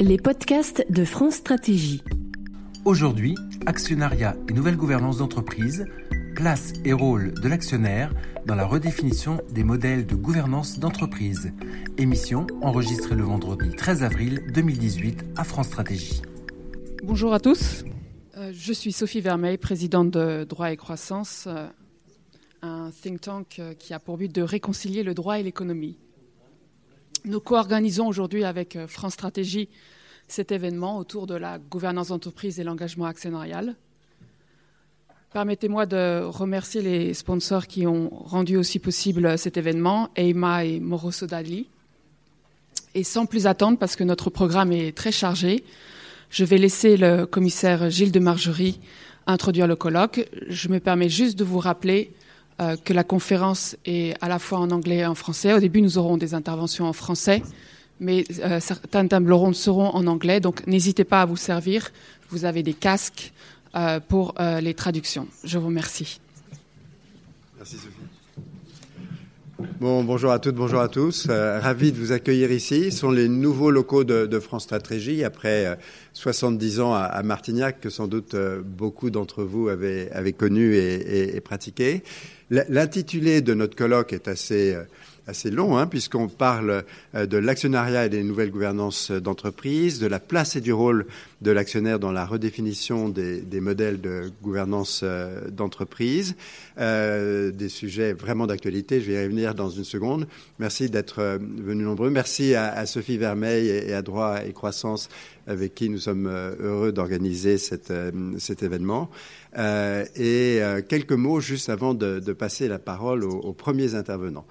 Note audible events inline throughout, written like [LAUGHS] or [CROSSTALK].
Les podcasts de France Stratégie. Aujourd'hui, actionnariat et nouvelle gouvernance d'entreprise, place et rôle de l'actionnaire dans la redéfinition des modèles de gouvernance d'entreprise. Émission enregistrée le vendredi 13 avril 2018 à France Stratégie. Bonjour à tous. Euh, je suis Sophie Vermeil, présidente de Droit et Croissance, euh, un think tank euh, qui a pour but de réconcilier le droit et l'économie. Nous co-organisons aujourd'hui avec euh, France Stratégie cet événement autour de la gouvernance d'entreprise et l'engagement actionnarial. Permettez-moi de remercier les sponsors qui ont rendu aussi possible cet événement, EIMA et Moroso Dali. Et sans plus attendre, parce que notre programme est très chargé, je vais laisser le commissaire Gilles de Margerie introduire le colloque. Je me permets juste de vous rappeler euh, que la conférence est à la fois en anglais et en français. Au début, nous aurons des interventions en français, mais euh, certaines tables rondes seront en anglais, donc n'hésitez pas à vous servir. Vous avez des casques euh, pour les traductions. Je vous remercie. Merci Sophie. Bon, bonjour à toutes, bonjour à tous. Euh, ravi de vous accueillir ici. Ce sont les nouveaux locaux de, France Stratégie après euh, 70 ans à, Martignac que sans doute euh, beaucoup d'entre vous avaient, avaient connu et, et, et pratiqué. L'intitulé de notre colloque est assez euh, assez long, hein, puisqu'on parle euh, de l'actionnariat et des nouvelles gouvernances d'entreprise, de la place et du rôle de l'actionnaire dans la redéfinition des, des modèles de gouvernance euh, d'entreprise, euh, des sujets vraiment d'actualité. Je vais y revenir dans une seconde. Merci d'être euh, venus nombreux. Merci à, à, Sophie Vermeil et à Droit et Croissance avec qui nous sommes heureux d'organiser cet événement. Euh, et quelques mots juste avant de, de passer la parole aux, aux premiers intervenants.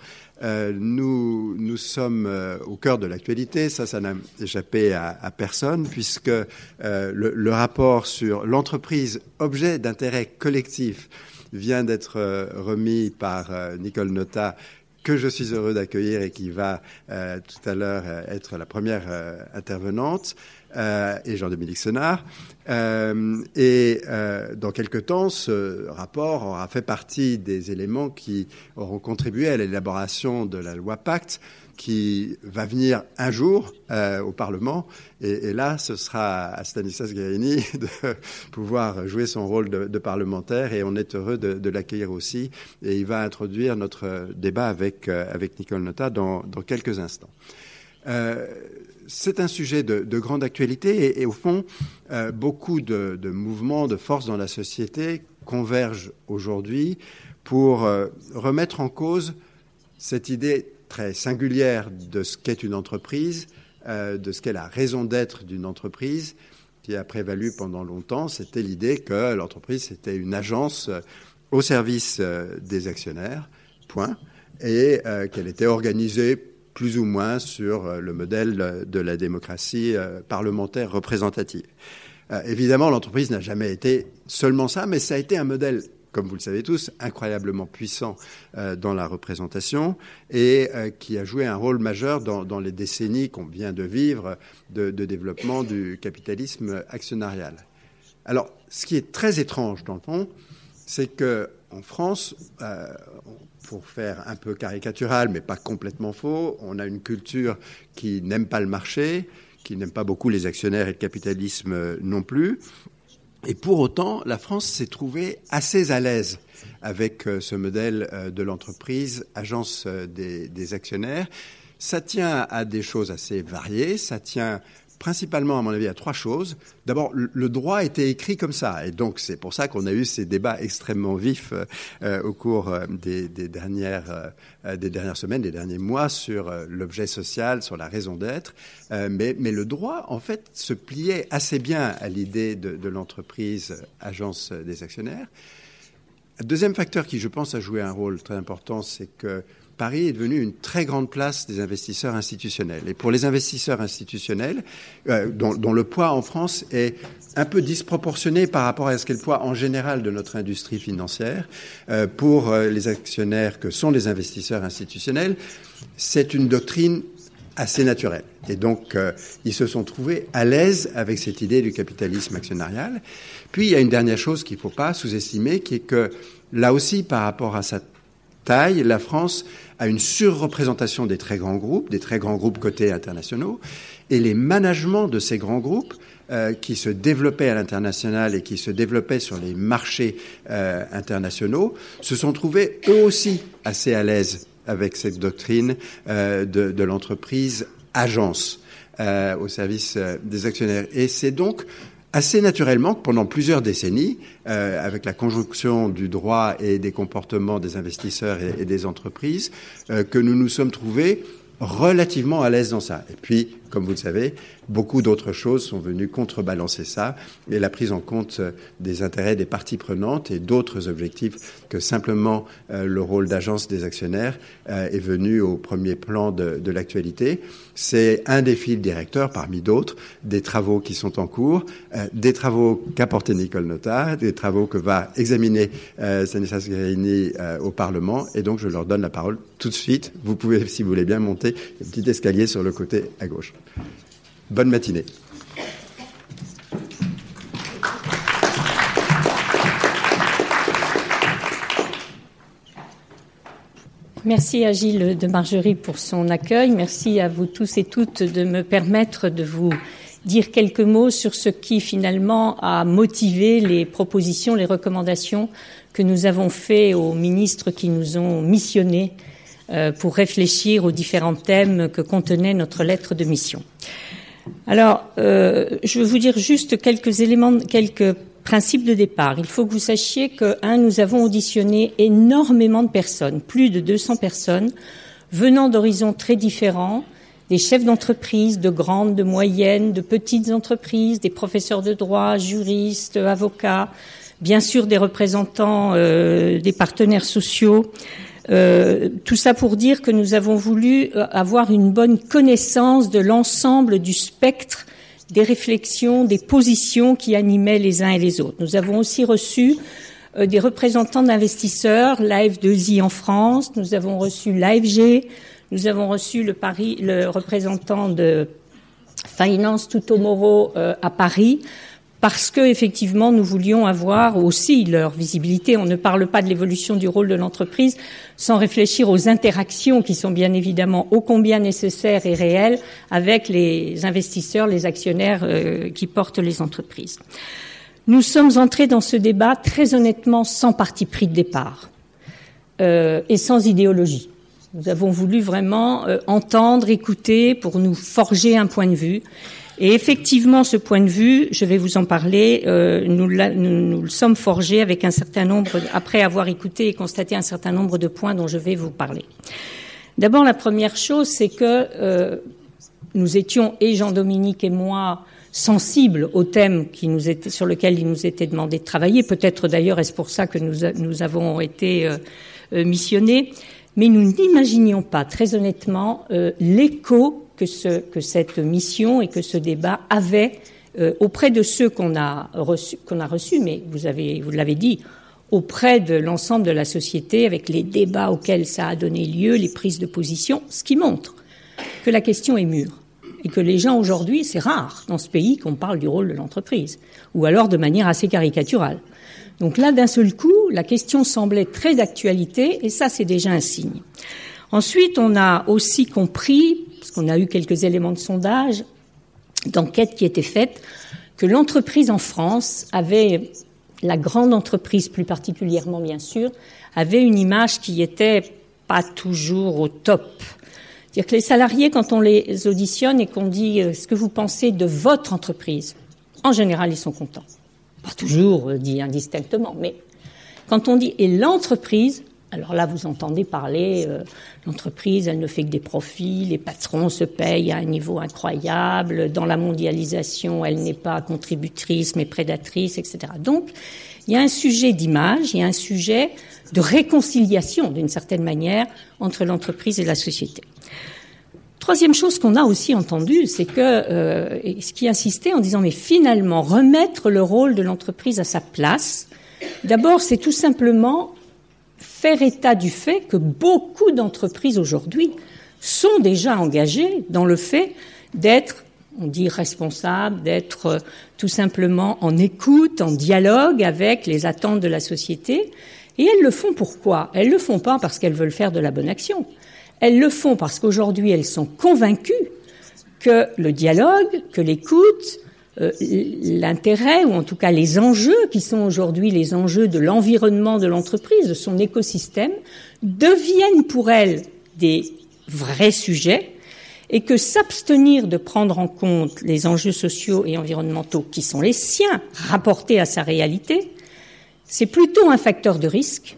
Euh, nous, sommes euh, au cœur de l'actualité, ça, ça n'a échappé à, personne, puisque euh, le, le, rapport sur l'entreprise objet d'intérêt collectif vient d'être remis par Nicole Nota que je suis heureux d'accueillir et qui va tout à l'heure être la première euh, et Jean-Dominique Senard. et dans quelque temps, ce rapport aura fait partie des éléments qui auront contribué à l'élaboration de la loi Pacte, qui va venir un jour euh, au Parlement. Et, là, ce sera à Stanislas Guérini [LAUGHS] de pouvoir jouer son rôle de, parlementaire. Et on est heureux de, l'accueillir aussi. Et il va introduire notre débat avec, euh, avec Nicole Nota dans, quelques instants. Euh, c'est un sujet de, de grande actualité et, au fond, euh, beaucoup de, mouvements, de forces dans la société convergent aujourd'hui pour euh, remettre en cause cette idée très singulière de ce qu'est une entreprise, euh, de ce qu'est la raison d'être d'une entreprise, qui a prévalu pendant longtemps, c'était l'idée que l'entreprise c'était une agence au service des actionnaires, point, et qu'elle était organisée plus ou moins sur le modèle de la démocratie parlementaire représentative. évidemment, l'entreprise n'a jamais été seulement ça, mais ça a été un modèle comme vous le savez tous, incroyablement puissant euh, dans la représentation et euh, qui a joué un rôle majeur dans, les décennies qu'on vient de vivre de, développement du capitalisme actionnarial. Alors, ce qui est très étrange dans le fond, c'est que en France, euh, pour faire un peu caricatural, mais pas complètement faux, on a une culture qui n'aime pas le marché, qui n'aime pas beaucoup les actionnaires et le capitalisme non plus, et pour autant, la France s'est trouvée assez à l'aise avec euh, ce modèle euh, de l'entreprise, agence euh, des, actionnaires. Ça tient à des choses assez variées. Ça tient principalement, à mon avis, à trois choses. D'abord, le droit était écrit comme ça, et donc c'est pour ça qu'on a eu ces débats extrêmement vifs euh, au cours des, des, dernières, euh, des dernières semaines, des derniers mois sur euh, l'objet social, sur la raison d'être. mais, mais, le droit, en fait, se pliait assez bien à l'idée de, de l'entreprise agence des actionnaires. Deuxième facteur qui, je pense, a joué un rôle très important, c'est que Paris est devenu une très grande place des investisseurs institutionnels. Et pour les investisseurs institutionnels, euh, dont, le poids en France est un peu disproportionné par rapport à ce qu'est le poids en général de notre industrie financière, euh, pour euh, les actionnaires que sont les investisseurs institutionnels, c'est une doctrine assez naturelle. Et donc, ils se sont trouvés à l'aise avec cette idée du capitalisme actionnarial. Puis, il y a une dernière chose qu'il ne faut pas sous-estimer, qui est que, là aussi, par rapport à sa taille, la France a une surreprésentation des très grands groupes, des très grands groupes cotés internationaux, et les managements de ces grands groupes euh, qui se développaient à l'international et qui se développaient sur les marchés euh, internationaux se sont trouvés eux aussi assez à l'aise avec cette doctrine euh, de, de l'entreprise agence au service des actionnaires. Et c'est donc assez naturellement pendant plusieurs décennies, euh, avec la conjonction du droit et des comportements des investisseurs et, des entreprises, euh, que nous nous sommes trouvés relativement à l'aise dans ça. Et comme vous le savez, beaucoup d'autres choses sont venues contrebalancer ça et la prise en compte euh, des intérêts des parties prenantes et d'autres objectifs que simplement euh, le rôle d'agence des actionnaires euh, est venu au premier plan de, l'actualité. C'est un des fils directeurs parmi d'autres des travaux qui sont en cours, des travaux qu'a porté Nicole Nota, des travaux que va examiner Stanislas Guérini au Parlement et donc je leur donne la parole tout de suite. Vous pouvez, si vous voulez bien, monter un petit escalier sur le côté à gauche. Bonne matinée. Merci à Gilles de Margerie pour son accueil. Merci à vous tous et toutes de me permettre de vous dire quelques mots sur ce qui finalement a motivé les propositions, les recommandations que nous avons faites aux ministres qui nous ont missionnés pour réfléchir aux différents thèmes que contenait notre lettre de mission. Alors, euh, je veux vous dire juste quelques éléments, quelques principes de départ. Il faut que vous sachiez que, un, nous avons auditionné énormément de personnes, plus de 200 personnes, venant d'horizons très différents, des chefs d'entreprise, de grandes, de moyennes, de petites entreprises, des professeurs de droit, juristes, avocats, bien sûr des représentants euh, des partenaires sociaux, euh, tout ça pour dire que nous avons voulu euh, avoir une bonne connaissance de l'ensemble du spectre des réflexions, des positions qui animaient les uns et les autres. Nous avons aussi reçu euh, des représentants d'investisseurs, Live2I en France, nous avons reçu l'AFG, nous avons reçu le, Paris, le représentant de Finance Tutomoro à Paris, parce que effectivement nous voulions avoir aussi leur visibilité. On ne parle pas de l'évolution du rôle de l'entreprise sans réfléchir aux interactions qui sont bien évidemment ô combien nécessaires et réelles avec les investisseurs, les actionnaires euh, qui portent les entreprises. Nous sommes entrés dans ce débat très honnêtement sans parti pris de départ euh, et sans idéologie. Nous avons voulu vraiment euh, entendre, écouter pour nous forger un point de vue et effectivement, ce point de vue, je vais vous en parler, euh, nous, nous, le sommes forgés avec un certain nombre, après avoir écouté et constaté un certain nombre de points dont je vais vous parler. D'abord, la première chose, c'est que euh, nous étions, et Jean-Dominique et moi, sensibles au thème sur lequel il nous était demandé de travailler. Peut-être d'ailleurs est-ce pour ça que nous, avons été euh, euh missionnés. Mais nous n'imaginions pas, très honnêtement, l'écho que, ce, que cette mission et que ce débat avait euh, auprès de ceux qu'on a reçus, reçus, mais vous avez, vous l'avez dit, auprès de l'ensemble de la société, avec les débats auxquels ça a donné lieu, les prises de position, ce qui montre que la question est mûre et que les gens aujourd'hui, c'est rare dans ce pays qu'on parle du rôle de l'entreprise, ou alors de manière assez caricaturale. Donc là, d'un seul coup, la question semblait très d'actualité, et ça, c'est déjà un signe. Ensuite, on a aussi compris qu'on a eu quelques éléments de sondage, d'enquête qui étaient faites, que l'entreprise en France avait, la grande entreprise plus particulièrement bien sûr, avait une image qui était pas toujours au top. C'est-à-dire que les salariés, quand on les auditionne et qu'on dit euh, ce que vous pensez de votre entreprise, en général, ils sont contents. Pas toujours euh, dit indistinctement, mais quand on dit et l'entreprise, alors là, vous entendez parler, euh, l'entreprise, elle ne fait que des profits, les patrons se payent à un niveau incroyable, dans la mondialisation, elle n'est pas contributrice mais prédatrice, etc. Donc, il y a un sujet d'image, il y a un sujet de réconciliation, d'une certaine manière, entre l'entreprise et la société. Troisième chose qu'on a aussi entendu, c'est que euh, ce qui insistait en disant mais finalement remettre le rôle de l'entreprise à sa place. D'abord, c'est tout simplement faire état du fait que beaucoup d'entreprises aujourd'hui sont déjà engagées dans le fait d'être, on dit responsable, d'être euh, tout simplement en écoute, en dialogue avec les attentes de la société, Et elles le font pourquoi? Elles le font pas parce qu'elles veulent faire de la bonne action. Elles le font parce qu'aujourd'hui elles sont convaincues que le dialogue, que l'écoute, euh, l'intérêt ou en tout cas les enjeux qui sont aujourd'hui les enjeux de l'environnement de l'entreprise, de son écosystème, deviennent pour elles des vrais sujets et que s'abstenir de prendre en compte les enjeux sociaux et environnementaux qui sont les siens, rapportés à sa réalité, c'est plutôt un facteur de risque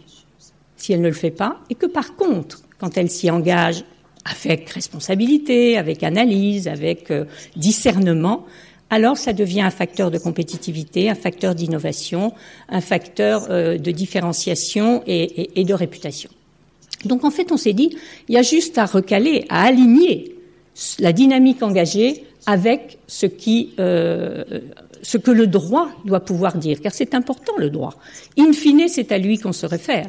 si elle ne le fait pas, et que par contre, quand elle s'y engage avec responsabilité, avec analyse, avec euh, discernement, alors ça devient un facteur de compétitivité, un facteur d'innovation, un facteur euh, de différenciation et, de réputation. Donc en fait, on s'est dit, il y a juste à recaler, à aligner la dynamique engagée avec ce qui, euh, ce que le droit doit pouvoir dire, car c'est important le droit. In fine, c'est à lui qu'on se réfère.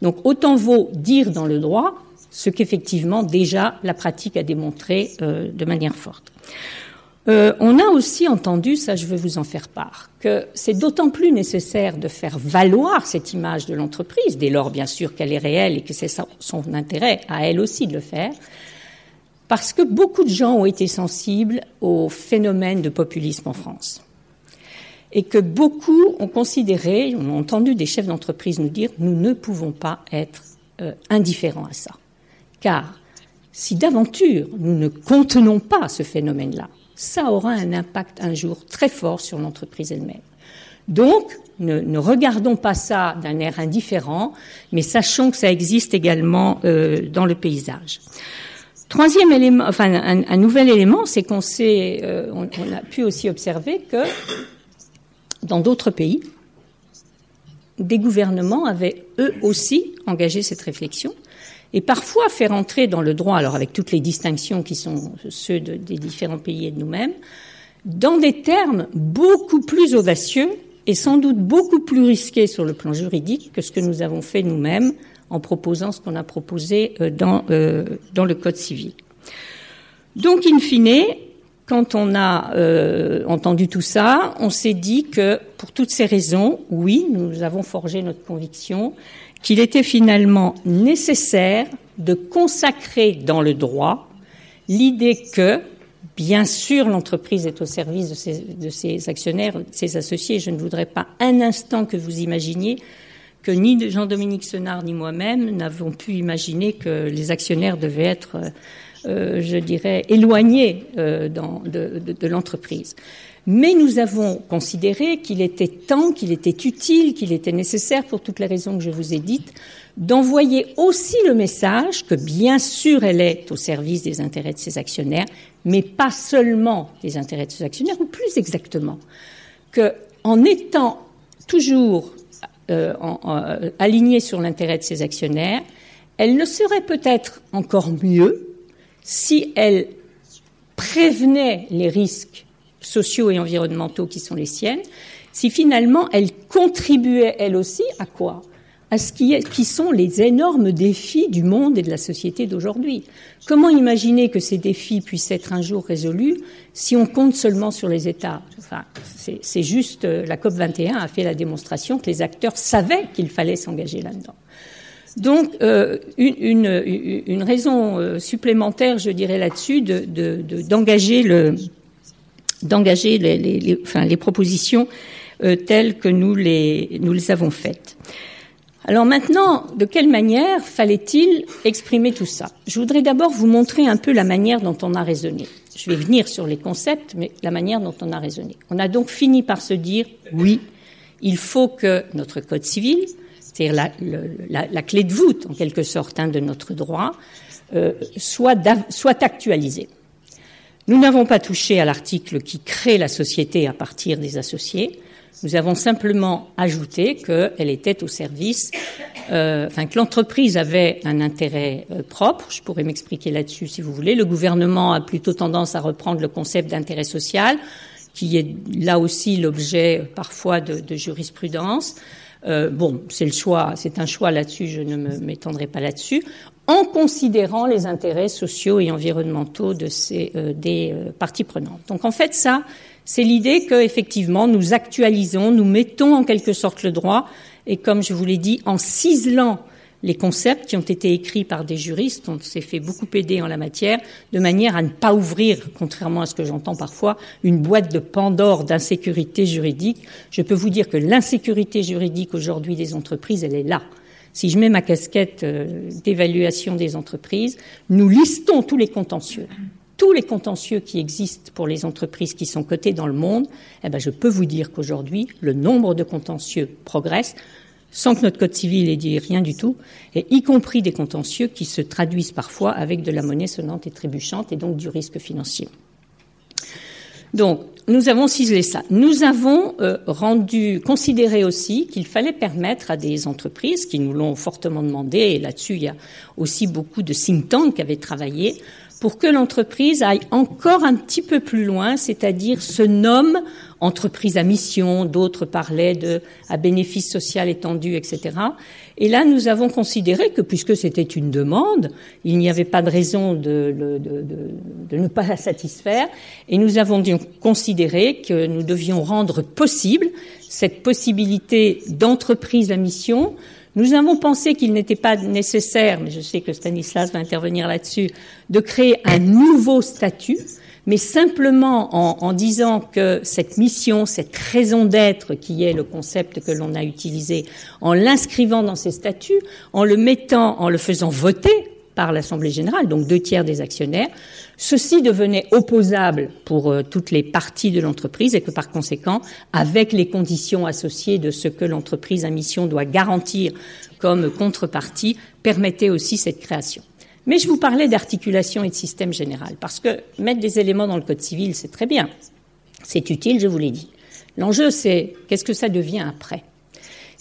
Donc autant vaut dire dans le droit ce qu'effectivement déjà la pratique a démontré euh, de manière forte. Euh, on a aussi entendu, ça je veux vous en faire part, que c'est d'autant plus nécessaire de faire valoir cette image de l'entreprise, dès lors bien sûr qu'elle est réelle et que c'est son intérêt à elle aussi de le faire, parce que beaucoup de gens ont été sensibles au phénomène de populisme en France. Et que beaucoup ont considéré, on a entendu des chefs d'entreprise nous dire, nous ne pouvons pas être euh, indifférents à ça. Car si d'aventure nous ne contenons pas ce phénomène-là, ça aura un impact un jour très fort sur l'entreprise elle-même. Donc, ne, regardons pas ça d'un air indifférent, mais sachons que ça existe également euh, dans le paysage. Troisième élément, enfin un, nouvel élément, c'est qu'on euh, a pu aussi observer que dans d'autres pays, des gouvernements avaient eux aussi engagé cette réflexion et parfois faire entrer dans le droit, alors avec toutes les distinctions qui sont ceux des différents pays et de nous-mêmes, dans des termes beaucoup plus audacieux et sans doute beaucoup plus risqués sur le plan juridique que ce que nous avons fait nous-mêmes en proposant ce qu'on a proposé euh, dans, euh, dans le Code civil. Donc, in fine, quand on a euh, entendu tout ça, on s'est dit que pour toutes ces raisons, oui, nous avons forgé notre conviction qu'il était finalement nécessaire de consacrer dans le droit l'idée que, bien sûr, l'entreprise est au service de ses, actionnaires, de ses associés. Je ne voudrais pas un instant que vous imaginiez que ni Jean-Dominique Senard ni moi-même n'avons pu imaginer que les actionnaires devaient être, euh, je dirais, éloignés euh, de l'entreprise. Mais nous avons considéré qu'il était temps, qu'il était utile, qu'il était nécessaire, pour toutes les raisons que je vous ai dites, d'envoyer aussi le message que bien sûr elle est au service des intérêts de ses actionnaires, mais pas seulement des intérêts de ses actionnaires, ou plus exactement, que en étant toujours euh, euh, alignée sur l'intérêt de ses actionnaires, elle le serait peut-être encore mieux si elle prévenait les risques sociaux et environnementaux qui sont les siennes, si finalement elle contribuait elle aussi à quoi? À ce qui, est, qui sont les énormes défis du monde et de la société d'aujourd'hui. Comment imaginer que ces défis puissent être un jour résolus si on compte seulement sur les États? Enfin, c'est juste euh, la COP 21 a fait la démonstration que les acteurs savaient qu'il fallait s'engager là-dedans. Donc, euh, une, une, une, raison euh, supplémentaire, je dirais là-dessus, d'engager de, de, le d'engager les, propositions euh, telles que nous les, nous les avons faites. Alors maintenant, de quelle manière fallait-il exprimer tout ça? Je voudrais d'abord vous montrer un peu la manière dont on a raisonné. Je vais venir sur les concepts, mais la manière dont on a raisonné. On a donc fini par se dire, oui, il faut que notre code civil, c'est-à-dire la, la, la, clé de voûte en quelque sorte hein, de notre droit, euh, soit, soit actualisé. Nous n'avons pas touché à l'article qui crée la société à partir des associés. Nous avons simplement ajouté qu'elle était au service, euh, enfin que l'entreprise avait un intérêt euh, propre. Je pourrais m'expliquer là-dessus si vous voulez. Le gouvernement a plutôt tendance à reprendre le concept d'intérêt social, qui est là aussi l'objet euh, parfois de, de jurisprudence. Euh, bon, c'est le choix, c'est un choix là-dessus. Je ne m'étendrai pas là-dessus en considérant les intérêts sociaux et environnementaux de ces, euh, des euh, parties prenantes. Donc en fait, ça, c'est l'idée qu'effectivement, nous actualisons, nous mettons en quelque sorte le droit et comme je vous l'ai dit, en ciselant les concepts qui ont été écrits par des juristes, on s'est fait beaucoup aider en la matière, de manière à ne pas ouvrir, contrairement à ce que j'entends parfois, une boîte de Pandore d'insécurité juridique. Je peux vous dire que l'insécurité juridique aujourd'hui des entreprises, elle est là. Si je mets ma casquette euh, d'évaluation des entreprises, nous listons tous les contentieux tous les contentieux qui existent pour les entreprises qui sont cotées dans le monde, eh ben, je peux vous dire qu'aujourd'hui, le nombre de contentieux progresse sans que notre code civil ait dit rien du tout, y compris des contentieux qui se traduisent parfois avec de la monnaie sonnante et trébuchante et donc du risque financier. Donc, nous avons ciselé ça. Nous avons euh, rendu, considéré aussi qu'il fallait permettre à des entreprises qui nous l'ont fortement demandé, et là-dessus il y a aussi beaucoup de think tanks qui avaient travaillé, pour que l'entreprise aille encore un petit peu plus loin, c'est-à-dire se nomme entreprise à mission, d'autres parlaient de à bénéfice social étendu, etc. Et là, nous avons considéré que puisque c'était une demande, il n'y avait pas de raison de, de, de, ne pas la satisfaire, et nous avons considéré que nous devions rendre possible cette possibilité d'entreprise à mission nous avons pensé qu'il n'était pas nécessaire, mais je sais que Stanislas va intervenir là-dessus, de créer un nouveau statut, mais simplement en, en, disant que cette mission, cette raison d'être qui est le concept que l'on a utilisé, en l'inscrivant dans ces statuts, en le mettant, en le faisant voter par l'Assemblée générale, donc deux tiers des actionnaires, ceci devenait opposable pour euh, toutes les parties de l'entreprise et que par conséquent, avec les conditions associées de ce que l'entreprise à mission doit garantir comme contrepartie, permettait aussi cette création. Mais je vous parlais d'articulation et de système général, parce que mettre des éléments dans le Code civil, c'est très bien. C'est utile, je vous l'ai dit. L'enjeu, c'est qu'est-ce que ça devient après?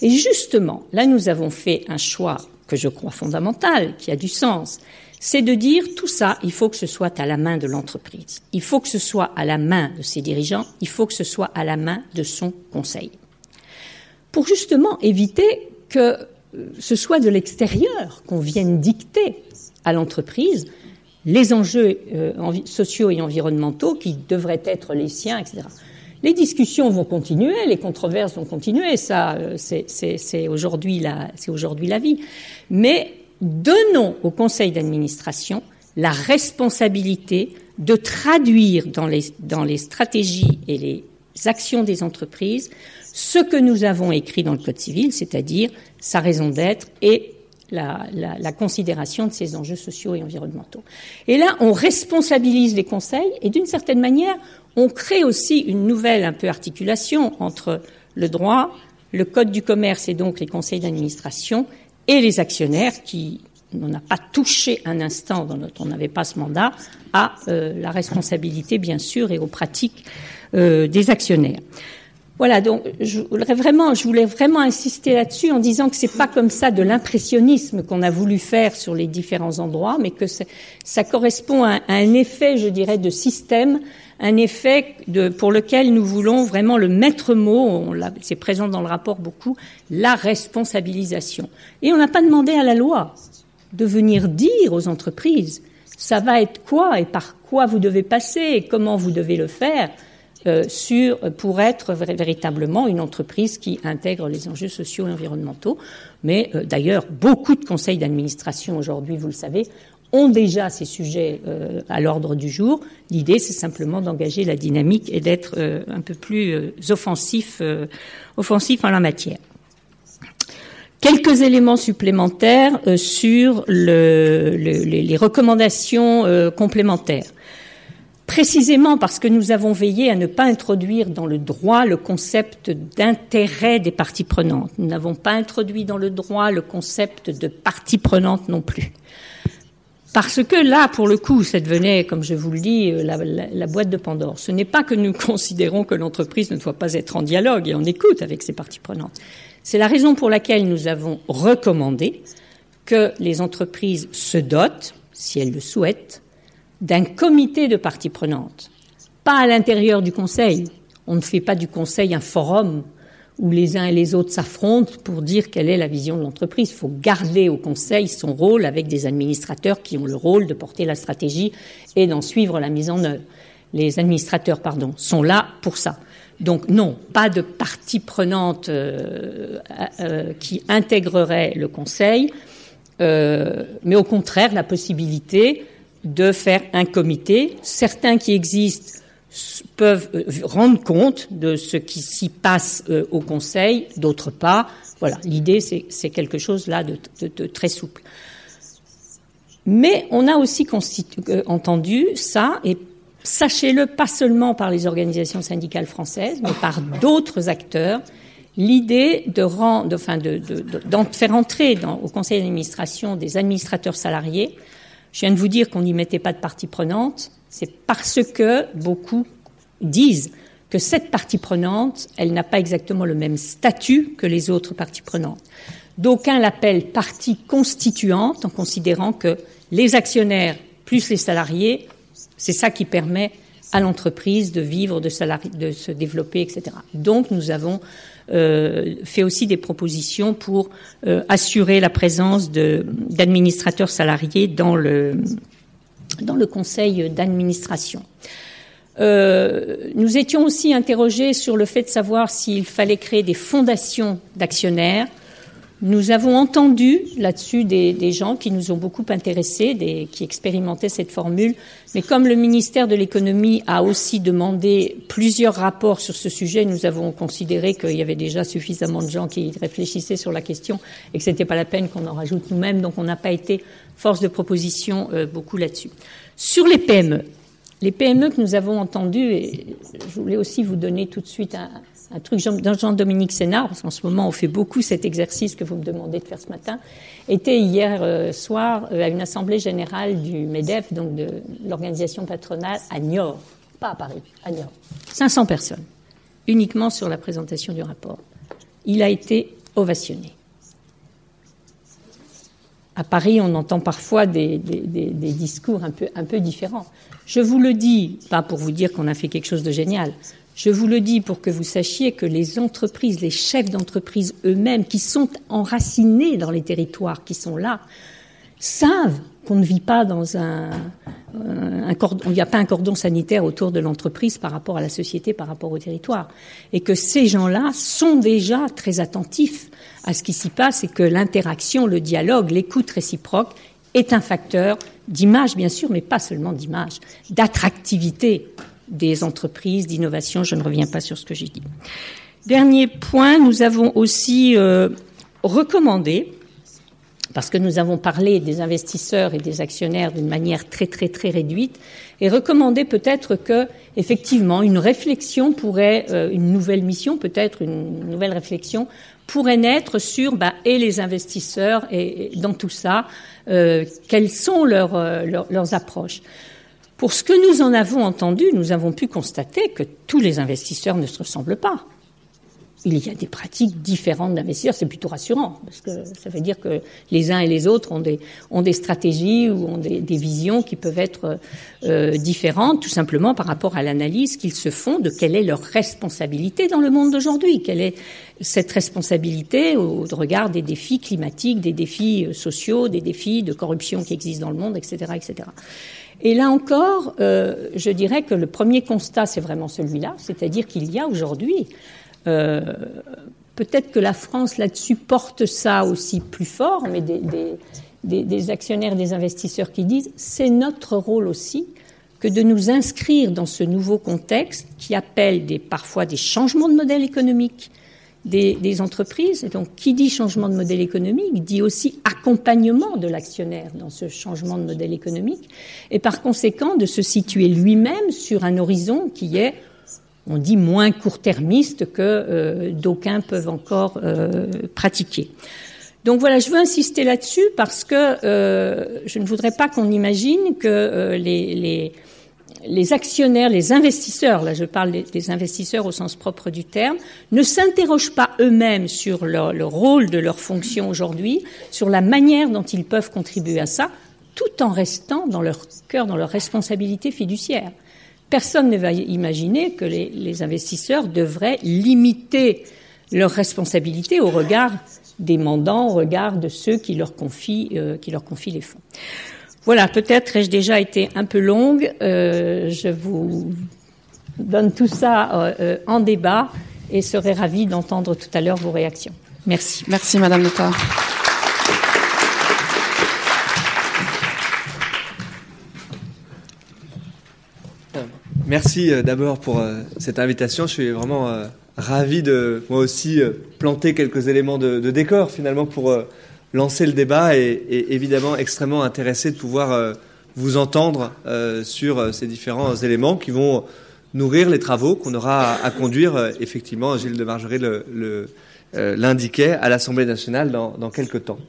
Et justement, là, nous avons fait un choix que je crois fondamental, qui a du sens, c'est de dire tout ça, il faut que ce soit à la main de l'entreprise, il faut que ce soit à la main de ses dirigeants, il faut que ce soit à la main de son conseil. Pour justement éviter que euh, ce soit de l'extérieur qu'on vienne dicter à l'entreprise les enjeux euh, sociaux et environnementaux qui devraient être les siens, etc. Les discussions vont continuer, les controverses vont continuer, ça, euh, c'est aujourd'hui la, vie. Mais donnons au conseil d'administration la responsabilité de traduire dans les, stratégies et les actions des entreprises ce que nous avons écrit dans le Code civil, c'est-à-dire sa raison d'être et la, considération de ces enjeux sociaux et environnementaux. Et là, on responsabilise les conseils et d'une certaine manière, on crée aussi une nouvelle un peu articulation entre le droit, le code du commerce et donc les conseils d'administration et les actionnaires qui n'ont pas touché un instant dans on n'avait pas ce mandat, à euh, la responsabilité bien sûr et aux pratiques euh, des actionnaires. Voilà, donc je voulais vraiment, je voulais vraiment insister là-dessus en disant que c'est pas comme ça de l'impressionnisme qu'on a voulu faire sur les différents endroits, mais que ça correspond à, un effet, je dirais, de système, un effet pour lequel nous voulons vraiment le maître mot, c'est présent dans le rapport beaucoup, la responsabilisation. Et on n'a pas demandé à la loi de venir dire aux entreprises, ça va être quoi et par quoi vous devez passer et comment vous devez le faire. Euh, pour être véritablement une entreprise qui intègre les enjeux sociaux et environnementaux. Mais euh, d'ailleurs, beaucoup de conseils d'administration aujourd'hui, vous le savez, ont déjà ces sujets euh, à l'ordre du jour. L'idée, c'est simplement d'engager la dynamique et d'être un peu plus offensif, offensif en la matière. Quelques éléments supplémentaires sur le, les recommandations complémentaires précisément parce que nous avons veillé à ne pas introduire dans le droit le concept d'intérêt des parties prenantes. Nous n'avons pas introduit dans le droit le concept de partie prenante non plus. Parce que là, pour le coup, ça devenait, comme je vous le dis, la, la boîte de Pandore. Ce n'est pas que nous [LAUGHS] considérons que l'entreprise ne doit pas être en dialogue et en écoute avec ses parties prenantes. C'est la raison pour laquelle nous avons recommandé que les entreprises se dotent, si elles le souhaitent, d'un comité de parties prenantes, pas à l'intérieur du Conseil. On ne fait pas du Conseil un forum où les uns et les autres s'affrontent pour dire quelle est la vision de l'entreprise. Il faut garder au Conseil son rôle avec des administrateurs qui ont le rôle de porter la stratégie et d'en suivre la mise en œuvre. Les administrateurs, pardon, sont là pour ça. Donc non, pas de partie prenante euh, euh, qui intégrerait le Conseil, euh, mais au contraire la possibilité de faire un comité. Certains qui existent peuvent rendre compte de ce qui s'y passe au Conseil, d'autres pas. Voilà, l'idée c'est quelque chose là de, très souple. Mais on a aussi entendu ça, et sachez-le, pas seulement par les organisations syndicales françaises, mais par d'autres acteurs, l'idée de, faire entrer au conseil d'administration des administrateurs salariés. Je viens de vous dire qu'on n'y mettait pas de partie prenante. C'est parce que beaucoup disent que cette partie prenante, elle n'a pas exactement le même statut que les autres parties prenantes. D'aucuns l'appellent partie constituante en considérant que les actionnaires plus les salariés c'est ça qui permet à l'entreprise de vivre, de, se développer, etc. Donc nous avons euh, fait aussi des propositions pour euh, assurer la présence d'administrateurs salariés dans le, dans le conseil d'administration. Euh, nous étions aussi interrogés sur le fait de savoir s'il fallait créer des fondations d'actionnaires. Nous avons entendu là-dessus des, gens qui nous ont beaucoup intéressés, qui expérimentaient cette formule, mais comme le ministère de l'économie a aussi demandé plusieurs rapports sur ce sujet, nous avons considéré qu'il y avait déjà suffisamment de gens qui réfléchissaient sur la question et que ce n'était pas la peine qu'on en rajoute nous-mêmes, donc on n'a pas été force de proposition euh, beaucoup là-dessus. Sur les PME, les PME que nous avons entendues, et je voulais aussi vous donner tout de suite un, un truc Jean-Dominique Sénard, parce qu'en ce moment on fait beaucoup cet exercice que vous me demandez de faire ce matin, était hier euh, soir euh, à une assemblée générale du MEDEF, donc de l'organisation patronale à Niort, pas à Paris, à Niort. 500 personnes, uniquement sur la présentation du rapport. Il a été ovationné. À Paris, on entend parfois des, discours un peu, différents. Je vous le dis, pas pour vous dire qu'on a fait quelque chose de génial, je vous le dis pour que vous sachiez que les entreprises, les chefs d'entreprise eux-mêmes, qui sont enracinés dans les territoires, qui sont là, savent qu'on ne vit pas dans un, un cordon, il n'y a pas un cordon sanitaire autour de l'entreprise par rapport à la société, par rapport au territoire, et que ces gens-là sont déjà très attentifs à ce qui s'y passe et que l'interaction, le dialogue, l'écoute réciproque est un facteur d'image, bien sûr, mais pas seulement d'image, d'attractivité des entreprises, d'innovation. Je ne reviens pas sur ce que j'ai dit. Dernier point, nous avons aussi euh, recommandé, parce que nous avons parlé des investisseurs et des actionnaires d'une manière très très très réduite, et recommandé peut-être que effectivement une réflexion pourrait, euh, une nouvelle mission, peut-être une nouvelle réflexion pourrait naître sur bah, et les investisseurs et, dans tout ça, euh, quelles sont leurs, leurs approches. Pour ce que nous en avons entendu, nous avons pu constater que tous les investisseurs ne se ressemblent pas. Il y a des pratiques différentes d'investisseurs, c'est plutôt rassurant, parce que ça veut dire que les uns et les autres ont des, ont des stratégies ou ont des, visions qui peuvent être euh, différentes, tout simplement par rapport à l'analyse qu'ils se font de quelle est leur responsabilité dans le monde d'aujourd'hui, quelle est cette responsabilité au regard des défis climatiques, des défis euh, sociaux, des défis de corruption qui existent dans le monde, etc., etc. Et là encore, euh, je dirais que le premier constat, c'est vraiment celui-là, c'est-à-dire qu'il y a aujourd'hui, peut-être que la France là-dessus porte ça aussi plus fort, mais des, actionnaires, des investisseurs qui disent, c'est notre rôle aussi que de nous inscrire dans ce nouveau contexte qui appelle parfois des changements de modèle économique, des, entreprises. Et donc, qui dit changement de modèle économique dit aussi accompagnement de l'actionnaire dans ce changement de modèle économique, et par conséquent de se situer lui-même sur un horizon qui est, on dit, moins court-termiste que euh, d'aucuns peuvent encore euh, pratiquer. Donc voilà, je veux insister là-dessus parce que euh, je ne voudrais pas qu'on imagine que les, actionnaires, les investisseurs, là je parle des, investisseurs au sens propre du terme, ne s'interrogent pas eux-mêmes sur le rôle de leur fonction aujourd'hui, sur la manière dont ils peuvent contribuer à ça, tout en restant dans leur cœur, dans leur responsabilité fiduciaire. Personne ne va imaginer que les, investisseurs devraient limiter leur responsabilité au regard des mandants, au regard de ceux qui leur confient, euh, les fonds. Voilà, peut-être ai-je déjà été un peu longue. Euh, je vous donne tout ça en débat et serai ravie d'entendre tout à l'heure vos réactions. Merci. Merci, Madame Notard. Merci euh, d'abord pour euh, cette invitation. Je suis vraiment euh, ravi de moi aussi planter quelques éléments de, décor finalement pour lancer le débat et, évidemment extrêmement intéressé de pouvoir vous entendre sur ces différents éléments qui vont nourrir les travaux qu'on aura à, conduire. effectivement, Gilles de Margerie l'indiquait à l'Assemblée nationale dans, dans quelques temps.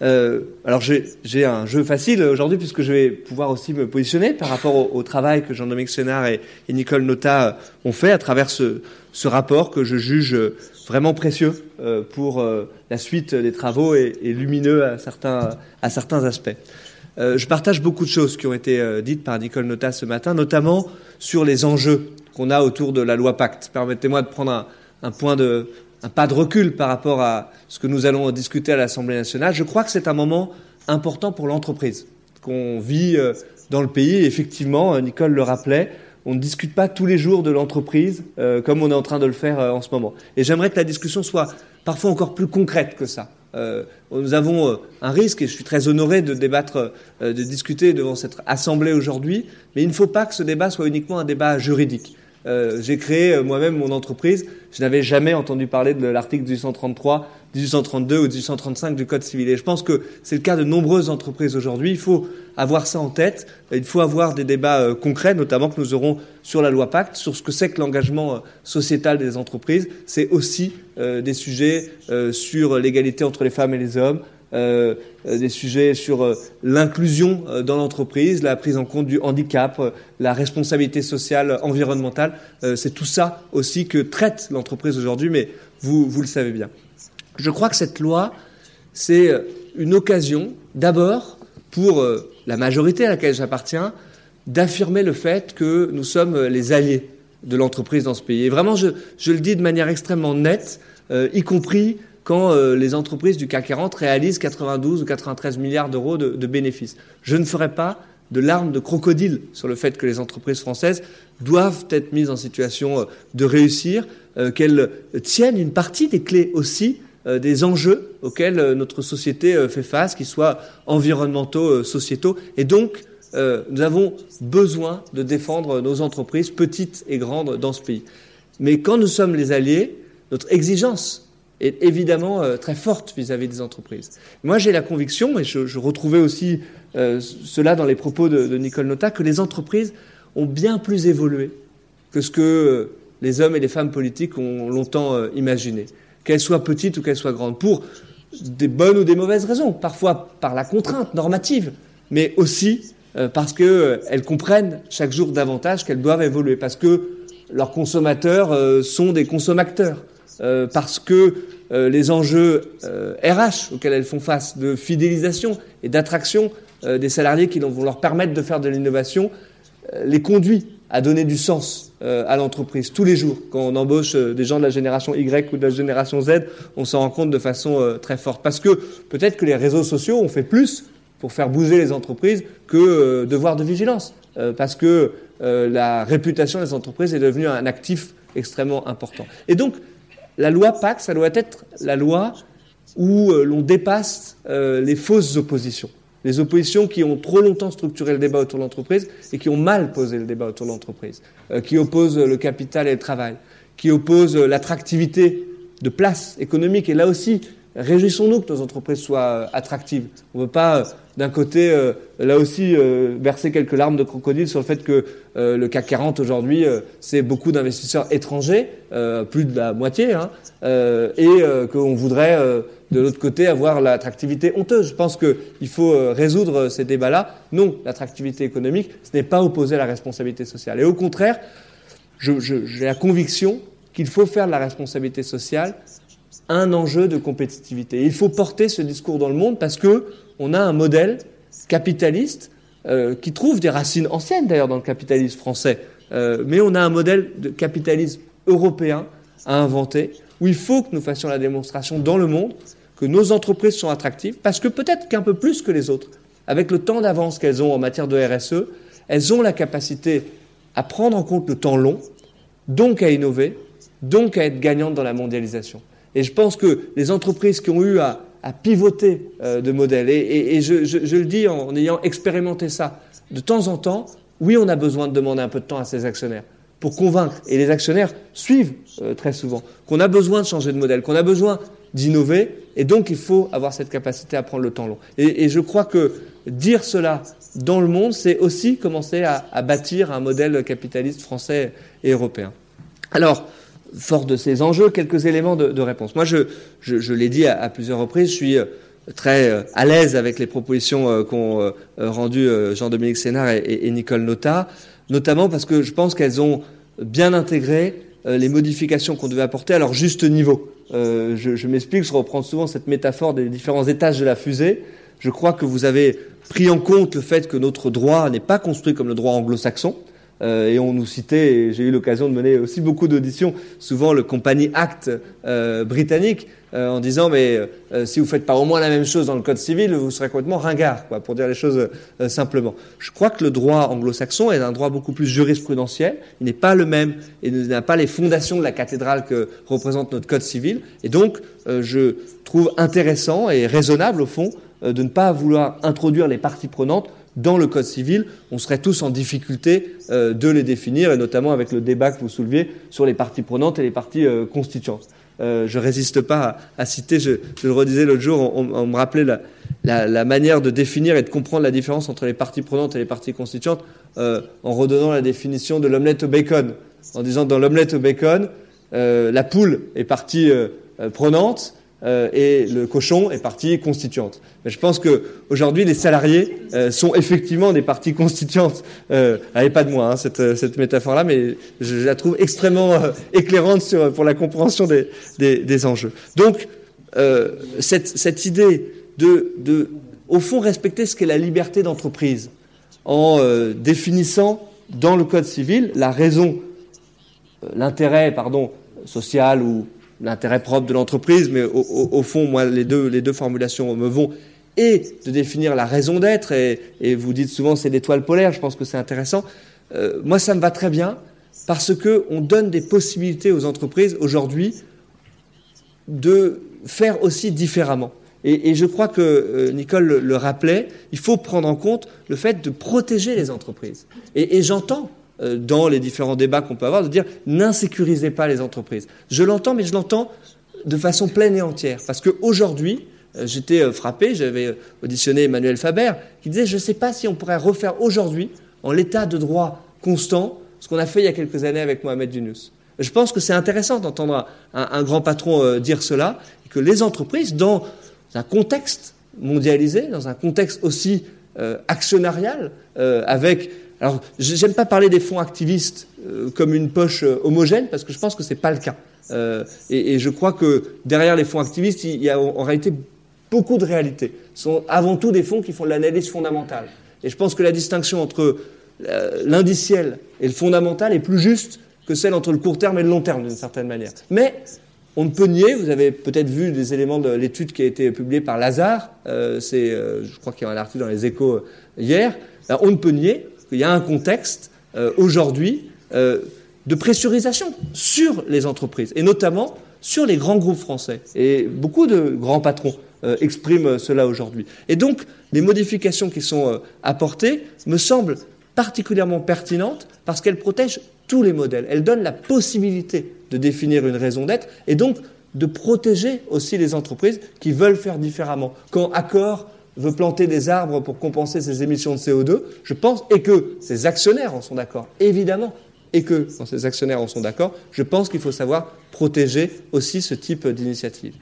Euh, alors j'ai un jeu facile aujourd'hui puisque je vais pouvoir aussi me positionner par rapport au, travail que Jean-Dominique Sénard et, Nicole Nota euh, ont fait à travers ce, rapport que je juge vraiment précieux euh, pour euh, la suite des travaux et, lumineux à certains, aspects. Euh, je partage beaucoup de choses qui ont été dites par Nicole Nota ce matin, notamment sur les enjeux qu'on a autour de la loi Pacte. Permettez-moi de prendre un point de, un pas de recul par rapport à ce que nous allons discuter à l'Assemblée nationale. Je crois que c'est un moment important pour l'entreprise qu'on vit euh, dans le pays. Effectivement, euh, Nicole le rappelait, on ne discute pas tous les jours de l'entreprise euh, comme on est en train de le faire en ce moment. Et j'aimerais que la discussion soit parfois encore plus concrète que ça. nous avons un risque, et je suis très honoré de débattre, de discuter devant cette assemblée aujourd'hui, mais il ne faut pas que ce débat soit uniquement un débat juridique. Euh, j'ai créé euh, moi-même mon entreprise. Je n'avais jamais entendu parler de l'article 1833, 1832 ou 1835 du Code civil. Et je pense que c'est le cas de nombreuses entreprises aujourd'hui. Il faut avoir ça en tête. Il faut avoir des débats euh, concrets, notamment que nous aurons sur la loi Pacte, sur ce que c'est que l'engagement sociétal des entreprises. C'est aussi des sujets sur l'égalité entre les femmes et les hommes, euh, des sujets sur euh, l'inclusion euh, dans l'entreprise, la prise en compte du handicap, la responsabilité sociale, environnementale. c'est tout ça aussi que traite l'entreprise aujourd'hui, mais vous, vous le savez bien. Je crois que cette loi, c'est une occasion, d'abord, pour la majorité à laquelle j'appartiens, d'affirmer le fait que nous sommes les alliés de l'entreprise dans ce pays. Et vraiment, je, le dis de manière extrêmement nette, y compris quand euh, les entreprises du CAC 40 réalisent 92 ou 93 milliards d'euros de, bénéfices. Je ne ferai pas de larmes de crocodile sur le fait que les entreprises françaises doivent être mises en situation euh, de réussir, euh, qu'elles tiennent une partie des clés aussi des enjeux auxquels notre société fait face, qu'ils soient environnementaux, sociétaux. Et donc, nous avons besoin de défendre nos entreprises, petites et grandes, dans ce pays. Mais quand nous sommes les alliés, notre exigence est évidemment euh, très forte vis-à-vis des entreprises. Moi, j'ai la conviction, et je, retrouvais aussi euh, cela dans les propos de, Nicole Nota, que les entreprises ont bien plus évolué que ce que euh, les hommes et les femmes politiques ont longtemps imaginé, qu'elles soient petites ou qu'elles soient grandes, pour des bonnes ou des mauvaises raisons, parfois par la contrainte normative, mais aussi parce qu'elles comprennent chaque jour davantage qu'elles doivent évoluer, parce que leurs consommateurs sont des consommateurs euh, parce que euh, les enjeux RH euh, auxquels elles font face, de fidélisation et d'attraction des salariés qui vont leur permettre de faire de l'innovation, les conduit à donner du sens à l'entreprise tous les jours. Quand on embauche des gens de la génération Y ou de la génération Z, on s'en rend compte de façon très forte. Parce que peut-être que les réseaux sociaux ont fait plus pour faire bouger les entreprises que devoir de vigilance. parce que la réputation des entreprises est devenue un actif extrêmement important. Et donc, la loi PAC, ça doit être la loi où euh, l'on dépasse euh, les fausses oppositions. Les oppositions qui ont trop longtemps structuré le débat autour de l'entreprise et qui ont mal posé le débat autour de l'entreprise, euh, qui opposent le capital et le travail, qui opposent l'attractivité de place économique. Et là aussi, réjouissons-nous que nos entreprises soient attractives. On ne veut pas d'un côté, euh, là aussi, euh, verser quelques larmes de crocodile sur le fait que euh, le CAC 40 aujourd'hui, c'est beaucoup d'investisseurs étrangers, plus de la moitié, hein, et qu'on voudrait de l'autre côté avoir l'attractivité honteuse. Je pense qu'il faut résoudre ces débats-là. Non, l'attractivité économique, ce n'est pas opposé à la responsabilité sociale. Et au contraire, j'ai la conviction qu'il faut faire de la responsabilité sociale un enjeu de compétitivité. Il faut porter ce discours dans le monde parce que on a un modèle capitaliste euh, qui trouve des racines anciennes d'ailleurs dans le capitalisme français, euh, mais on a un modèle de capitalisme européen à inventer où il faut que nous fassions la démonstration dans le monde que nos entreprises sont attractives parce que peut-être qu'un peu plus que les autres, avec le temps d'avance qu'elles ont en matière de RSE, elles ont la capacité à prendre en compte le temps long donc à innover, donc à être gagnantes dans la mondialisation. Et je pense que les entreprises qui ont eu à, pivoter euh, de modèles, et, je, le dis en, ayant expérimenté ça, de temps en temps, oui, on a besoin de demander un peu de temps à ses actionnaires pour convaincre, et les actionnaires suivent euh, très souvent, qu'on a besoin de changer de modèle, qu'on a besoin d'innover, et donc il faut avoir cette capacité à prendre le temps long. Et, je crois que dire cela dans le monde, c'est aussi commencer à, bâtir un modèle capitaliste français et européen. Alors, fort de ces enjeux, quelques éléments de, réponse. Moi, je, l'ai dit à, plusieurs reprises, je suis euh, très euh, à l'aise avec les propositions qu'ont rendues Jean-Dominique Sénard et, Nicole Nota, notamment parce que je pense qu'elles ont bien intégré les modifications qu'on devait apporter à leur juste niveau. Euh, je, je m'explique, je reprends souvent cette métaphore des différents étages de la fusée. Je crois que vous avez pris en compte le fait que notre droit n'est pas construit comme le droit anglo-saxon. Euh, et on nous citait, j'ai eu l'occasion de mener aussi beaucoup d'auditions, souvent le Company Act euh, britannique, euh, en disant mais si vous faites pas au moins la même chose dans le code civil, vous serez complètement ringard, quoi, pour dire les choses simplement. Je crois que le droit anglo-saxon est un droit beaucoup plus jurisprudentiel. Il n'est pas le même et n'a pas les fondations de la cathédrale que représente notre code civil. Et donc, je trouve intéressant et raisonnable au fond de ne pas vouloir introduire les parties prenantes dans le Code civil, on serait tous en difficulté de les définir, et notamment avec le débat que vous souleviez sur les parties prenantes et les parties constituantes. Euh, je résiste pas à, citer, je, le redisais l'autre jour, on, me rappelait la, manière de définir et de comprendre la différence entre les parties prenantes et les parties constituantes euh, en redonnant la définition de l'omelette au bacon, en disant dans l'omelette au bacon, euh, la poule est partie prenante, euh, et le cochon est partie constituante. Mais je pense qu'aujourd'hui, les salariés euh, sont effectivement des parties constituantes. Euh, pas de moi, hein, cette, cette métaphore-là, mais je, la trouve extrêmement euh, éclairante pour la compréhension des, des, des enjeux. Donc, cette, cette, idée de, de, au fond, respecter ce qu'est la liberté d'entreprise en définissant dans le Code civil la raison, l'intérêt, pardon, social ou l'intérêt propre de l'entreprise, mais au, fond, moi, les deux, formulations me vont, et de définir la raison d'être, et, vous dites souvent c'est l'étoile polaire, je pense que c'est intéressant. Euh, moi, ça me va très bien, parce qu'on donne des possibilités aux entreprises aujourd'hui de faire aussi différemment. Et, je crois que euh, Nicole le, rappelait, il faut prendre en compte le fait de protéger les entreprises. et j'entends dans les différents débats qu'on peut avoir, de dire n'insécurisez pas les entreprises. Je l'entends, mais je l'entends de façon pleine et entière. Parce qu'aujourd'hui, euh, j'étais euh, frappé, j'avais auditionné Emmanuel Faber, qui disait, je ne sais pas si on pourrait refaire aujourd'hui, en l'état de droit constant, ce qu'on a fait il y a quelques années avec Mohamed Yunus. Je pense que c'est intéressant d'entendre un, grand patron dire cela, que les entreprises, dans un contexte mondialisé, dans un contexte aussi actionnarial, avec alors, j'aime pas parler des fonds activistes euh, comme une poche euh, homogène, parce que je pense que ce n'est pas le cas. Euh, et, je crois que derrière les fonds activistes, il y a en, réalité beaucoup de réalités. Ce sont avant tout des fonds qui font de l'analyse fondamentale. Et je pense que la distinction entre l'indiciel et le fondamental est plus juste que celle entre le court terme et le long terme, d'une certaine manière. Mais on ne peut nier, vous avez peut-être vu des éléments de l'étude qui a été publiée par Lazare, c'est, je crois qu'il y a un article dans les échos hier, on ne peut nier qu'il y a un contexte euh, aujourd'hui euh, de pressurisation sur les entreprises, et notamment sur les grands groupes français. Et beaucoup de grands patrons euh, expriment cela aujourd'hui. Et donc, les modifications qui sont apportées me semblent particulièrement pertinentes parce qu'elles protègent tous les modèles. Elles donnent la possibilité de définir une raison d'être et donc de protéger aussi les entreprises qui veulent faire différemment. Quand accord veut planter des arbres pour compenser ses émissions de CO2, je pense, et que ses actionnaires en sont d'accord, évidemment, et que quand ses actionnaires en sont d'accord, je pense qu'il faut savoir protéger aussi ce type d'initiative.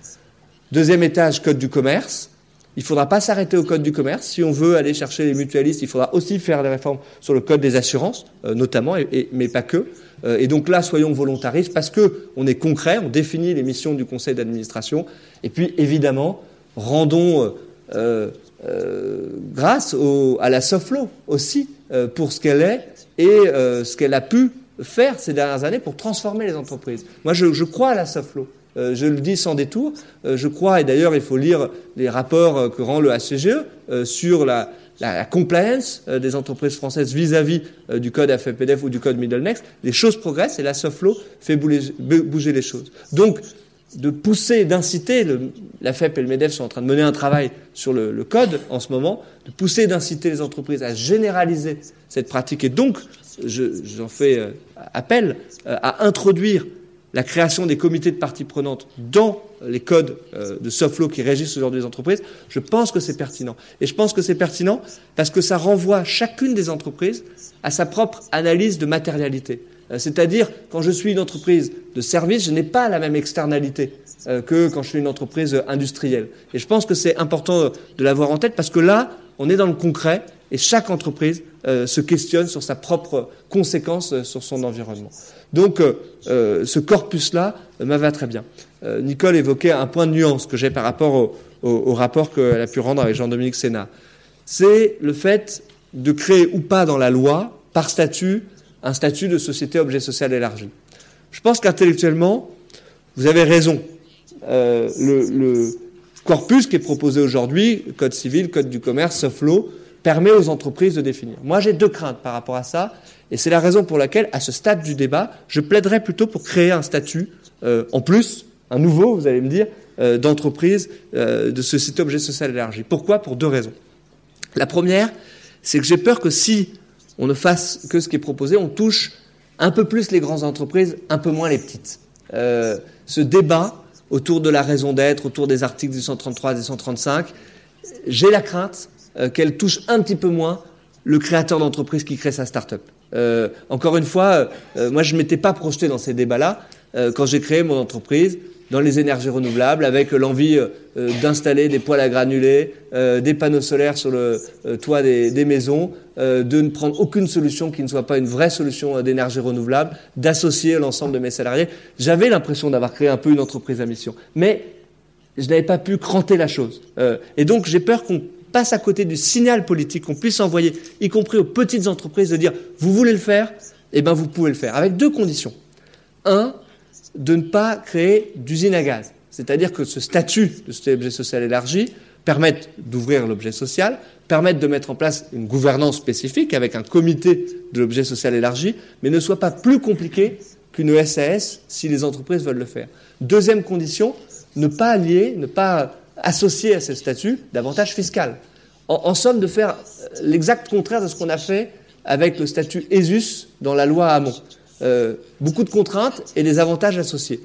Deuxième étage, code du commerce. Il ne faudra pas s'arrêter au code du commerce. Si on veut aller chercher les mutualistes, il faudra aussi faire des réformes sur le code des assurances, euh, notamment, mais pas que. Euh, et donc là, soyons volontaristes parce que on est concret, on définit les missions du conseil d'administration. Et puis, évidemment, rendons euh, euh, grâce à la Soflo aussi euh, pour ce qu'elle est et euh, ce qu'elle a pu faire ces dernières années pour transformer les entreprises. Moi, je, crois à la Soflo. je le dis sans détour. je crois, et d'ailleurs, il faut lire les rapports que rend le HCGE sur la, compliance des entreprises françaises vis-à-vis du code AFPDF ou du code Middle Next, les choses progressent et la soft law fait bouger les choses. Donc, de pousser, d'inciter, la FEP et le MEDEF sont en train de mener un travail sur le, code en ce moment, de pousser, d'inciter les entreprises à généraliser cette pratique et donc, j'en fais euh, appel euh, à introduire la création des comités de parties prenantes dans les codes euh, de soft law qui régissent aujourd'hui les entreprises, je pense que c'est pertinent. Et je pense que c'est pertinent parce que ça renvoie chacune des entreprises à sa propre analyse de matérialité. Euh, c'est-à-dire, quand je suis une entreprise de service, je n'ai pas la même externalité euh, que quand je suis une entreprise industrielle. Et je pense que c'est important de l'avoir en tête parce que là, on est dans le concret et chaque entreprise euh, se questionne sur sa propre conséquence sur son environnement. Donc, ce corpus-là me va très bien. Nicole évoquait un point de nuance que j'ai par rapport au, au rapport qu'elle a pu rendre avec Jean-Dominique Sénat. C'est le fait de créer ou pas dans la loi, par statut, un statut de société objet social élargi. Je pense qu'intellectuellement, vous avez raison. Euh, le, corpus qui est proposé aujourd'hui, code civil, code du commerce, soft law, permet aux entreprises de définir. Moi, j'ai deux craintes par rapport à ça, et c'est la raison pour laquelle, à ce stade du débat, je plaiderais plutôt pour créer un statut, euh, en plus, un nouveau, vous allez me dire, euh, d'entreprise, de société objet social élargi. Pourquoi? Pour deux raisons. La première, c'est que j'ai peur que si on ne fasse que ce qui est proposé, on touche un peu plus les grandes entreprises, un peu moins les petites. Euh, ce débat autour de la raison d'être, autour des articles 233 et 135, j'ai la crainte euh, qu'elle touche un petit peu moins le créateur d'entreprise qui crée sa start-up. Euh, encore une fois, moi je ne m'étais pas projeté dans ces débats-là quand j'ai créé mon entreprise dans les énergies renouvelables, avec l'envie euh, d'installer des poêles à granulés, euh, des panneaux solaires sur le euh, toit des, maisons, de ne prendre aucune solution qui ne soit pas une vraie solution d'énergie renouvelable, d'associer l'ensemble de mes salariés. J'avais l'impression d'avoir créé un peu une entreprise à mission, mais je n'avais pas pu cranter la chose. et donc j'ai peur qu'on passe à côté du signal politique qu'on puisse envoyer, y compris aux petites entreprises, de dire vous voulez le faire, eh bien vous pouvez le faire, avec deux conditions. Un, de ne pas créer d'usine à gaz. C'est-à-dire que ce statut de cet objet social élargi permette d'ouvrir l'objet social, permette de mettre en place une gouvernance spécifique avec un comité de l'objet social élargi, mais ne soit pas plus compliqué qu'une SAS si les entreprises veulent le faire. Deuxième condition, ne pas allier, ne pas associer à ce statut d'avantages fiscal. En, somme, de faire l'exact contraire de ce qu'on a fait avec le statut ESUS dans la loi Hamon. Euh, beaucoup de contraintes et des avantages associés.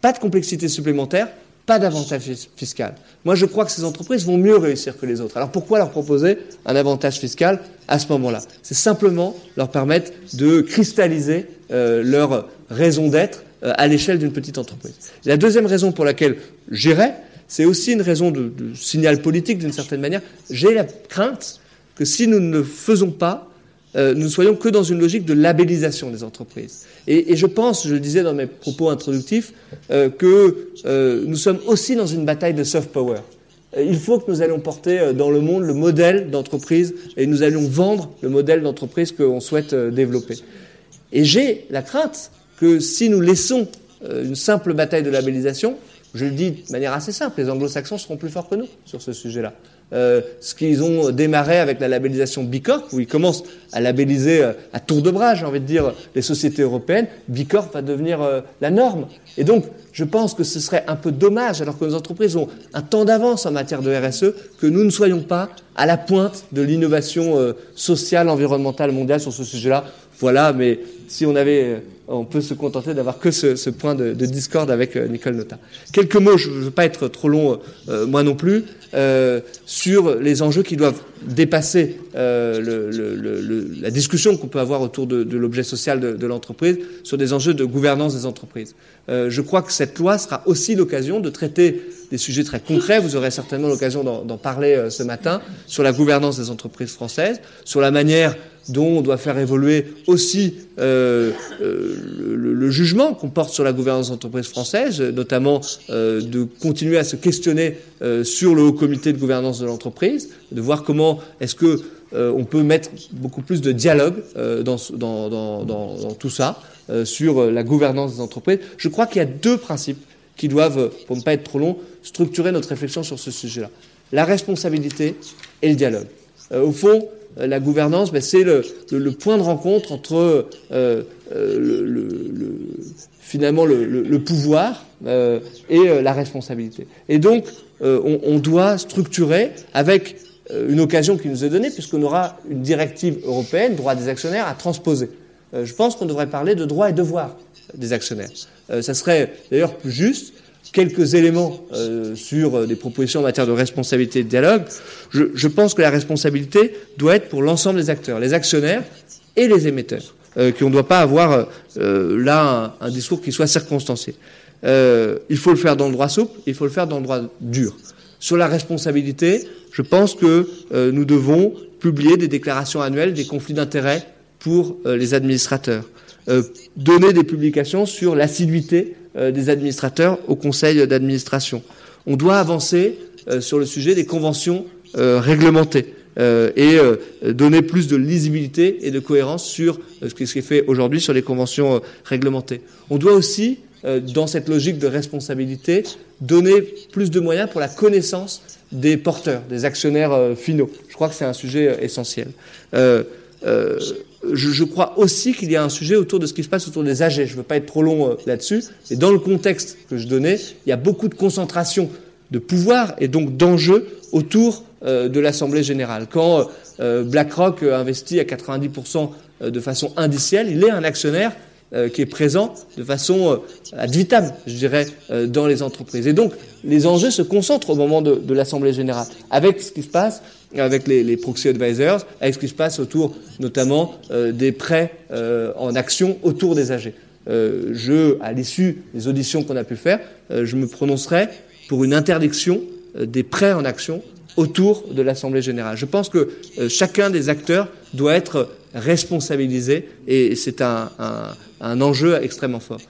Pas de complexité supplémentaire, pas d'avantage fiscal. Moi, je crois que ces entreprises vont mieux réussir que les autres. Alors pourquoi leur proposer un avantage fiscal à ce moment-là? C'est simplement leur permettre de cristalliser euh, leur raison d'être euh, à l'échelle d'une petite entreprise. La deuxième raison pour laquelle j'irai, c'est aussi une raison de, de signal politique d'une certaine manière. J'ai la crainte que si nous ne le faisons pas, euh, nous ne soyons que dans une logique de labellisation des entreprises. Et, je pense, je le disais dans mes propos introductifs, euh, que euh, nous sommes aussi dans une bataille de soft power. Il faut que nous allions porter dans le monde le modèle d'entreprise et nous allions vendre le modèle d'entreprise qu'on souhaite développer. Et j'ai la crainte que si nous laissons une simple bataille de labellisation, je le dis de manière assez simple, les anglo-saxons seront plus forts que nous sur ce sujet-là. Euh, ce qu'ils ont démarré avec la labellisation Bicorp, où ils commencent à labelliser euh, à tour de bras, j'ai envie de dire, les sociétés européennes, Bicorp va devenir euh, la norme. Et donc, je pense que ce serait un peu dommage, alors que nos entreprises ont un temps d'avance en matière de RSE, que nous ne soyons pas à la pointe de l'innovation sociale, environnementale mondiale sur ce sujet-là. Voilà, mais si on avait, on peut se contenter d'avoir que ce, point de, discorde avec Nicole Nota. Quelques mots, je ne veux pas être trop long, moi non plus. Euh, sur les enjeux qui doivent dépasser euh, la discussion qu'on peut avoir autour de, l'objet social de, l'entreprise, sur des enjeux de gouvernance des entreprises. Euh, je crois que cette loi sera aussi l'occasion de traiter des sujets très concrets. Vous aurez certainement l'occasion d'en parler ce matin sur la gouvernance des entreprises françaises, sur la manière dont on doit faire évoluer aussi euh, euh, le, jugement qu'on porte sur la gouvernance d'entreprise française, notamment euh, de continuer à se questionner sur le haut comité de gouvernance de l'entreprise, de voir comment est-ce que on peut mettre beaucoup plus de dialogue dans, dans, tout ça sur la gouvernance des entreprises. Je crois qu'il y a deux principes qui doivent, pour ne pas être trop long, structurer notre réflexion sur ce sujet-là. La responsabilité et le dialogue. au fond, la gouvernance, ben, c'est le, point de rencontre entre le, finalement le, pouvoir et la responsabilité. Et donc, on, on, doit structurer avec une occasion qui nous est donnée, puisqu'on aura une directive européenne, droit des actionnaires, à transposer. je pense qu'on devrait parler de droits et devoirs des actionnaires. ça serait d'ailleurs plus juste quelques éléments euh, sur euh, des propositions en matière de responsabilité et de dialogue. Je, pense que la responsabilité doit être pour l'ensemble des acteurs, les actionnaires et les émetteurs, euh, qu'on ne doit pas avoir euh, là un, un, discours qui soit circonstancié. il faut le faire dans le droit souple, il faut le faire dans le droit dur. Sur la responsabilité, je pense que nous devons publier des déclarations annuelles des conflits d'intérêts pour les administrateurs, donner des publications sur l'assiduité des administrateurs au conseil d'administration. On doit avancer euh, sur le sujet des conventions euh, réglementées. et donner plus de lisibilité et de cohérence sur ce qui est fait aujourd'hui sur les conventions réglementées. On doit aussi, dans cette logique de responsabilité, donner plus de moyens pour la connaissance des porteurs, des actionnaires finaux. Je crois que c'est un sujet essentiel. Euh, je, crois aussi qu'il y a un sujet autour de ce qui se passe autour des AG. Je ne veux pas être trop long euh, là-dessus, mais dans le contexte que je donnais, il y a beaucoup de concentration de pouvoir et donc d'enjeux autour euh, de l'Assemblée générale. Quand BlackRock investit à 90% de façon indicielle, il est un actionnaire qui est présent de façon ad vitam, je dirais, dans les entreprises. Et donc, les enjeux se concentrent au moment de l'Assemblée générale, avec ce qui se passe avec les, les, proxy advisors, avec ce qui se passe autour notamment euh, des prêts euh, en action autour des AG. Euh, je, à l'issue des auditions qu'on a pu faire, je me prononcerai pour une interdiction des prêts en action autour de l'Assemblée générale. Je pense que chacun des acteurs doit être responsabilisé et c'est un, un enjeu extrêmement fort.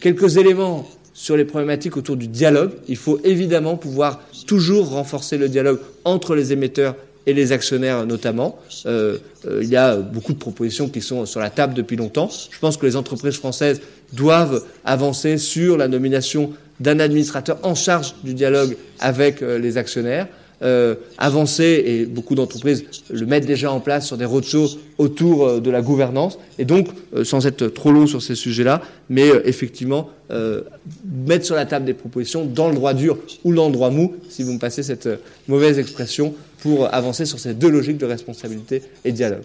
Quelques éléments sur les problématiques autour du dialogue. Il faut évidemment pouvoir toujours renforcer le dialogue entre les émetteurs et les actionnaires notamment. Euh, euh, il y a beaucoup de propositions qui sont sur la table depuis longtemps. Je pense que les entreprises françaises doivent avancer sur la nomination d'un administrateur en charge du dialogue avec euh, les actionnaires. Euh, avancer, et beaucoup d'entreprises le mettent déjà en place sur des roadshows autour euh, de la gouvernance, et donc, euh, sans être trop long sur ces sujets-là, mais effectivement, mettre sur la table des propositions dans le droit dur ou dans le droit mou, si vous me passez cette mauvaise expression, pour avancer sur ces deux logiques de responsabilité et dialogue.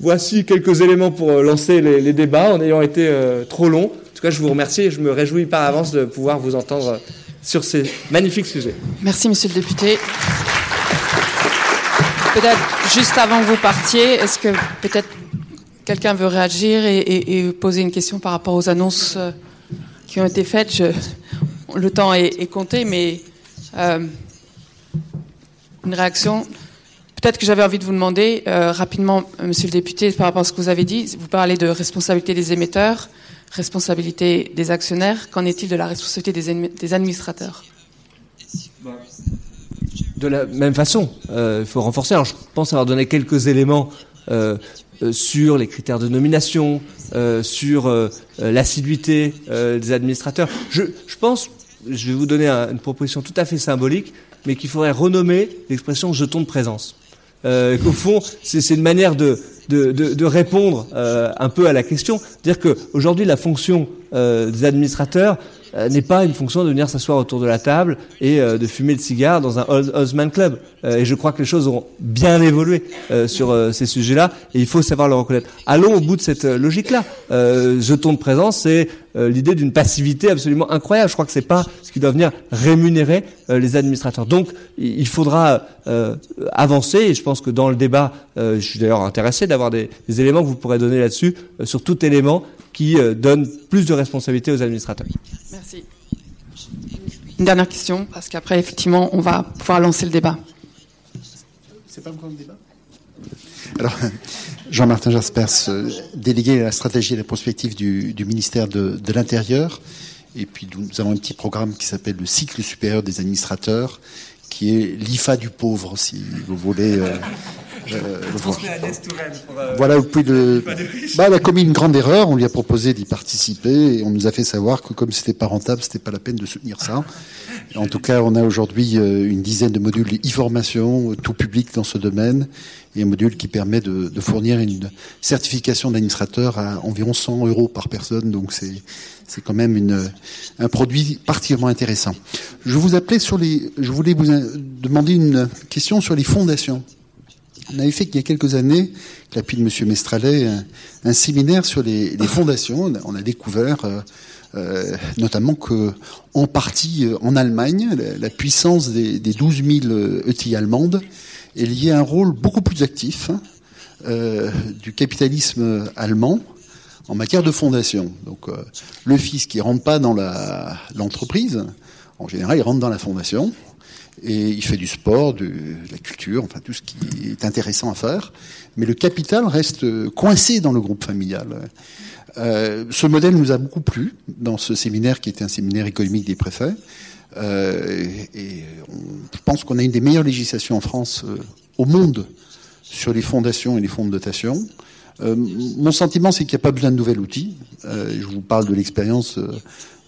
Voici quelques éléments pour lancer les, les débats, en ayant été trop long. En tout cas, je vous remercie et je me réjouis par avance de pouvoir vous entendre sur ces magnifiques sujets. Merci, monsieur le député. Peut-être juste avant que vous partiez, est-ce que peut-être quelqu'un veut réagir et, poser une question par rapport aux annonces euh, qui ont été faites? Le temps est, est compté, mais euh, une réaction. Peut-être que j'avais envie de vous demander euh, rapidement, monsieur le député, par rapport à ce que vous avez dit, vous parlez de responsabilité des émetteurs responsabilité des actionnaires, qu'en est-il de la responsabilité des, administrateurs? De la même façon, euh, il faut renforcer. Alors, je pense avoir donné quelques éléments euh, euh, sur les critères de nomination, sur l'assiduité des administrateurs. Je, pense, je vais vous donner un, une proposition tout à fait symbolique, mais qu'il faudrait renommer l'expression jeton de présence. Qu'au fond, c'est une manière de, de, répondre euh, un peu à la question, dire qu'aujourd'hui la fonction euh, des administrateurs euh, n'est pas une fonction de venir s'asseoir autour de la table et euh, de fumer le cigare dans un Osman Club. Euh, et je crois que les choses ont bien évolué sur ces sujets-là et il faut savoir le reconnaître. Allons au bout de cette logique-là. jeton de présence, c'est l'idée d'une passivité absolument incroyable. Je crois que c'est pas ce qui doit venir rémunérer les administrateurs. Donc, il faudra avancer et je pense que dans le débat, je suis d'ailleurs intéressé d'avoir des, des, éléments que vous pourrez donner là-dessus sur tout élément qui euh, donne plus de responsabilités aux administrateurs. Merci. Une dernière question, parce qu'après, effectivement, on va pouvoir lancer le débat. C'est pas encore le débat? Alors, Jean-Martin Jaspers, euh, délégué à la stratégie et à la prospective du, du ministère de, de l'Intérieur. Et puis, nous avons un petit programme qui s'appelle le cycle supérieur des administrateurs, qui est l'IFA du pauvre, si vous voulez. Euh, voilà, vous pouvez le. Bah, elle a commis une grande erreur. On lui a proposé d'y participer et on nous a fait savoir que comme c'était pas rentable, c'était pas la peine de soutenir ça. En tout cas, on a aujourd'hui une dizaine de modules e-formation, tout public dans ce domaine, et un module qui permet de, de fournir une certification d'administrateur à environ 100 euros par personne. Donc c'est c'est quand même une, un produit particulièrement intéressant. Je vous appelais sur les, je voulais vous demander une question sur les fondations. On avait fait il y a quelques années, l'appui de Monsieur Mestralet, un, séminaire sur les, fondations. On a découvert euh, euh, notamment que, en partie euh, en Allemagne, la, puissance des, des 12 000 ETI allemandes est liée à un rôle beaucoup plus actif hein, euh, du capitalisme allemand en matière de fondation. Donc le fils qui rentre pas dans l'entreprise, en général, il rentre dans la fondation et il fait du sport, de, la culture, enfin tout ce qui est intéressant à faire. Mais le capital reste coincé dans le groupe familial. Euh, ce modèle nous a beaucoup plu dans ce séminaire qui était un séminaire économique des préfets. Euh, et on, je pense qu'on a une des meilleures législations en France euh, au monde sur les fondations et les fonds de dotation. Euh, mon sentiment, c'est qu'il n'y a pas besoin de nouvel outil. Euh, je vous parle de l'expérience, euh,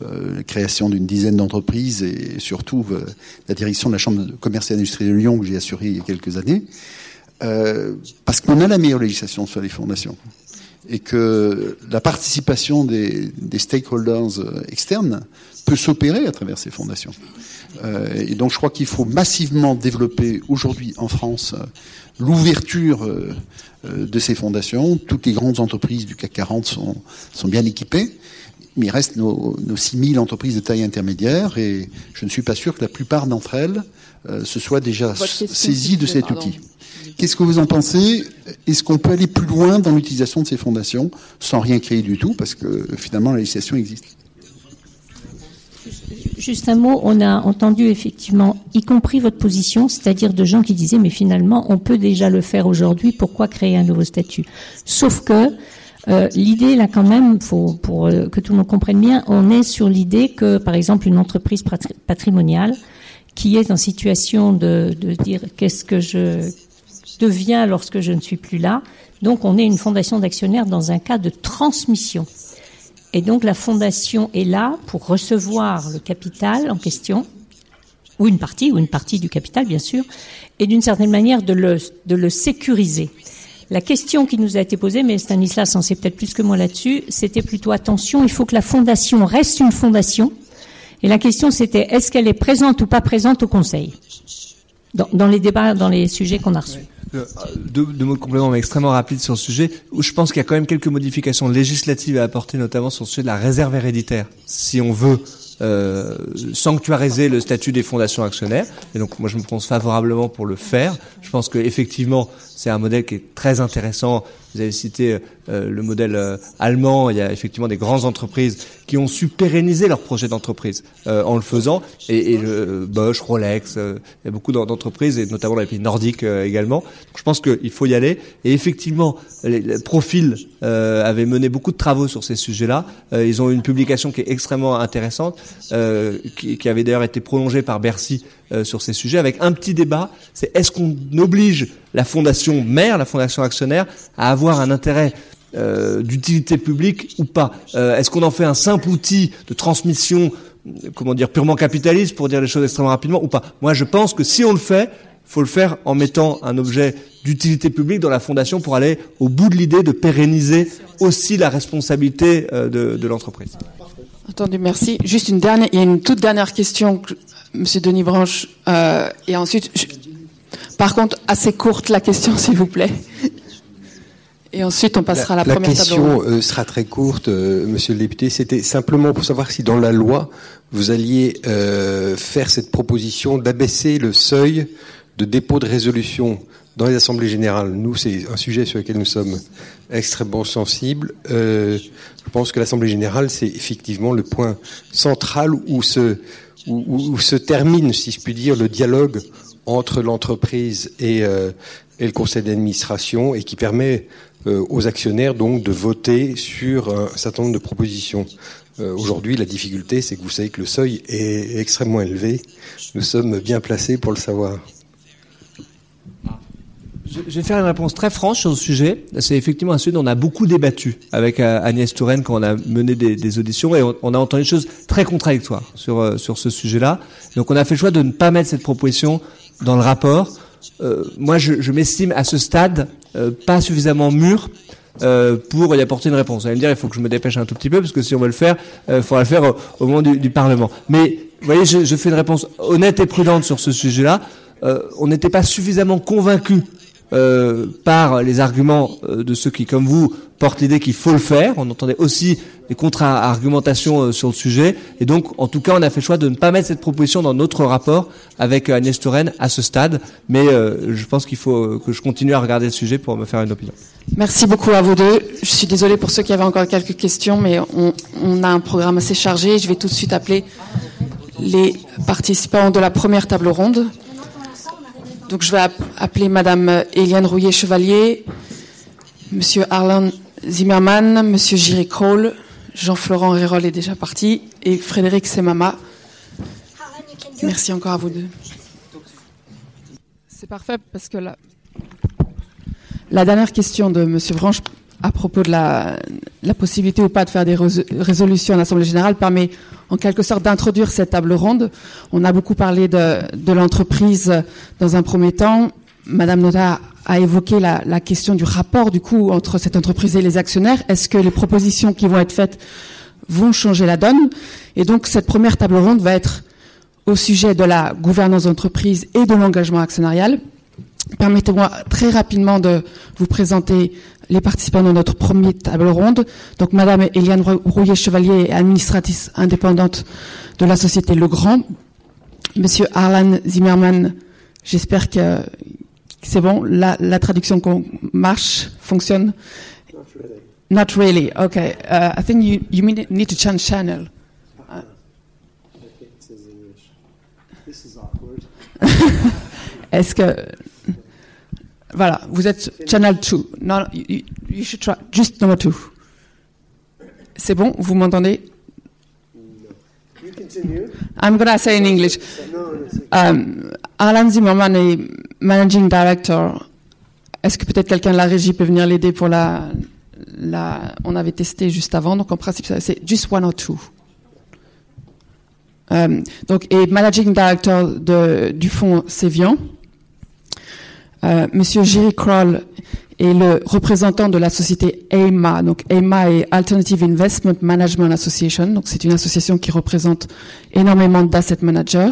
euh, création d'une dizaine d'entreprises et surtout la direction de la Chambre de commerce et d'industrie de Lyon que j'ai assurée il y a quelques années. parce qu'on a la meilleure législation sur les fondations et que la participation des, stakeholders externes peut s'opérer à travers ces fondations. Et donc je crois qu'il faut massivement développer aujourd'hui en France l'ouverture de ces fondations. Toutes les grandes entreprises du CAC 40 sont, sont bien équipées, mais il reste nos, nos 6000 entreprises de taille intermédiaire et je ne suis pas sûr que la plupart d'entre elles euh, se soient déjà saisies de cet outil. Qu'est-ce que vous en pensez? Est-ce qu'on peut aller plus loin dans l'utilisation de ces fondations sans rien créer du tout? Parce que finalement, la législation existe. Juste un mot, on a entendu effectivement, y compris votre position, c'est-à-dire de gens qui disaient, mais finalement, on peut déjà le faire aujourd'hui, pourquoi créer un nouveau statut? Sauf que euh, l'idée, là, quand même, faut, pour euh, que tout le monde comprenne bien, on est sur l'idée que, par exemple, une entreprise patrimoniale qui est en situation de, de dire qu'est-ce que je deviens lorsque je ne suis plus là, donc on est une fondation d'actionnaires dans un cas de transmission. Et donc la fondation est là pour recevoir le capital en question, ou une partie, ou une partie du capital bien sûr, et d'une certaine manière de le, de le sécuriser. La question qui nous a été posée, mais Stanislas en sait peut-être plus que moi là-dessus, c'était plutôt attention, il faut que la fondation reste une fondation. Et la question c'était est-ce qu'elle est présente ou pas présente au Conseil? Dans, dans les débats, dans les sujets qu'on a reçus. Euh, deux, deux, mots de complément mais extrêmement rapides sur le sujet, je pense qu'il y a quand même quelques modifications législatives à apporter, notamment sur le sujet de la réserve héréditaire. Si on veut euh, sanctuariser le statut des fondations actionnaires, et donc moi je me prononce favorablement pour le faire. Je pense que effectivement c'est un modèle qui est très intéressant vous avez cité euh, le modèle euh, allemand. Il y a effectivement des grandes entreprises qui ont su pérenniser leur projet d'entreprise euh, en le faisant. Et, et Bosch, Rolex, il y a beaucoup d'entreprises, et notamment dans les pays nordiques également. Je pense qu'il faut y aller. Et effectivement, les, les Profil avait mené beaucoup de travaux sur ces sujets-là. ils ont une publication qui est extrêmement intéressante, qui, qui avait d'ailleurs été prolongée par Bercy euh, sur ces sujets, avec un petit débat, c'est est-ce qu'on oblige la fondation mère, la fondation actionnaire, à avoir un intérêt euh, d'utilité publique ou pas? Euh, Est-ce qu'on en fait un simple outil de transmission, comment dire, purement capitaliste, pour dire les choses extrêmement rapidement, ou pas? Moi, je pense que si on le fait, faut le faire en mettant un objet d'utilité publique dans la fondation pour aller au bout de l'idée de pérenniser aussi la responsabilité de, l'entreprise. Entendu, merci. Juste une dernière, il une toute dernière question Monsieur Denis Branche. Euh, et ensuite, je... par contre, assez courte la question, [LAUGHS] s'il vous plaît. Et ensuite, on passera la, à la, première question. La question euh, sera très courte, euh, Monsieur le député. C'était simplement pour savoir si dans la loi, vous alliez euh, faire cette proposition d'abaisser le seuil de dépôt de résolution dans les assemblées générales. Nous, c'est un sujet sur lequel nous sommes extrêmement sensibles. Euh, je pense que l'assemblée générale, c'est effectivement le point central où se où, se termine, si je puis dire, le dialogue entre l'entreprise et, euh, et, le conseil d'administration et qui permet euh, aux actionnaires donc de voter sur un certain nombre de propositions. Euh, Aujourd'hui, la difficulté, c'est que vous savez que le seuil est extrêmement élevé. Nous sommes bien placés pour le savoir. Je vais faire une réponse très franche sur ce sujet. C'est effectivement un sujet dont on a beaucoup débattu avec euh, Agnès Touraine quand on a mené des, des auditions et on, on, a entendu des choses très contradictoires sur, euh, sur ce sujet-là. Donc on a fait le choix de ne pas mettre cette proposition dans le rapport. Euh, moi, je, je m'estime à ce stade euh, pas suffisamment mûr euh, pour y apporter une réponse. Vous allez me dire, il faut que je me dépêche un tout petit peu, parce que si on veut le faire, il faudra le faire au, au moment du, du, Parlement. Mais, vous voyez, je, je, fais une réponse honnête et prudente sur ce sujet-là. on n'était pas suffisamment convaincu euh, par les arguments euh, de ceux qui, comme vous, portent l'idée qu'il faut le faire. On entendait aussi des contre-argumentations euh, sur le sujet. Et donc, en tout cas, on a fait le choix de ne pas mettre cette proposition dans notre rapport avec Agnès Touraine à ce stade. Mais je pense qu'il faut que je continue à regarder le sujet pour me faire une opinion. Merci beaucoup à vous deux. Je suis désolée pour ceux qui avaient encore quelques questions, mais on, on a un programme assez chargé. Je vais tout de suite appeler les participants de la première table ronde. Donc je vais appeler Madame Eliane Rouillet-Chevalier, Monsieur Arlan Zimmermann, Monsieur Jiří Kroll, Jean-Florent Rérol est déjà parti, et Frédéric Semama. Merci encore à vous deux. C'est parfait parce que la, la dernière question de Monsieur Branche à propos de la, la, possibilité ou pas de faire des résolutions à l'Assemblée générale permet en quelque sorte d'introduire cette table ronde. On a beaucoup parlé de, l'entreprise dans un premier temps. Madame Nota a évoqué la, la, question du rapport du coup entre cette entreprise et les actionnaires. Est-ce que les propositions qui vont être faites vont changer la donne? Et donc cette première table ronde va être au sujet de la gouvernance d'entreprise et de l'engagement actionnarial. Permettez-moi très rapidement de vous présenter les participants de notre première table ronde. Donc, Madame Eliane Rouillet-Chevalier est administratrice indépendante de la société Legrand. Monsieur Arlan Zimmermann, j'espère que c'est bon, la, la traduction marche, fonctionne? Not really. Not really. Okay. Uh, I think you, you need to change channel. Uh, [LAUGHS] Est-ce que voilà, vous êtes channel 2. Non, you, you should try just number 2. C'est bon, vous m'entendez? I'm going to say in English. Um, Alan Zimmerman est managing director. Est-ce que peut-être quelqu'un de la régie peut venir l'aider pour la, la. On avait testé juste avant, donc en principe, c'est just one or two. Um, donc, et managing director de, du fonds Sévian. Euh, Monsieur Jerry Kroll est le représentant de la société EIMA. Donc EIMA est Alternative Investment Management Association. Donc c'est une association qui représente énormément d'asset managers.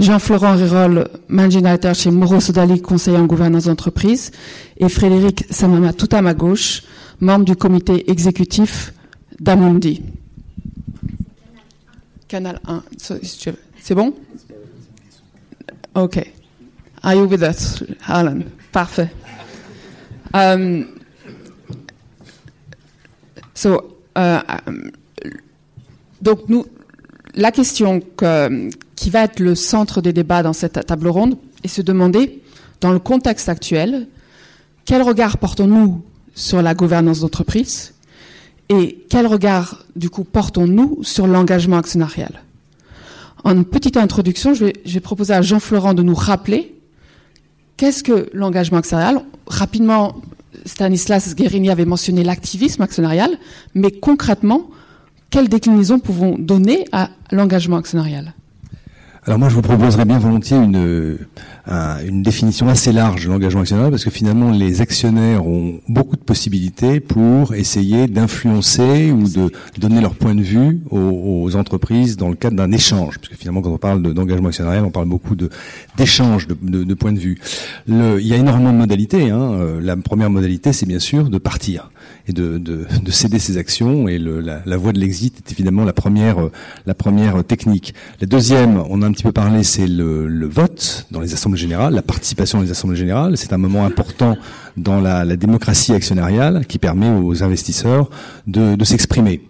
Jean-Florent Rérol, managing director chez Moro Sodali, conseiller en gouvernance d'entreprise, et Frédéric Samama, tout à ma gauche, membre du comité exécutif d'Amundi. Canal 1. C'est bon? OK. Are you with us, Alan? Parfait. Um, so, uh, donc nous, la question que, qui va être le centre des débats dans cette table ronde est se demander, dans le contexte actuel, quel regard portons-nous sur la gouvernance d'entreprise et quel regard, du coup, portons-nous sur l'engagement actionnarial? En petite introduction, je vais proposer à Jean-Florent de nous rappeler Qu'est-ce que l'engagement actionnarial Rapidement, Stanislas Guérini avait mentionné l'activisme actionnarial, mais concrètement, quelle déclinaison pouvons donner à l'engagement actionnarial? Alors moi, je vous proposerais bien volontiers une, une définition assez large de l'engagement actionnarial, parce que finalement, les actionnaires ont beaucoup de possibilités pour essayer d'influencer ou de donner leur point de vue aux, entreprises dans le cadre d'un échange, parce que finalement, quand on parle d'engagement actionnarial, on parle beaucoup de de, de, de points de vue. Il y a énormément de modalités. Hein. La première modalité, c'est bien sûr de partir et de, de, de céder ses actions, et la, la voie de l'exit est évidemment la première, la première technique. La deuxième, on a un petit peu parlé, c'est le, vote dans les assemblées générales, la participation dans les assemblées générales. C'est un moment important dans la, démocratie actionnariale qui permet aux investisseurs de, s'exprimer.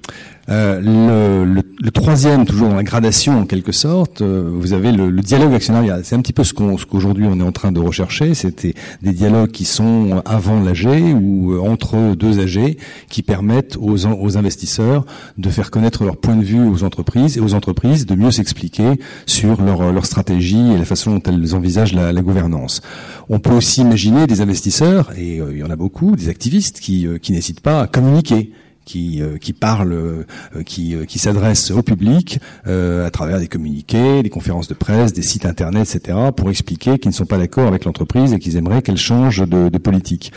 Euh, le, le troisième, toujours dans la gradation en quelque sorte, euh, vous avez le, dialogue actionnarial. C'est un petit peu ce qu'aujourd'hui on est en train de rechercher. C'était des dialogues qui sont avant l'AG ou euh, entre deux AG, qui permettent aux, investisseurs de faire connaître leur point de vue aux entreprises et aux entreprises de mieux s'expliquer sur leur, stratégie et la façon dont elles envisagent la, gouvernance. On peut aussi imaginer des investisseurs, et il y en a beaucoup, des activistes qui n'hésitent pas à communiquer qui, euh, qui parle, euh, qui, euh, qui s'adresse au public à travers des communiqués, des conférences de presse, des sites internet, etc., pour expliquer qu'ils ne sont pas d'accord avec l'entreprise et qu'ils aimeraient qu'elle change de politique.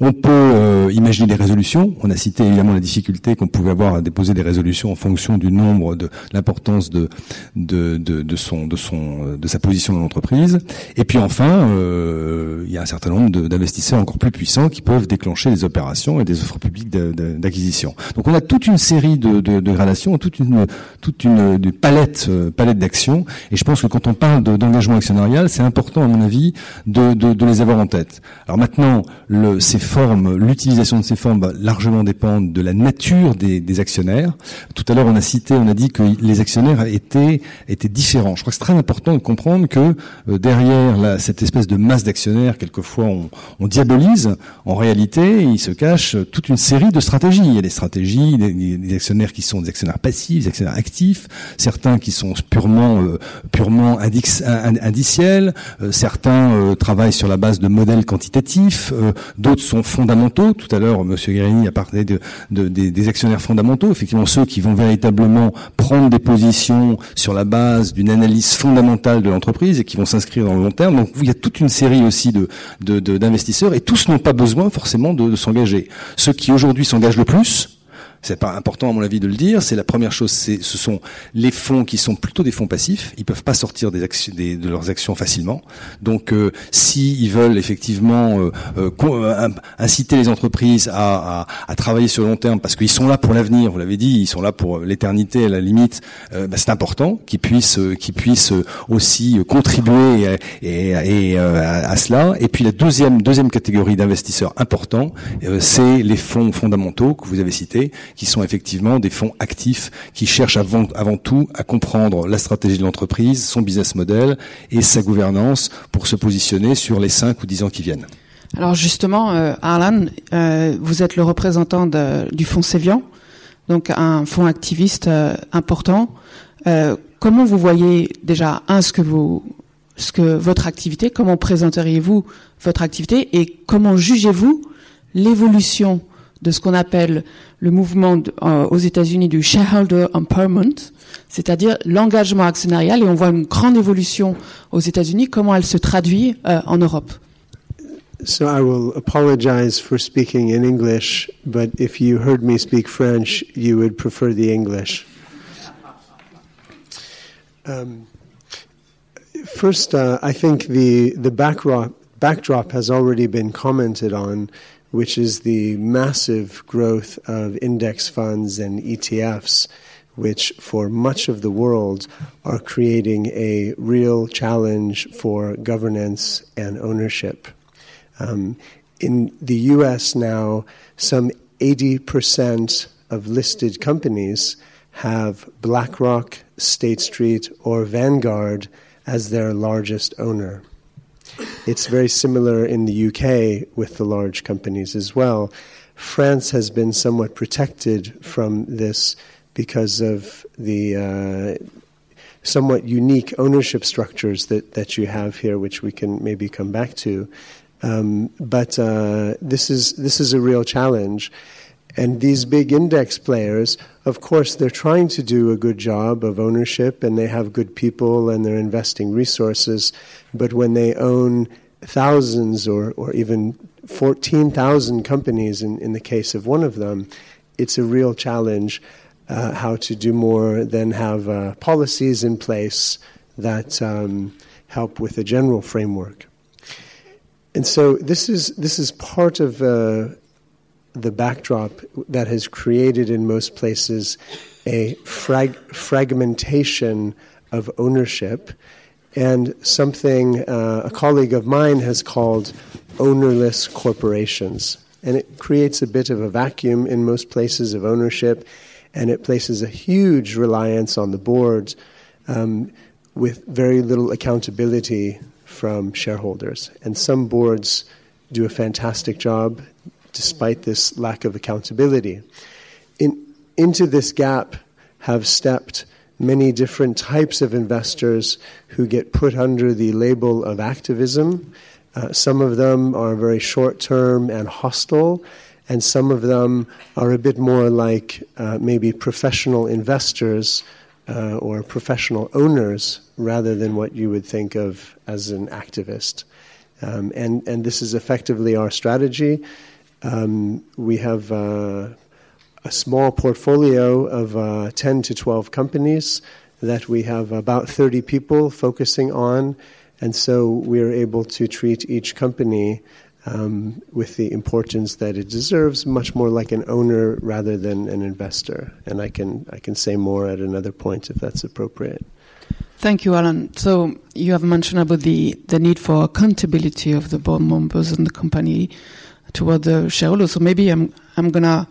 On peut euh, imaginer des résolutions. On a cité évidemment la difficulté qu'on pouvait avoir à déposer des résolutions en fonction du nombre, de l'importance de de, de, de, son de son de sa position dans l'entreprise. Et puis enfin, euh, il y a un certain nombre d'investisseurs encore plus puissants qui peuvent déclencher des opérations et des offres publiques d'acquisition. Donc on a toute une série de, de, de gradations, toute une toute une, palette euh, palette d'actions. Et je pense que quand on parle d'engagement actionnarial, c'est important à mon avis de, de, les avoir en tête. Alors maintenant, le, c'est l'utilisation de ces formes va largement dépendre de la nature des, actionnaires. Tout à l'heure, on a cité, on a dit que les actionnaires étaient étaient différents. Je crois que c'est très important de comprendre que euh, derrière cette espèce de masse d'actionnaires, quelquefois on, on, diabolise. En réalité, il se cache toute une série de stratégies. Il y a des stratégies, des, actionnaires qui sont des actionnaires passifs, des actionnaires actifs, certains qui sont purement euh, purement indiciels, euh, certains travaillent sur la base de modèles quantitatifs, d'autres sont fondamentaux. Tout à l'heure, Monsieur Guérini a parlé de, des, actionnaires fondamentaux, effectivement ceux qui vont véritablement prendre des positions sur la base d'une analyse fondamentale de l'entreprise et qui vont s'inscrire dans le long terme. Donc il y a toute une série aussi de d'investisseurs et tous n'ont pas besoin forcément de s'engager. Ceux qui aujourd'hui s'engagent le plus, c'est pas important à mon avis de le dire. C'est la première chose. C'est ce sont les fonds qui sont plutôt des fonds passifs. Ils peuvent pas sortir des, actions, des de leurs actions facilement. Donc, euh, si ils veulent effectivement euh, euh, euh, inciter les entreprises à, à, à, travailler sur le long terme, parce qu'ils sont là pour l'avenir. Vous l'avez dit, ils sont là pour l'éternité à la limite. Bah, c'est important qu'ils puissent qu'ils puissent aussi contribuer et, et à, à, cela. Et puis la deuxième deuxième catégorie d'investisseurs importants, c'est les fonds fondamentaux que vous avez cités qui sont effectivement des fonds actifs qui cherchent avant, tout à comprendre la stratégie de l'entreprise, son business model et sa gouvernance pour se positionner sur les 5 ou 10 ans qui viennent. Alors justement, euh, Arlan, euh, vous êtes le représentant du fonds Sévian, donc un fonds activiste euh, important. Comment vous voyez déjà un ce que vous ce que votre activité, comment présenteriez-vous votre activité et comment jugez-vous l'évolution de ce qu'on appelle le mouvement euh, aux États-Unis du shareholder empowerment, c'est-à-dire l'engagement actionnarial, et on voit une grande évolution aux États-Unis. Comment elle se traduit euh, en Europe So I will apologize for speaking in English, but if you heard me speak French, you would prefer the English. Um, first, uh, I think the the backdrop backdrop has already been commented on. Which is the massive growth of index funds and ETFs, which for much of the world are creating a real challenge for governance and ownership. Um, in the US now, some 80% of listed companies have BlackRock, State Street, or Vanguard as their largest owner. It's very similar in the UK with the large companies as well. France has been somewhat protected from this because of the uh, somewhat unique ownership structures that, that you have here, which we can maybe come back to. Um, but uh, this is this is a real challenge, and these big index players, of course, they're trying to do a good job of ownership and they have good people and they're investing resources. But when they own thousands or, or even 14,000 companies in, in the case of one of them, it's a real challenge uh, how to do more than have uh, policies in place that um, help with a general framework. And so this is this is part of uh, the backdrop that has created in most places a frag- fragmentation of ownership and something uh, a colleague of mine has called ownerless corporations. And it creates a bit of a vacuum in most places of ownership. and it places a huge reliance on the board um, with very little accountability from shareholders. And some boards do a fantastic job despite this lack of accountability. In, into this gap have stepped many different types of investors who get put under the label of activism. Uh, some of them are very short term and hostile, and some of them are a bit more like uh, maybe professional investors uh, or professional owners rather than what you would think of as an activist. Um, and, and this is effectively our strategy. Um, we have uh, a small portfolio of uh, 10 to 12 companies that we have about 30 people focusing on. And so we're able to treat each company um, with the importance that it deserves, much more like an owner rather than an investor. And I can, I can say more at another point if that's appropriate. Thank you, Alan. So you have mentioned about the, the need for accountability of the board members and the company toward the shareholders. So maybe I'm, I'm to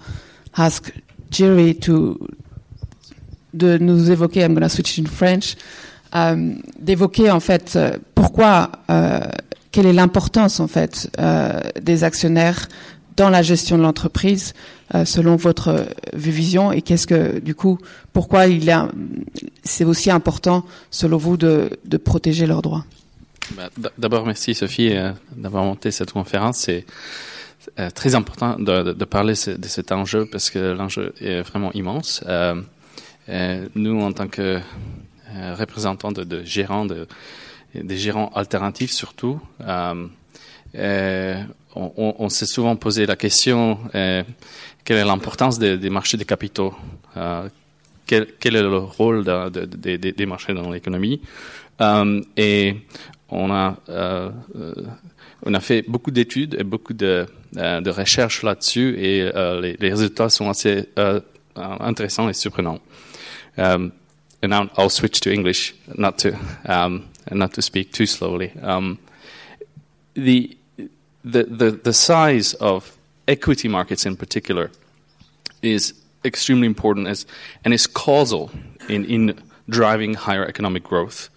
ask Jerry to de nous évoquer, I'm to switch in French, um, d'évoquer en fait euh, pourquoi, euh, quelle est l'importance en fait euh, des actionnaires dans la gestion de l'entreprise euh, selon votre vision et qu'est-ce que du coup pourquoi il est c'est aussi important selon vous de, protéger leurs droits? Bah, d'abord merci Sophie euh, d'avoir monté cette conférence. Euh, très important de, parler de cet enjeu parce que l'enjeu est vraiment immense. Euh, euh, nous, en tant que représentants de, de, gérants, de, des gérants alternatifs surtout, on, s'est souvent posé la question quelle est l'importance des, des, marchés de capitaux quel, est le rôle de, des marchés dans l'économie Et on a on a fait beaucoup d'études et beaucoup de, euh, de recherches là-dessus et euh, les, les, résultats sont assez euh, intéressants et surprenants. Um, and now I'll switch to English, not to um, not to speak too slowly. Um, the, the the the size of equity markets in particular is extremely important as and is causal in in driving higher economic growth.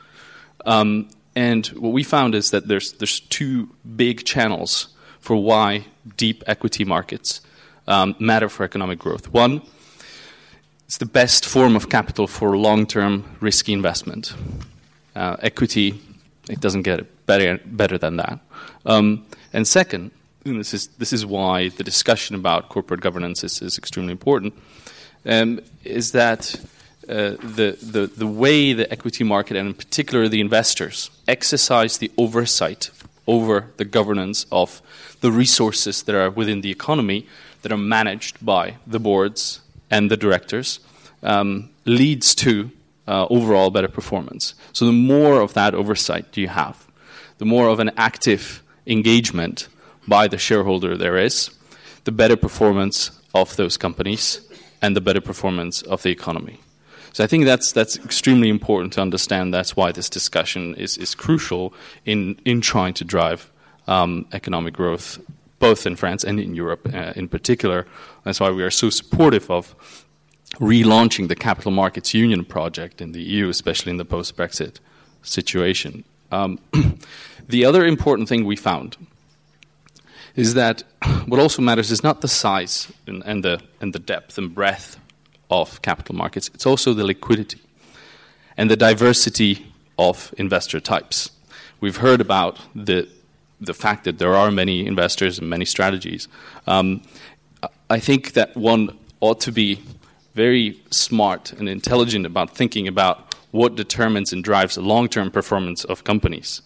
Um, and what we found is that there's, there's two big channels for why deep equity markets um, matter for economic growth. One, it's the best form of capital for long term risky investment. Uh, equity, it doesn't get better, better than that. Um, and second, and this is, this is why the discussion about corporate governance is, is extremely important, um, is that uh, the, the, the way the equity market and in particular the investors exercise the oversight over the governance of the resources that are within the economy that are managed by the boards and the directors um, leads to uh, overall better performance. So the more of that oversight do you have, the more of an active engagement by the shareholder there is, the better performance of those companies and the better performance of the economy. So I think that's that's extremely important to understand. That's why this discussion is, is crucial in in trying to drive um, economic growth, both in France and in Europe uh, in particular. That's why we are so supportive of relaunching the Capital Markets Union project in the EU, especially in the post-Brexit situation. Um, [CLEARS THROAT] the other important thing we found is that what also matters is not the size and, and, the, and the depth and breadth of capital markets, it's also the liquidity and the diversity of investor types. We've heard about the, the fact that there are many investors and many strategies. Um, I think that one ought to be very smart and intelligent about thinking about what determines and drives the long term performance of companies.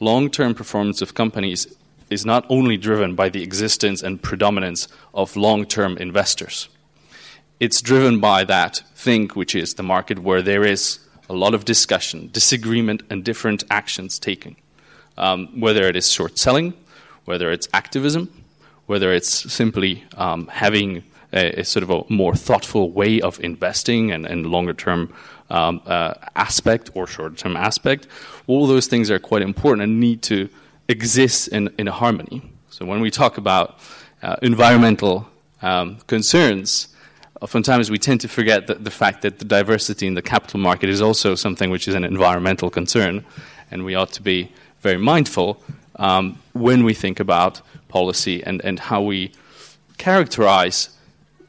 Long term performance of companies is not only driven by the existence and predominance of long term investors it's driven by that thing, which is the market where there is a lot of discussion, disagreement, and different actions taken. Um, whether it is short selling, whether it's activism, whether it's simply um, having a, a, sort of a more thoughtful way of investing and, and longer term um, uh, aspect or short term aspect, all those things are quite important and need to exist in, in harmony. So when we talk about uh, environmental um, concerns, oftentimes we tend to forget the, the fact that the diversity in the capital market is also something which is an environmental concern, and we ought to be very mindful um, when we think about policy and, and how we characterize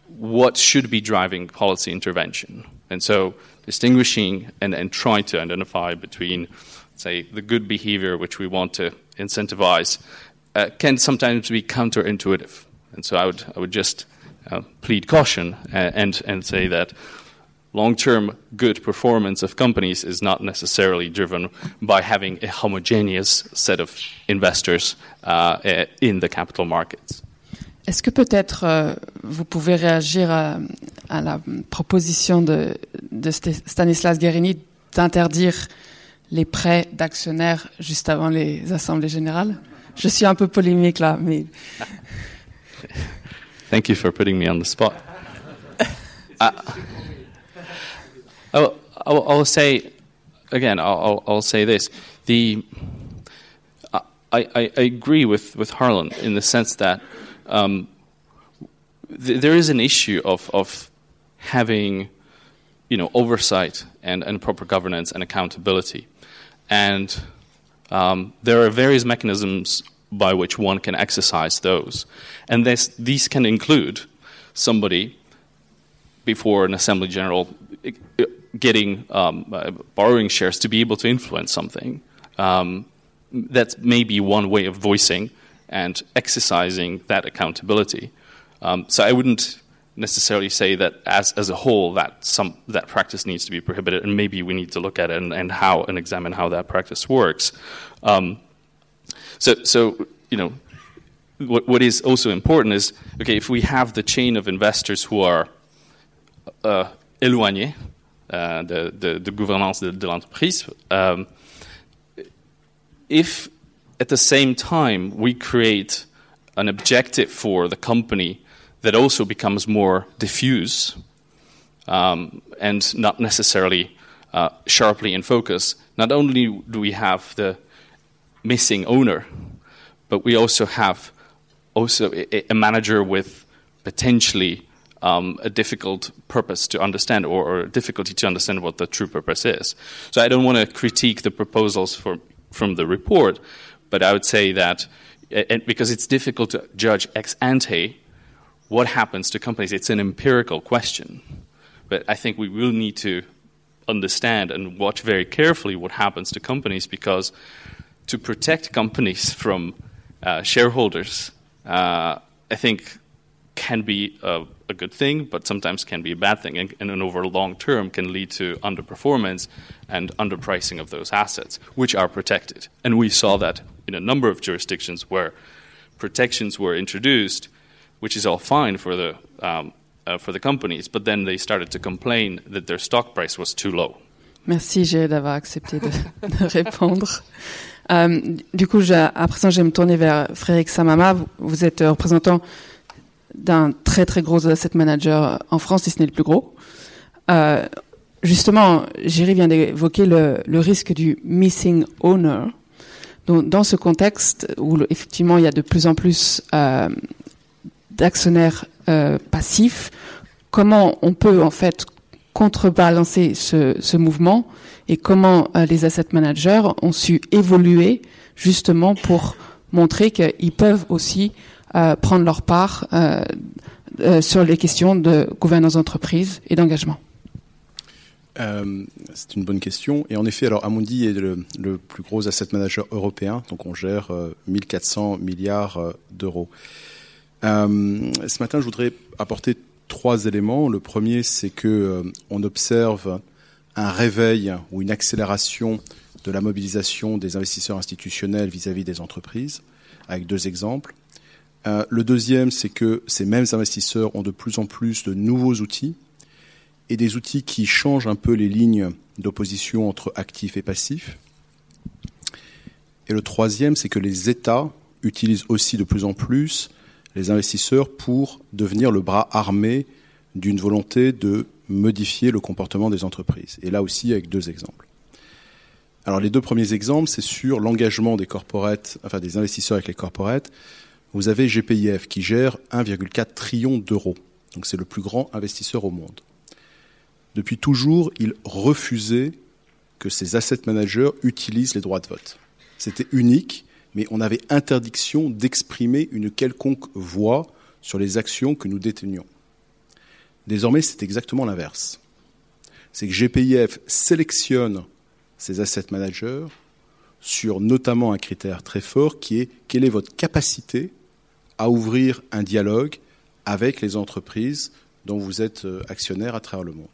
what should be driving policy intervention. And so, distinguishing and, and trying to identify between, say, the good behavior which we want to incentivize uh, can sometimes be counterintuitive. And so, I would, I would just plead caution and, and, and say that long term good performance of companies is not necessarily driven by having a homogeneous set of investors uh, in the capital markets. Est-ce que peut-être euh, vous pouvez réagir à, à la proposition de, de Stanislas Guérini d'interdire les prêts d'actionnaires juste avant les assemblées générales? Je suis un peu polémique là, mais. Thank you for putting me on the spot. uh, I'll, I'll, say again. I'll, I'll, say this: the I, I, I agree with with Harlan in the sense that um, th- there is an issue of, of having you know, oversight and, and proper governance and accountability. And um, there are various mechanisms by which one can exercise those. And this, these can include somebody before an assembly general getting um, uh, borrowing shares to be able to influence something. Um, that's maybe one way of voicing and exercising that accountability. Um, so I wouldn't necessarily say that as, as a whole that some that practice needs to be prohibited, and maybe we need to look at it and, and how and examine how that practice works. Um, so so you know what what is also important is okay if we have the chain of investors who are uh, éloignés uh, de, the, de, gouvernance de, de l'entreprise. Um, if at the same time, we create an objective for the company that also becomes more diffuse um, and not necessarily uh, sharply in focus. Not only do we have the missing owner, but we also have also a, manager with potentially um, a difficult purpose to understand or, or, difficulty to understand what the true purpose is. So I don't want to critique the proposals for, from the report, but I would say that and because it's difficult to judge ex ante what happens to companies, it's an empirical question. But I think we will need to understand and watch very carefully what happens to companies because to protect companies from uh, shareholders, uh, I think can be a, a, good thing, but sometimes can be a bad thing, and, and over long term can lead to underperformance and underpricing of those assets, which are protected. And we saw that in a number of jurisdictions where protections were introduced, which is all fine for the um, uh, for the companies, but then they started to complain that their stock price was too low. Merci, j'ai d'avoir accepté de, de répondre. [LAUGHS] Euh, du coup, à présent, je vais me tourner vers Frédéric Samama. Vous, êtes représentant d'un très très gros asset manager en France, si ce n'est le plus gros. Euh, justement, Géry vient d'évoquer le, risque du missing owner. Donc, dans ce contexte où effectivement il y a de plus en plus euh, d'actionnaires euh, passifs, comment on peut en fait contrebalancer ce, ce mouvement et comment euh, les asset managers ont su évoluer justement pour montrer qu'ils peuvent aussi euh, prendre leur part euh, sur les questions de gouvernance d'entreprise et d'engagement c'est une bonne question. Et en effet, alors Amundi est le, plus gros asset manager européen, donc on gère euh, 1400 milliards d'euros. ce matin, je voudrais apporter trois éléments. Le premier, c'est que on observe un réveil ou une accélération de la mobilisation des investisseurs institutionnels vis-à-vis -vis des entreprises, avec deux exemples. Euh, le deuxième, c'est que ces mêmes investisseurs ont de plus en plus de nouveaux outils et des outils qui changent un peu les lignes d'opposition entre actifs et passifs. Et le troisième, c'est que les États utilisent aussi de plus en plus les investisseurs pour devenir le bras armé d'une volonté de modifier le comportement des entreprises. Et là aussi, avec deux exemples. Alors, les deux premiers exemples, c'est sur l'engagement des corporates, enfin des investisseurs avec les corporates. Vous avez GPIF qui gère 1,4 trillion d'euros Donc c'est le plus grand investisseur au monde. Depuis toujours, il refusait que ces asset managers utilisent les droits de vote. C'était unique, mais on avait interdiction d'exprimer une quelconque voix sur les actions que nous détenions. Désormais, c'est exactement l'inverse. C'est que GPIF sélectionne ces asset managers sur notamment un critère très fort qui est quelle est votre capacité à ouvrir un dialogue avec les entreprises dont vous êtes euh, actionnaire à travers le monde.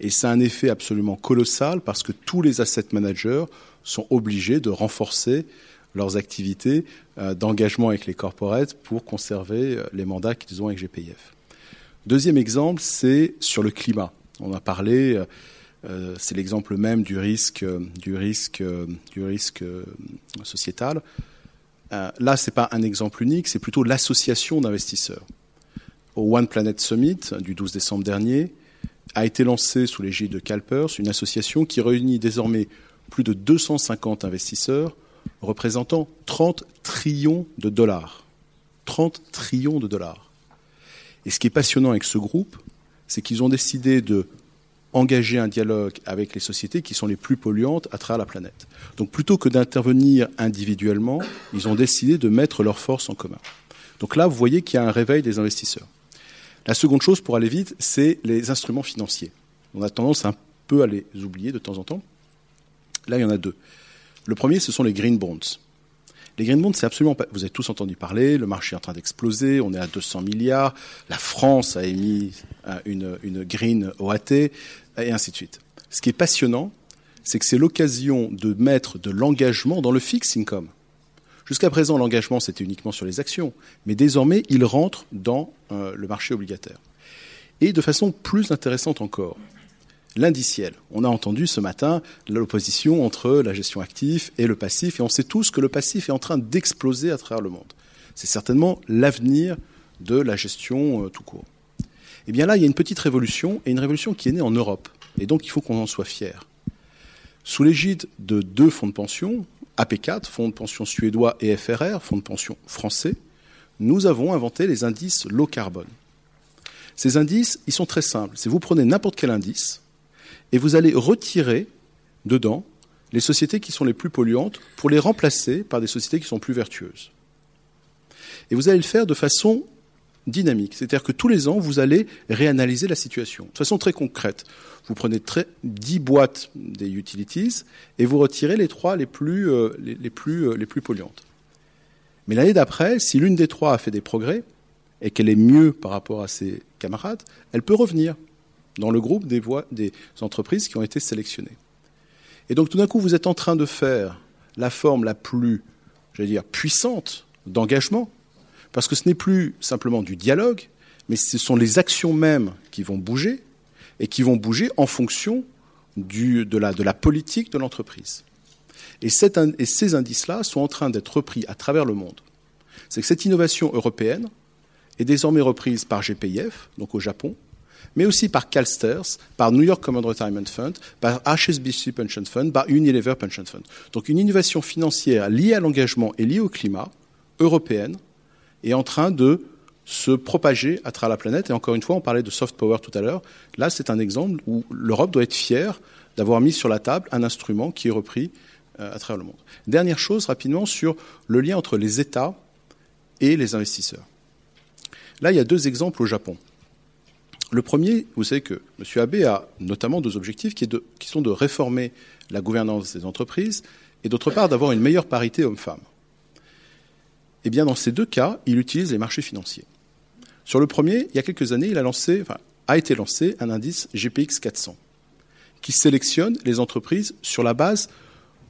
Et ça a un effet absolument colossal parce que tous les asset managers sont obligés de renforcer leurs activités euh, d'engagement avec les corporates pour conserver euh, les mandats qu'ils ont avec GPIF. Deuxième exemple, c'est sur le climat. On a parlé, euh, c'est l'exemple même du risque, du risque, du risque sociétal. là, ce n'est pas un exemple unique, c'est plutôt l'association d'investisseurs. Au One Planet Summit du 12 décembre dernier, a été lancée sous l'égide de CalPERS, une association qui réunit désormais plus de 250 investisseurs représentant 30 trillions de dollars. 30 trillions de dollars. Et ce qui est passionnant avec ce groupe, c'est qu'ils ont décidé de engager un dialogue avec les sociétés qui sont les plus polluantes à travers la planète. Donc plutôt que d'intervenir individuellement, ils ont décidé de mettre leurs forces en commun. Donc là, vous voyez qu'il y a un réveil des investisseurs. La seconde chose, pour aller vite, c'est les instruments financiers. On a tendance un peu à les oublier de temps en temps. Là, il y en a deux. Le premier, ce sont les green bonds. Les green bonds, c'est absolument pas. Vous avez tous entendu parler. Le marché est en train d'exploser. On est à 200 milliards. La France a émis une, une green OAT et ainsi de suite. Ce qui est passionnant, c'est que c'est l'occasion de mettre de l'engagement dans le fixed income. Jusqu'à présent, l'engagement, c'était uniquement sur les actions, mais désormais, il rentre dans euh, le marché obligataire. Et de façon plus intéressante encore, l'indiciel. On a entendu ce matin l'opposition entre la gestion active et le passif, et on sait tous que le passif est en train d'exploser à travers le monde. C'est certainement l'avenir de la gestion euh, tout court. Eh bien là, il y a une petite révolution, et une révolution qui est née en Europe, et donc il faut qu'on en soit fier. Sous l'égide de deux fonds de pension, AP4, fonds de pension suédois, et FRR, fonds de pension français, nous avons inventé les indices low carbone. Ces indices, ils sont très simples. C'est vous prenez n'importe quel indice et vous allez retirer dedans les sociétés qui sont les plus polluantes pour les remplacer par des sociétés qui sont plus vertueuses. Et vous allez le faire de façon dynamique. C'est-à-dire que tous les ans, vous allez réanalyser la situation de façon très concrète. Vous prenez très, 10 boîtes des utilities et vous retirez les trois les plus, euh, euh, les plus polluantes. Mais l'année d'après, si l'une des trois a fait des progrès et qu'elle est mieux par rapport à ses camarades, elle peut revenir dans le groupe des, des entreprises qui ont été sélectionnées. Et donc tout d'un coup, vous êtes en train de faire la forme la plus, j'allais dire, puissante d'engagement parce que ce n'est plus simplement du dialogue, mais ce sont les actions mêmes qui vont bouger, et qui vont bouger en fonction de, la, politique de l'entreprise. Et, et ces indices-là sont en train d'être repris à travers le monde. C'est que cette innovation européenne est désormais reprise par GPIF, donc au Japon, mais aussi par CalSTRS, par New York Common Retirement Fund, par HSBC Pension Fund, par Unilever Pension Fund. Donc une innovation financière liée à l'engagement et liée au climat, européenne, est en train de se propager à travers la planète. Et encore une fois, on parlait de soft power tout à l'heure. Là, c'est un exemple où l'Europe doit être fière d'avoir mis sur la table un instrument qui est repris euh, à travers le monde. Dernière chose, rapidement, sur le lien entre les États et les investisseurs. Là, il y a deux exemples au Japon. Le premier, vous savez que M. Abe a notamment deux objectifs qui, sont de réformer la gouvernance des entreprises et d'autre part d'avoir une meilleure parité homme-femme. Eh bien, dans ces deux cas, il utilise les marchés financiers. Sur le premier, il y a quelques années, il a été lancé un indice GPX 400 qui sélectionne les entreprises sur la base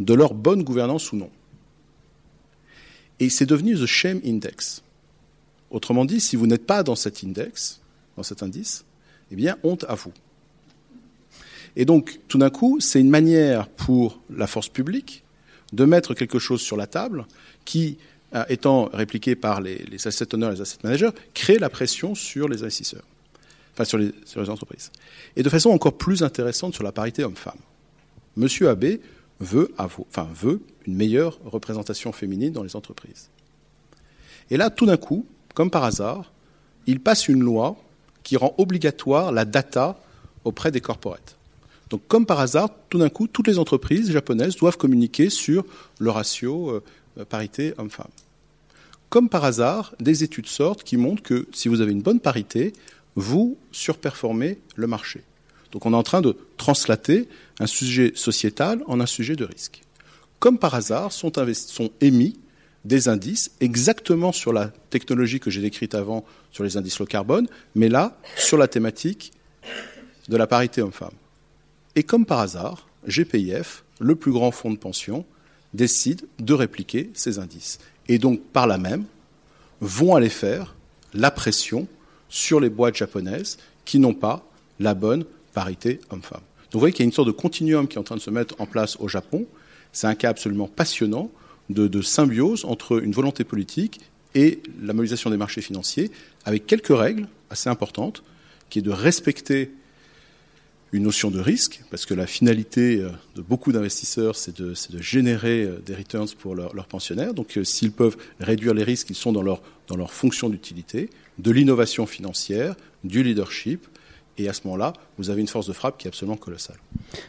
de leur bonne gouvernance ou non. Et c'est devenu The Shame Index. Autrement dit, si vous n'êtes pas dans cet index, dans cet indice, eh bien, honte à vous. Et donc, tout d'un coup, c'est une manière pour la force publique de mettre quelque chose sur la table qui euh, étant répliqué par les, asset owners et les asset managers, crée la pression sur les investisseurs, enfin sur les, entreprises. Et de façon encore plus intéressante sur la parité homme-femme. Monsieur Abbé veut, veut une meilleure représentation féminine dans les entreprises. Et là, tout d'un coup, comme par hasard, il passe une loi qui rend obligatoire la data auprès des corporates. Donc, comme par hasard, tout d'un coup, toutes les entreprises japonaises doivent communiquer sur le ratio euh, parité homme-femme. Comme par hasard, des études sortent qui montrent que si vous avez une bonne parité, vous surperformez le marché. Donc on est en train de translater un sujet sociétal en un sujet de risque. Comme par hasard, sont émis des indices exactement sur la technologie que j'ai décrite avant sur les indices low carbone, mais là, sur la thématique de la parité homme-femme. Et comme par hasard, GPIF, le plus grand fonds de pension, décide de répliquer ces indices. Et donc, par là même, vont aller faire la pression sur les boîtes japonaises qui n'ont pas la bonne parité homme-femme. Donc vous voyez qu'il y a une sorte de continuum qui est en train de se mettre en place au Japon. C'est un cas absolument passionnant de, symbiose entre une volonté politique et la mobilisation des marchés financiers, avec quelques règles assez importantes, qui est de respecter une notion de risque, parce que la finalité euh, de beaucoup d'investisseurs, c'est de, générer euh, des returns pour leurs pensionnaires. Donc euh, s'ils peuvent réduire les risques, ils sont dans leur, dans leur fonction d'utilité, de l'innovation financière, du leadership, et à ce moment-là, vous avez une force de frappe qui est absolument colossale.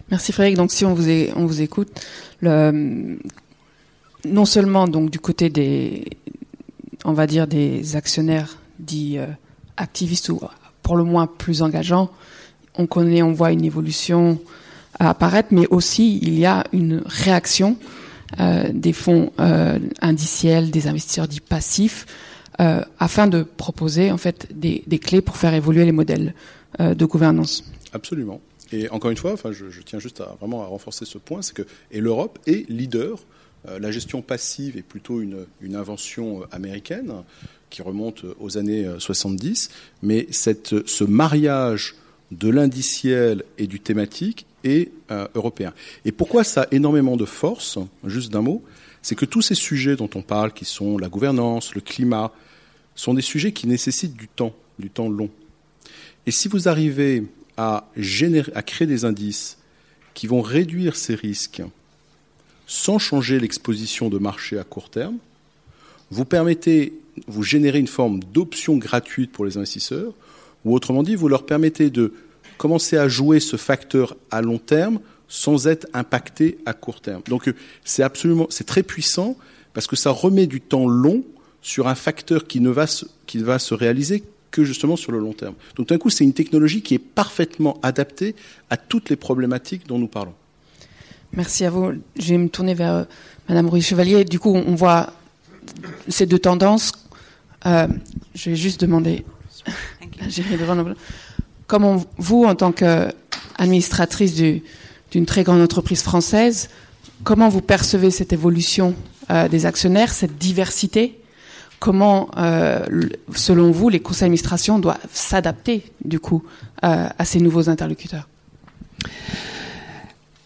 Merci Frédéric. Donc si on vous, écoute, non seulement donc du côté des, on va dire des actionnaires dits euh, activistes ou pour le moins plus engageants, on voit une évolution apparaître, mais aussi il y a une réaction euh, des fonds euh, indiciels, des investisseurs dits passifs, afin de proposer en fait des, clés pour faire évoluer les modèles de gouvernance. Absolument. Et encore une fois, enfin, je, tiens juste à vraiment à renforcer ce point, c'est que l'Europe est leader. Euh, la gestion passive est plutôt une, invention américaine qui remonte aux années 70, mais ce mariage de l'indiciel et du thématique est euh, européen. Et pourquoi ça a énormément de force, juste d'un mot, c'est que tous ces sujets dont on parle, qui sont la gouvernance, le climat, sont des sujets qui nécessitent du temps, du temps long. Et si vous arrivez à, générer, à créer des indices qui vont réduire ces risques sans changer l'exposition de marché à court terme, vous permettez, vous générez une forme d'option gratuite pour les investisseurs, ou autrement dit, vous leur permettez de commencer à jouer ce facteur à long terme sans être impacté à court terme. Donc c'est absolument, très puissant parce que ça remet du temps long sur un facteur qui ne va se, va se réaliser que justement sur le long terme. Donc d'un coup, c'est une technologie qui est parfaitement adaptée à toutes les problématiques dont nous parlons. Merci à vous. Je vais me tourner vers euh, Madame Chevalier. Du coup, on voit ces deux tendances. Euh, je vais juste demander. Comment vous, en tant qu'administratrice d'une très grande entreprise française, comment vous percevez cette évolution euh, des actionnaires, cette diversité? Comment, selon vous, les conseils d'administration doivent s'adapter, du coup, à ces nouveaux interlocuteurs?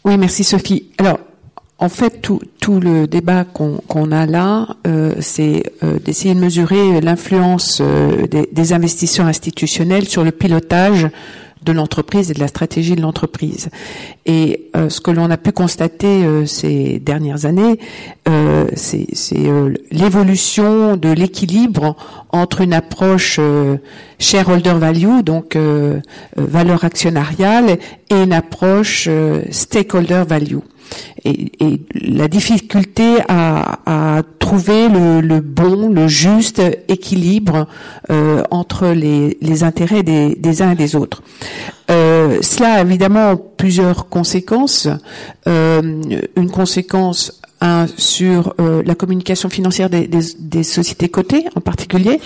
Oui, merci Sophie. Alors, en fait, tout, le débat qu'on a là, euh, c'est euh, d'essayer de mesurer l'influence euh, des, des, investisseurs institutionnels sur le pilotage de l'entreprise et de la stratégie de l'entreprise. Et euh, ce que l'on a pu constater euh, ces dernières années, euh, c'est l'évolution de l'équilibre entre une approche shareholder value, donc valeur actionnariale, et une approche stakeholder value et, et, la difficulté à, à trouver le, le, bon, le juste équilibre euh, entre les, les intérêts des, des, uns et des autres. Euh, cela a évidemment plusieurs conséquences. Euh, une conséquence un, sur euh, la communication financière des, des, des, sociétés cotées en particulier,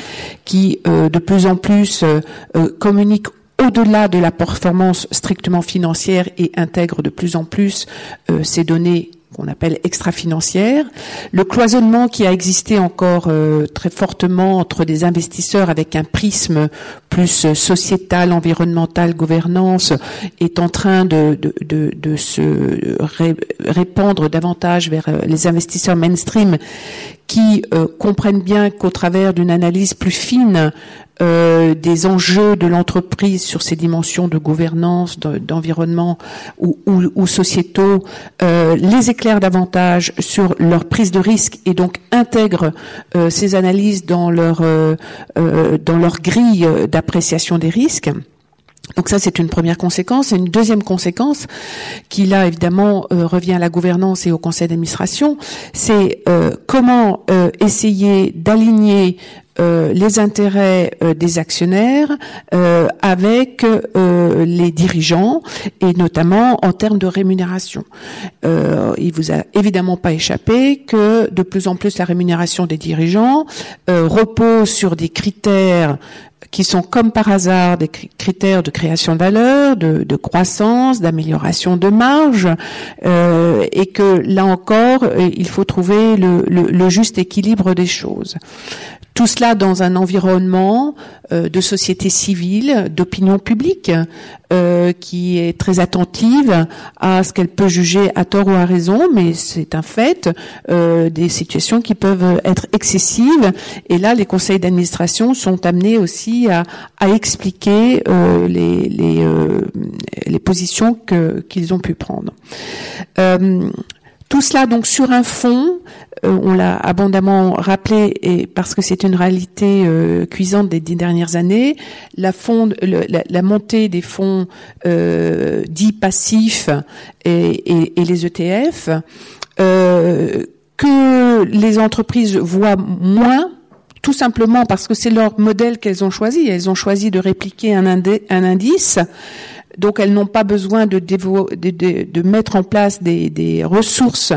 qui euh, de plus en plus euh, communiquent au-delà de la performance strictement financière et intègre de plus en plus euh, ces données qu'on appelle extra-financières, le cloisonnement qui a existé encore euh, très fortement entre des investisseurs avec un prisme plus sociétal, environnemental, gouvernance, est en train de, se répandre davantage vers euh, les investisseurs mainstream qui euh, comprennent bien qu'au travers d'une analyse plus fine euh, des enjeux de l'entreprise sur ces dimensions de gouvernance, d'environnement ou, sociétaux, euh, les éclairent davantage sur leur prise de risque et donc intègrent ces analyses dans leur grille d'appréciation des risques. Donc ça, c'est une première conséquence. Et une deuxième conséquence, qui là, évidemment, revient à la gouvernance et au conseil d'administration, c'est comment essayer d'aligner euh, les intérêts euh, des actionnaires euh, avec les dirigeants et notamment en termes de rémunération. il vous a évidemment pas échappé que de plus en plus la rémunération des dirigeants repose sur des critères qui sont comme par hasard des critères de création de valeur, de, de croissance, d'amélioration de marge, euh, et que là encore, il faut trouver le, le, le juste équilibre des choses. Tout cela dans un environnement euh, de société civile, d'opinion publique, euh, qui est très attentive à ce qu'elle peut juger à tort ou à raison, mais c'est un fait, euh, des situations qui peuvent être excessives. Et là, les conseils d'administration sont amenés aussi à, expliquer les, positions qu'ils ont pu prendre. Tout cela donc sur un fond, euh, on l'a abondamment rappelé et parce que c'est une réalité euh, cuisante des dix dernières années, la, montée des fonds euh, dits passifs et, les ETF, que les entreprises voient moins tout simplement parce que c'est leur modèle qu'elles ont choisi. Elles ont choisi de répliquer un indice donc elles n'ont pas besoin de, mettre en place des, ressources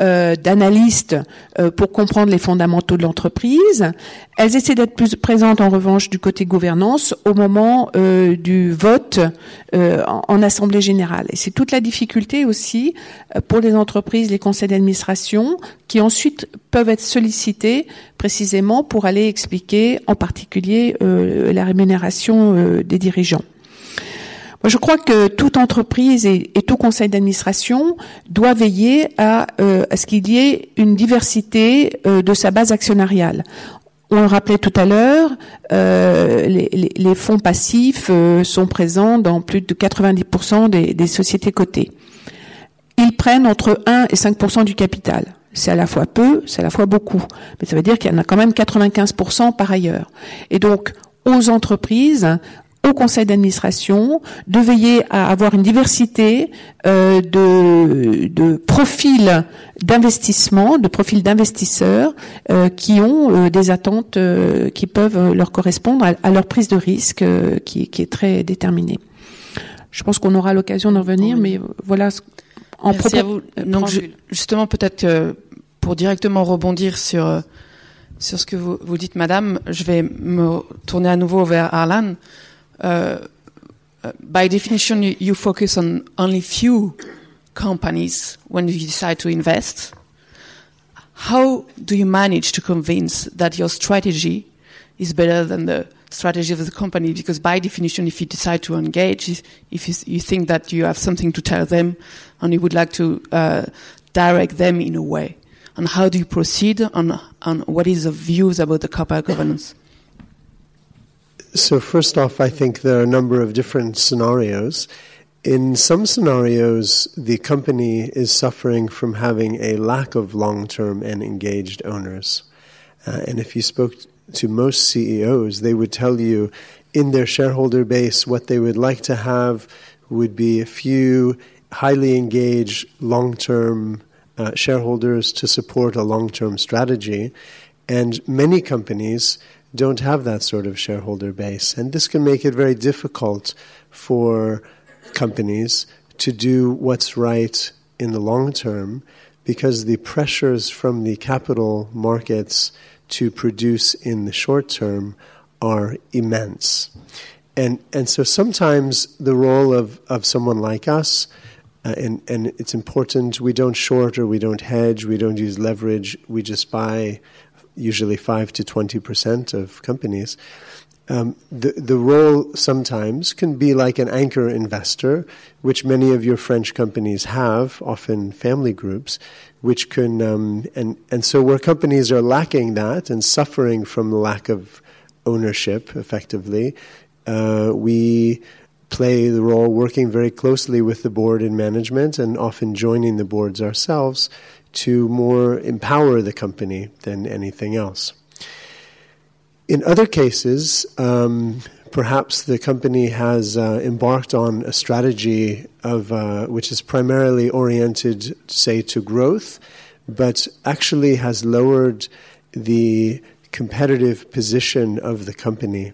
euh, d'analystes euh, pour comprendre les fondamentaux de l'entreprise. Elles essaient d'être plus présentes en revanche du côté gouvernance au moment euh, du vote en, en, assemblée générale. Et c'est toute la difficulté aussi pour les entreprises, les conseils d'administration, qui ensuite peuvent être sollicités précisément pour aller expliquer en particulier la rémunération des dirigeants. Je crois que toute entreprise et, tout conseil d'administration doit veiller à, euh, ce qu'il y ait une diversité euh, de sa base actionnariale. On le rappelait tout à l'heure, euh, les, fonds passifs sont présents dans plus de 90% des, des, sociétés cotées. Ils prennent entre 1 et 5% du capital. C'est à la fois peu, c'est à la fois beaucoup. Mais ça veut dire qu'il y en a quand même 95% par ailleurs. Et donc, aux entreprises, au conseil d'administration de veiller à avoir une diversité euh, de, de, profils d'investissement, de profils d'investisseurs euh, qui ont euh, des attentes euh, qui peuvent leur correspondre à, leur prise de risque euh, qui, qui, est très déterminée. Je pense qu'on aura l'occasion d'en revenir, mais voilà. En Merci à vous. Donc justement, peut-être pour directement rebondir sur sur ce que vous, vous dites, Madame, je vais me tourner à nouveau vers Arlan. Uh, by definition, you, you focus on only few companies when you decide to invest. How do you manage to convince that your strategy is better than the strategy of the company? Because by definition, if you decide to engage, if you, you think that you have something to tell them and you would like to uh, direct them in a way, and how do you proceed on, on what is the views about the corporate governance? So, first off, I think there are a number of different scenarios. In some scenarios, the company is suffering from having a lack of long term and engaged owners. Uh, and if you spoke to most CEOs, they would tell you in their shareholder base what they would like to have would be a few highly engaged long term uh, shareholders to support a long term strategy. And many companies don't have that sort of shareholder base. And this can make it very difficult for companies to do what's right in the long term because the pressures from the capital markets to produce in the short term are immense. And, and so sometimes the role of, of someone like us, uh, and, and it's important, we don't short or we don't hedge, we don't use leverage, we just buy usually 5 to 20% of companies. um, the, the role sometimes can be like an anchor investor, which many of your French companies have, often family groups, which can, um, and, and so where companies are lacking that and suffering from lack of ownership effectively, uh, we play the role working very closely with the board and management and often joining the boards ourselves to more empower the company than anything else. In other cases, um, perhaps the company has uh, embarked on a strategy of uh, which is primarily oriented, say, to growth, but actually has lowered the competitive position of the company.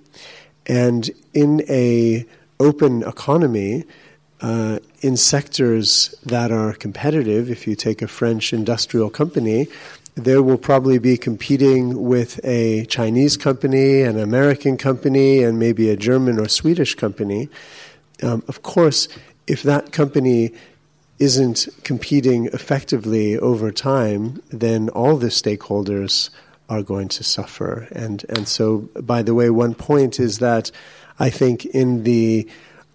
And in a open economy, uh, in sectors that are competitive, if you take a French industrial company, there will probably be competing with a Chinese company, an American company, and maybe a German or Swedish company. Um, of course, if that company isn't competing effectively over time, then all the stakeholders are going to suffer. And and so, by the way, one point is that I think in the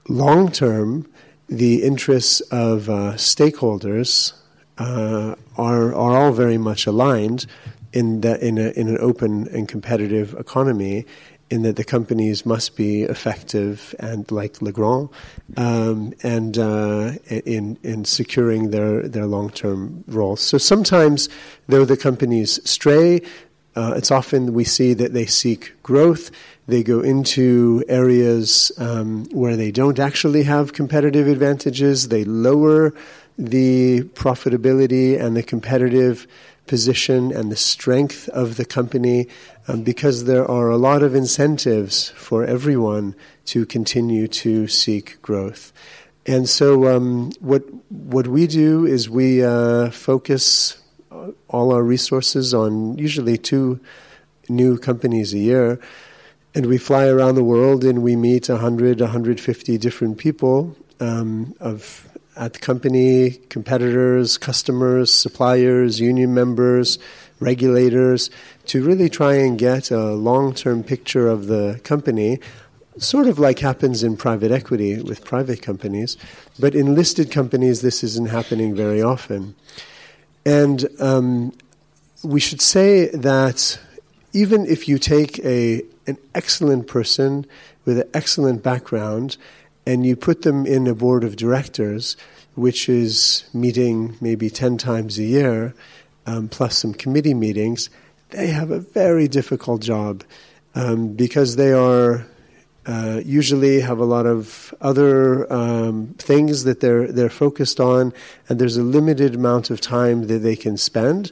long term, the interests of uh, stakeholders uh, are are all very much aligned in that in a, in an open and competitive economy. In that the companies must be effective and like Legrand, um, and uh, in in securing their their long term roles. So sometimes, though the companies stray, uh, it's often we see that they seek growth. They go into areas um, where they don't actually have competitive advantages. They lower the profitability and the competitive position and the strength of the company um, because there are a lot of incentives for everyone to continue to seek growth. And so, um, what what we do is we uh, focus all our resources on usually two new companies a year, and we fly around the world and we meet 100, 150 different people um, of at the company, competitors, customers, suppliers, union members, regulators, to really try and get a long term picture of the company, sort of like happens in private equity with private companies. But in listed companies, this isn't happening very often. And um, we should say that even if you take a, an excellent person with an excellent background and you put them in a board of directors, which is meeting maybe 10 times a year, um, plus some committee meetings, they have a very difficult job um, because they are uh, usually have a lot of other um, things that they're they're focused on, and there's a limited amount of time that they can spend.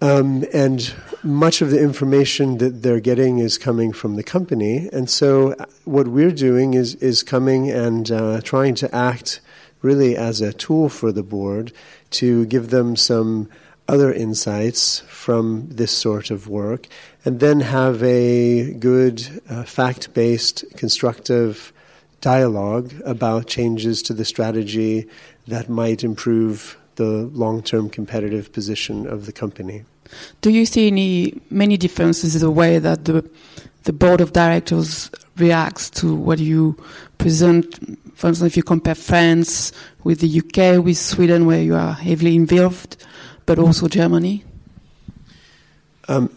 Um, and much of the information that they're getting is coming from the company, and so uh, what we're doing is is coming and uh, trying to act really as a tool for the board to give them some other insights from this sort of work, and then have a good, uh, fact based, constructive dialogue about changes to the strategy that might improve the long term competitive position of the company. Do you see any many differences in the way that the the board of directors reacts to what you present? For instance, if you compare France with the UK, with Sweden, where you are heavily involved, but also Germany? Um,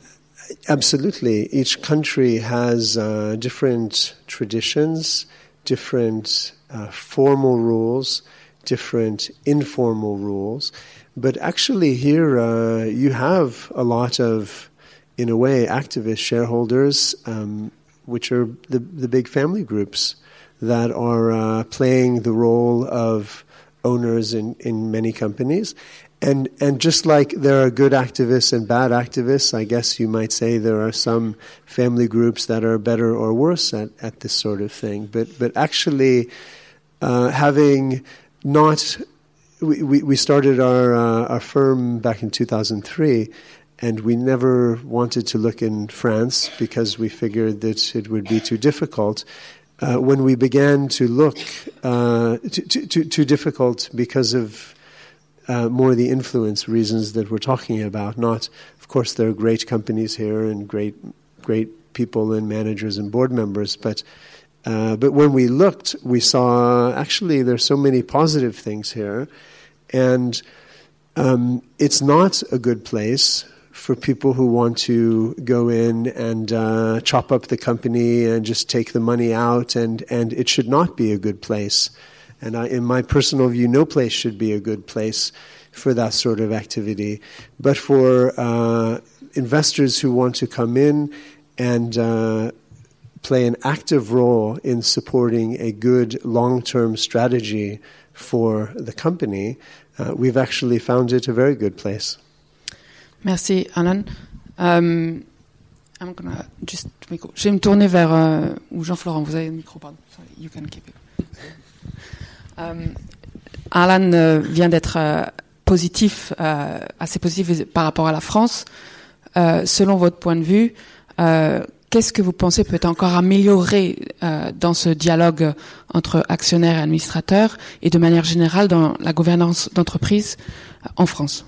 absolutely. Each country has uh, different traditions, different uh, formal rules, different informal rules. But actually, here uh, you have a lot of, in a way, activist shareholders, um, which are the, the big family groups that are uh, playing the role of owners in, in many companies. And and just like there are good activists and bad activists, I guess you might say there are some family groups that are better or worse at, at this sort of thing. But but actually, uh, having not we, we, started our uh, our firm back in 2003, and we never wanted to look in France because we figured that it would be too difficult. Uh, when we began to look, uh, too, too, too difficult because of uh, more the influence reasons that we're talking about. Not, of course, there are great companies here and great, great people and managers and board members. But uh, but when we looked, we saw actually there's so many positive things here, and um, it's not a good place for people who want to go in and uh, chop up the company and just take the money out, and, and it should not be a good place. And I, in my personal view, no place should be a good place for that sort of activity. But for uh, investors who want to come in and uh, play an active role in supporting a good long term strategy for the company, uh, we've actually found it a very good place. Merci, Alan. Um, I'm gonna just Je vais me tourner vers euh, Jean-Florent. Vous avez le micro, pardon. Sorry, you can keep it. Um, Alan euh, vient d'être euh, positif, euh, assez positif par rapport à la France. Euh, selon votre point de vue, euh, qu'est-ce que vous pensez peut encore amélioré euh, dans ce dialogue entre actionnaires et administrateurs et de manière générale dans la gouvernance d'entreprise en France?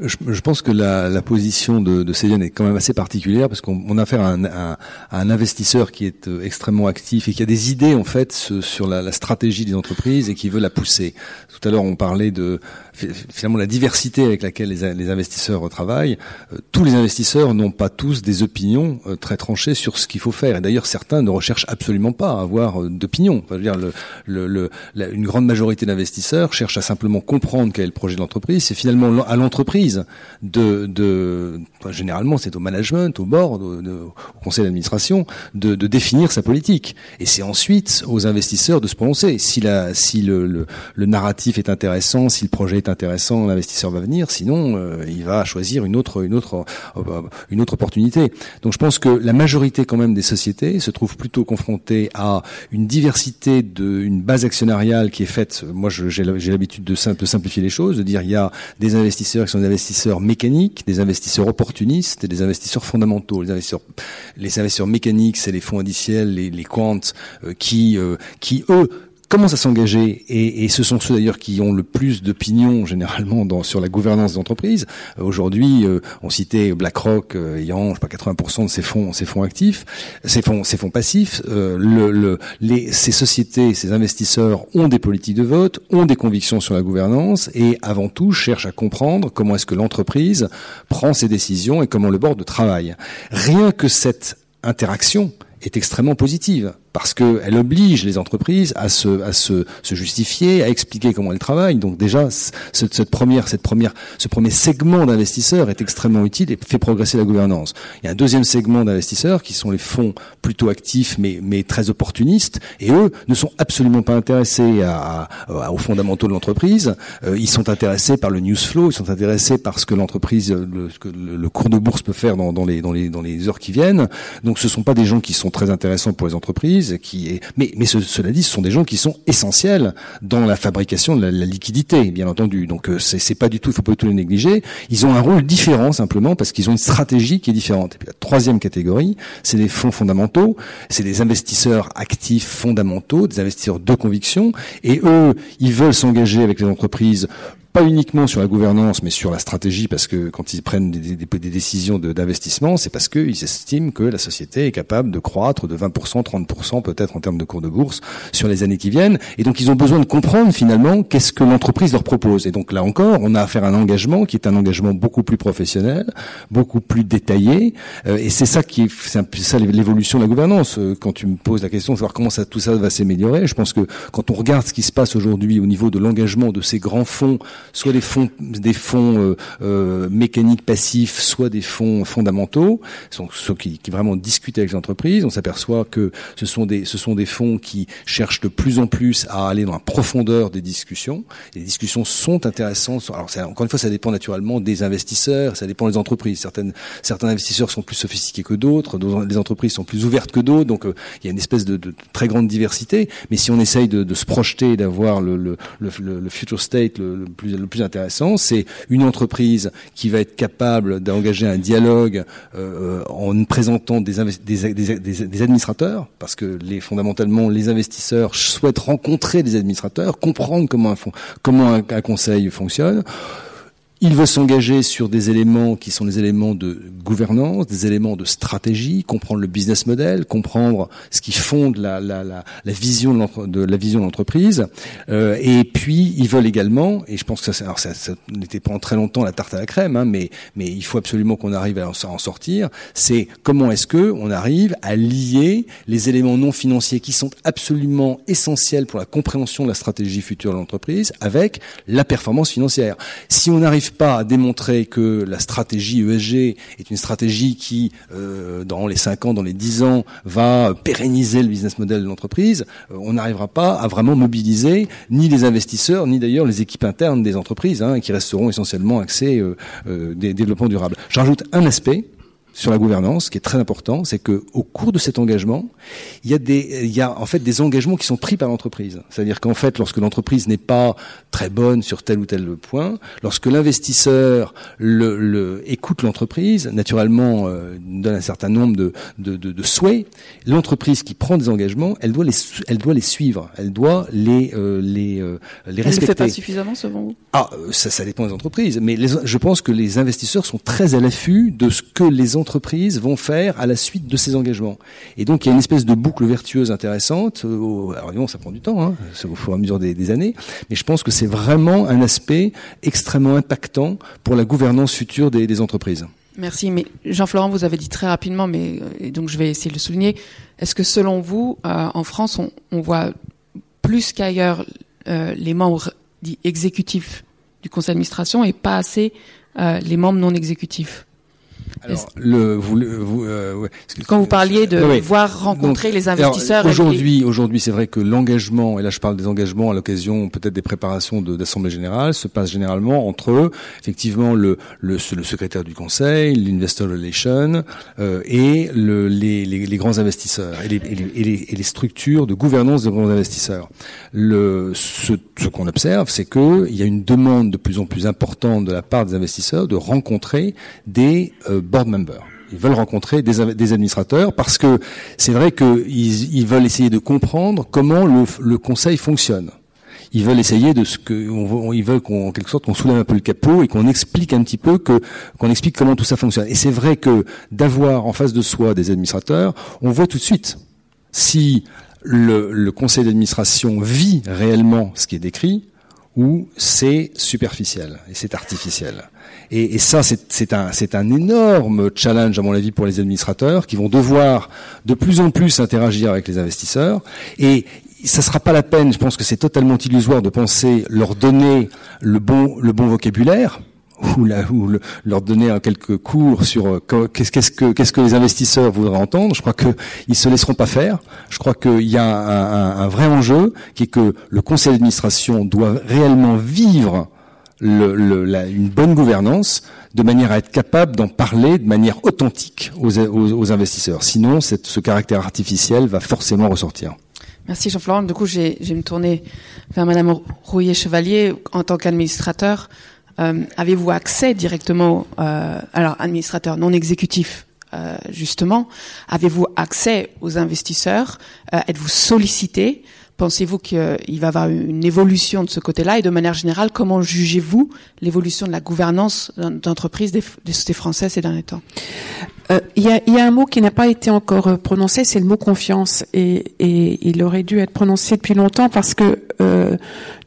Je, je, pense que la, la position de, de Céline est quand même assez particulière parce qu'on a affaire à un, à, à un, investisseur qui est euh, extrêmement actif et qui a des idées en fait sur la, la, stratégie des entreprises et qui veut la pousser. Tout à l'heure, on parlait de finalement la diversité avec laquelle les, les investisseurs travaillent. Euh, tous les investisseurs n'ont pas tous des opinions euh, très tranchées sur ce qu'il faut faire. Et d'ailleurs, certains ne recherchent absolument pas à avoir d'opinion. Enfin, dire, le, le, le une grande majorité d'investisseurs cherchent à simplement comprendre quel est le projet de l'entreprise. C'est finalement à l'entreprise de, généralement c'est au management, au board, au, conseil d'administration de, définir sa politique. Et c'est ensuite aux investisseurs de se prononcer. Si, la, si le, le, narratif est intéressant, si le projet est intéressant, l'investisseur va venir. Sinon, euh, il va choisir une autre, une autre, euh, une autre opportunité. Donc je pense que la majorité quand même des sociétés se trouve plutôt confrontée à une diversité de, une base actionnariale qui est faite. Moi, j'ai l'habitude de, de simplifier les choses, de dire il y a des investisseurs qui sont des investisseurs mécaniques, des investisseurs opportunistes et des investisseurs fondamentaux. Les investisseurs, les investisseurs mécaniques, c'est les fonds indiciels, les, les euh, qui, euh, qui eux commencent à s'engager, et, et, ce sont ceux d'ailleurs qui ont le plus d'opinion généralement dans, sur la gouvernance d'entreprise. Euh, Aujourd'hui, euh, on citait BlackRock euh, ayant, je sais pas, 80% de ses fonds, ses fonds actifs, ses fonds, ses fonds passifs. Euh, le, le, les, ces sociétés, ces investisseurs ont des politiques de vote, ont des convictions sur la gouvernance, et avant tout cherchent à comprendre comment est-ce que l'entreprise prend ses décisions et comment le board travaille. Rien que cette interaction est extrêmement positive parce qu'elle oblige les entreprises à se, à se, se, justifier, à expliquer comment elles travaillent. Donc déjà, cette, cette première, cette première, ce premier segment d'investisseurs est extrêmement utile et fait progresser la gouvernance. Il y a un deuxième segment d'investisseurs qui sont les fonds plutôt actifs mais, mais très opportunistes et eux ne sont absolument pas intéressés à, à, aux fondamentaux de l'entreprise. Euh, ils sont intéressés par le news flow, ils sont intéressés par ce que l'entreprise, le, que le, cours de bourse peut faire dans, dans, les, dans, les, dans les heures qui viennent. Donc ce sont pas des gens qui sont très intéressants pour les entreprises mais, mais ce, cela dit, ce sont des gens qui sont essentiels dans la fabrication de la, la liquidité, bien entendu. Donc euh, c'est pas du tout, il faut pas du tout les négliger. Ils ont un rôle différent simplement parce qu'ils ont une stratégie qui est différente. Et puis la troisième catégorie, c'est les fonds fondamentaux, c'est des investisseurs actifs fondamentaux, des investisseurs de conviction, et eux, ils veulent s'engager avec les entreprises pas uniquement sur la gouvernance, mais sur la stratégie, parce que quand ils prennent des, décisions d'investissement, c'est parce qu'ils estiment que la société est capable de croître de 20%, 30% peut-être en termes de cours de bourse sur les années qui viennent. Et donc ils ont besoin de comprendre finalement qu'est-ce que l'entreprise leur propose. Et donc là encore, on a affaire à un engagement qui est un engagement beaucoup plus professionnel, beaucoup plus détaillé. Euh, et c'est ça qui est, c'est ça l'évolution de la gouvernance. Euh, quand tu me poses la question de savoir comment ça, tout ça va s'améliorer, je pense que quand on regarde ce qui se passe aujourd'hui au niveau de l'engagement de ces grands fonds soit des fonds, des fonds euh, euh, mécaniques passifs, soit des fonds fondamentaux, sont ceux qui, qui vraiment discutent avec les entreprises. On s'aperçoit que ce sont des, ce sont des fonds qui cherchent de plus en plus à aller dans la profondeur des discussions. Les discussions sont intéressantes. Alors, encore une fois, ça dépend naturellement des investisseurs, ça dépend des entreprises. Certaines, certains investisseurs sont plus sophistiqués que d'autres, les entreprises sont plus ouvertes que d'autres. Donc, euh, il y a une espèce de, de, très grande diversité. Mais si on essaye de, de se projeter, d'avoir le, le, le, le, future state le plus le plus intéressant, c'est une entreprise qui va être capable d'engager un dialogue euh, en présentant des, des, des, des, administrateurs, parce que les, fondamentalement, les investisseurs souhaitent rencontrer des administrateurs, comprendre comment un, comment un, un conseil fonctionne il veut s'engager sur des éléments qui sont des éléments de gouvernance, des éléments de stratégie, comprendre le business model, comprendre ce qui fonde la, la, la, la vision de, la vision de l'entreprise. Euh, et puis, ils veulent également, et je pense que ça, alors ça, ça n'était pas en très longtemps la tarte à la crème, hein, mais, mais il faut absolument qu'on arrive à en sortir, c'est comment est-ce que on arrive à lier les éléments non financiers qui sont absolument essentiels pour la compréhension de la stratégie future de l'entreprise avec la performance financière. Si on n'arrive pas à démontrer que la stratégie ESG est une stratégie qui, euh, dans les 5 ans, dans les 10 ans, va pérenniser le business model de l'entreprise, euh, on n'arrivera pas à vraiment mobiliser ni les investisseurs, ni d'ailleurs les équipes internes des entreprises, hein, qui resteront essentiellement axées euh, des développements durables. J'ajoute un aspect sur la gouvernance, qui est très important, c'est que au cours de cet engagement, il y a des, il y a en fait des engagements qui sont pris par l'entreprise. C'est-à-dire qu'en fait, lorsque l'entreprise n'est pas très bonne sur tel ou tel point, lorsque l'investisseur le, le, écoute l'entreprise, naturellement euh, donne un certain nombre de, de, de, de souhaits, l'entreprise qui prend des engagements, elle doit les, elle doit les suivre, elle doit les euh, les euh, les respecter. Elle ne fait pas suffisamment selon vous? Ah, euh, ça, ça dépend des entreprises, mais les, je pense que les investisseurs sont très à l'affût de ce que les entreprises vont faire à la suite de ces engagements. Et donc il y a une espèce de boucle vertueuse intéressante. Alors évidemment, ça prend du temps, hein, au fur et à mesure des, années, mais je pense que c'est vraiment un aspect extrêmement impactant pour la gouvernance future des, entreprises. Merci. Mais Jean-Florent, vous avez dit très rapidement, mais euh, et donc je vais essayer de le souligner. Est-ce que selon vous, euh, en France, on, voit plus qu'ailleurs euh, les membres dits exécutifs du conseil d'administration et pas assez les membres non exécutifs? Alors, le, vous, vous, euh, ouais. Quand vous parliez de voir rencontrer Donc, les investisseurs. Aujourd'hui, les... aujourd'hui, c'est vrai que l'engagement, et là je parle des engagements à l'occasion peut-être des préparations d'assemblée générale, se passe généralement entre effectivement le, le, le secrétaire du conseil, l'investor relation euh, et le, les, les, les, grands investisseurs et les, et, les, et les, structures de gouvernance de grands investisseurs. Le, ce, ce qu'on observe, c'est que il y a une demande de plus en plus importante de la part des investisseurs de rencontrer des euh, board members. Ils veulent rencontrer des, administrateurs parce que c'est vrai qu'ils ils veulent essayer de comprendre comment le, conseil fonctionne ils veulent essayer de ce que ils veulent qu'en quelque sorte qu'on soulève un peu le capot et qu'on explique un petit peu qu'on explique comment tout ça fonctionne. Et c'est vrai que d'avoir en face de soi des administrateurs, on voit tout de suite si le conseil d'administration vit réellement ce qui est décrit ou c'est superficiel et c'est artificiel. Et, et ça, c'est un, un énorme challenge, à mon avis, pour les administrateurs qui vont devoir de plus en plus interagir avec les investisseurs. Et ça ne sera pas la peine, je pense que c'est totalement illusoire de penser leur donner le bon, le bon vocabulaire, ou, la, ou le, leur donner quelques cours sur qu'est-ce qu'est-ce que qu'est-ce que les investisseurs voudraient entendre. Je crois que ils se laisseront pas faire. Je crois qu'il y a un, un, un, vrai enjeu qui est que le conseil d'administration doit réellement vivre le, le, la, une bonne gouvernance de manière à être capable d'en parler de manière authentique aux, aux, aux investisseurs. Sinon, cette, ce caractère artificiel va forcément ressortir. Merci Jean-Florent. Du coup, j'ai me tourner vers Madame Rouillet-Chevalier en tant qu'administrateur. Euh, Avez-vous accès directement, euh, alors administrateur non exécutif euh, justement, avez-vous accès aux investisseurs euh, Êtes-vous sollicité? Pensez-vous qu'il va y avoir une évolution de ce côté-là? Et de manière générale, comment jugez-vous l'évolution de la gouvernance d'entreprise des, sociétés françaises ces derniers temps? Il euh, y, a, y, a, un mot qui n'a pas été encore euh, prononcé, c'est le mot confiance, et, et, il aurait dû être prononcé depuis longtemps parce que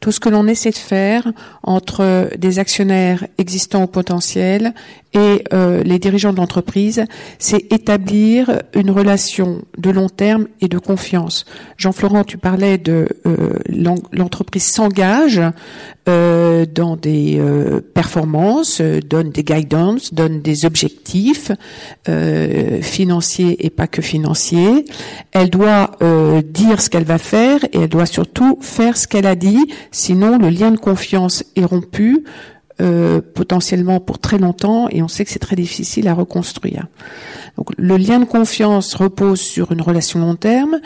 tout ce que l'on essaie de faire entre des actionnaires existants ou potentiels et euh, les dirigeants de l'entreprise, c'est établir une relation de long terme et de confiance. Jean-Florent, tu parlais de euh, l'entreprise s'engage euh, dans des performances, donne des guidance, donne des objectifs financiers et pas que financiers. Elle doit dire ce qu'elle va faire et elle doit surtout faire ce qu'elle a dit, sinon le lien de confiance est rompu euh, potentiellement pour très longtemps et on sait que c'est très difficile à reconstruire. Donc le lien de confiance repose sur une relation long terme,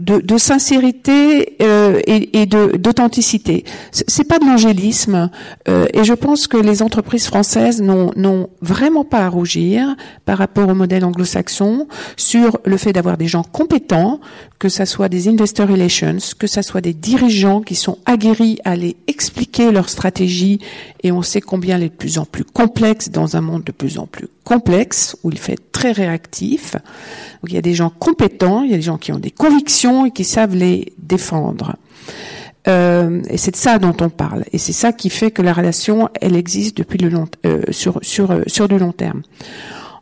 de, de sincérité euh, et, et d'authenticité. C'est pas de l'angélisme, euh, et je pense que les entreprises françaises n'ont vraiment pas à rougir par rapport au modèle anglo-saxon sur le fait d'avoir des gens compétents, que ça soit des investor relations, que ça soit des dirigeants qui sont aguerris à aller expliquer leur stratégie, et on sait combien elle est de plus en plus complexe dans un monde de plus en plus complexe où il fait très réactif. Il y a des gens compétents, il y a des gens qui ont des convictions et qui savent les défendre. Euh, et c'est de ça dont on parle. Et c'est ça qui fait que la relation, elle existe depuis le euh, euh, sur du long terme.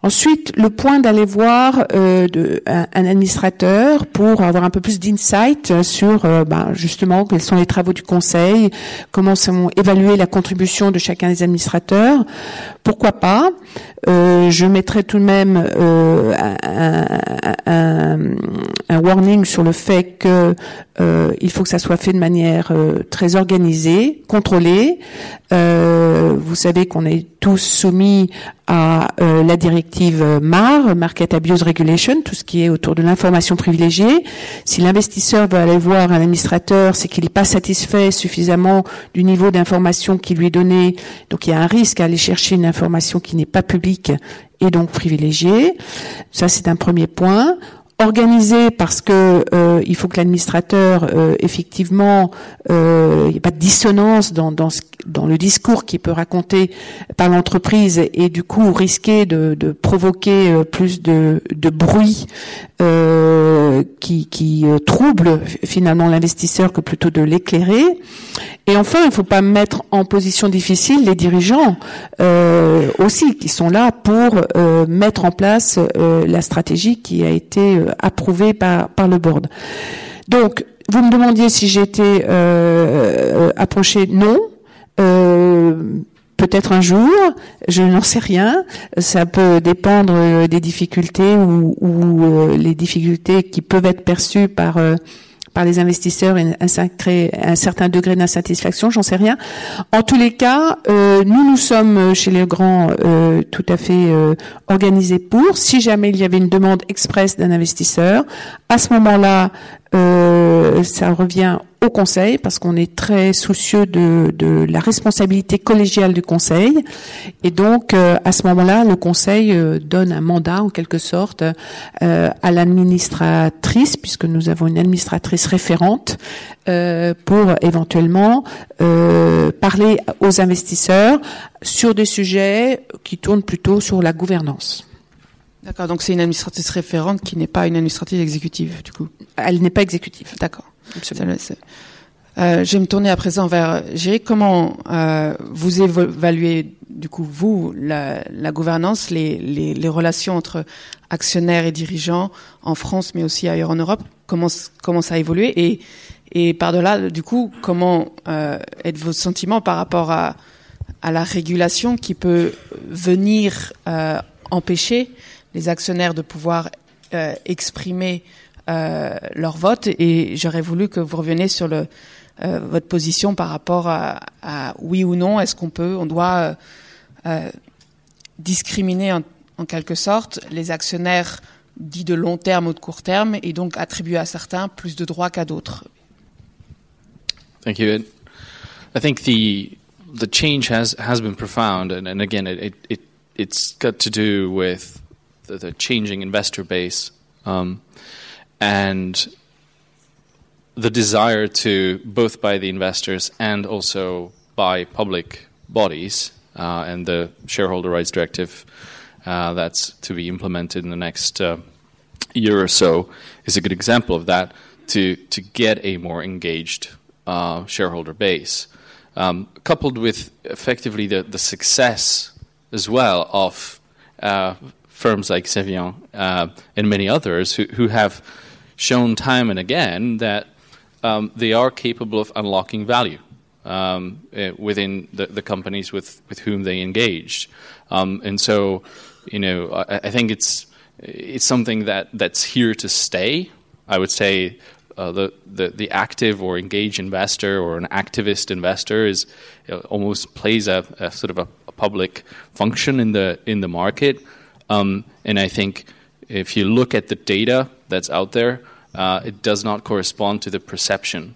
Ensuite, le point d'aller voir euh, de, un, administrateur pour avoir un peu plus d'insight sur euh, ben, justement quels sont les travaux du conseil, comment sont évaluer la contribution de chacun des administrateurs. Pourquoi pas euh, Je mettrai tout de même euh, un, un, un, warning sur le fait que il faut que ça soit fait de manière très organisée, contrôlée. Vous savez qu'on est tous soumis à euh, la directive MAR, Market Abuse Regulation, tout ce qui est autour de l'information privilégiée. Si l'investisseur veut aller voir un administrateur, c'est qu'il n'est pas satisfait suffisamment du niveau d'information qui lui est donné. Donc il y a un risque à aller chercher une information qui n'est pas publique et donc privilégiée. Ça, c'est un premier point organisé parce que euh, il faut que l'administrateur euh, effectivement euh, il n'y ait pas de dissonance dans, dans, dans, le discours qui peut raconter par l'entreprise et du coup risquer de, de provoquer euh, plus de, de bruit qui, qui trouble finalement l'investisseur que plutôt de l'éclairer et enfin, il ne faut pas mettre en position difficile les dirigeants euh, aussi, qui sont là pour euh, mettre en place euh, la stratégie qui a été euh, approuvée par, par le board. Donc, vous me demandiez si j'étais euh, approché. Non. Peut-être un jour, je n'en sais rien. Ça peut dépendre des difficultés ou, ou les difficultés qui peuvent être perçues par par les investisseurs et un, un certain degré d'insatisfaction, j'en sais rien. En tous les cas, euh, nous nous sommes chez les grands euh, tout à fait euh, organisés pour. Si jamais il y avait une demande express d'un investisseur, à ce moment-là, euh, ça revient au Conseil parce qu'on est très soucieux de, la responsabilité collégiale du Conseil. Et donc, euh, à ce moment-là, le Conseil euh, donne un mandat, en quelque sorte, à l'administratrice, puisque nous avons une administratrice référente, pour éventuellement parler aux investisseurs sur des sujets qui tournent plutôt sur la gouvernance. D'accord, donc c'est une administratrice référente qui n'est pas une administratrice exécutive, du coup. Elle n'est pas exécutive. D'accord. Euh, je vais me tourner à présent vers Géry. Comment euh, vous évaluez, du coup, vous, la, la gouvernance, les, les, les, relations entre actionnaires et dirigeants en France, mais aussi ailleurs en Europe? Comment, comment ça a évolué? Et, et par-delà, du coup, comment euh, êtes vos sentiments par rapport à, à la régulation qui peut venir euh, empêcher les actionnaires de pouvoir euh, exprimer euh, leur vote et j'aurais voulu que vous reveniez sur euh, votre position par rapport à, oui ou non, est-ce qu'on peut, on doit discriminer en, quelque sorte les actionnaires dits de long terme ou de court terme et donc attribuer à certains plus de droits qu'à d'autres? Thank you. I think the the change has has been profound, and, and again, it, it it's got to do with the, the changing investor base. Um, and the desire to both by the investors and also by public bodies uh, and the shareholder rights directive uh, that's to be implemented in the next uh, year or so is a good example of that to to get a more engaged uh, shareholder base um, coupled with effectively the, the success as well of uh, firms like Sevian uh, and many others who, who have shown time and again that um, they are capable of unlocking value um, uh, within the, the, companies with, with whom they engaged. Um, and so, you know, I, I, think it's it's something that, that's here to stay. I would say uh, the, the, the active or engaged investor or an activist investor is you know, almost plays a, a, sort of a, a, public function in the in the market. Um, and I think if you look at the data that's out there, uh, it does not correspond to the perception.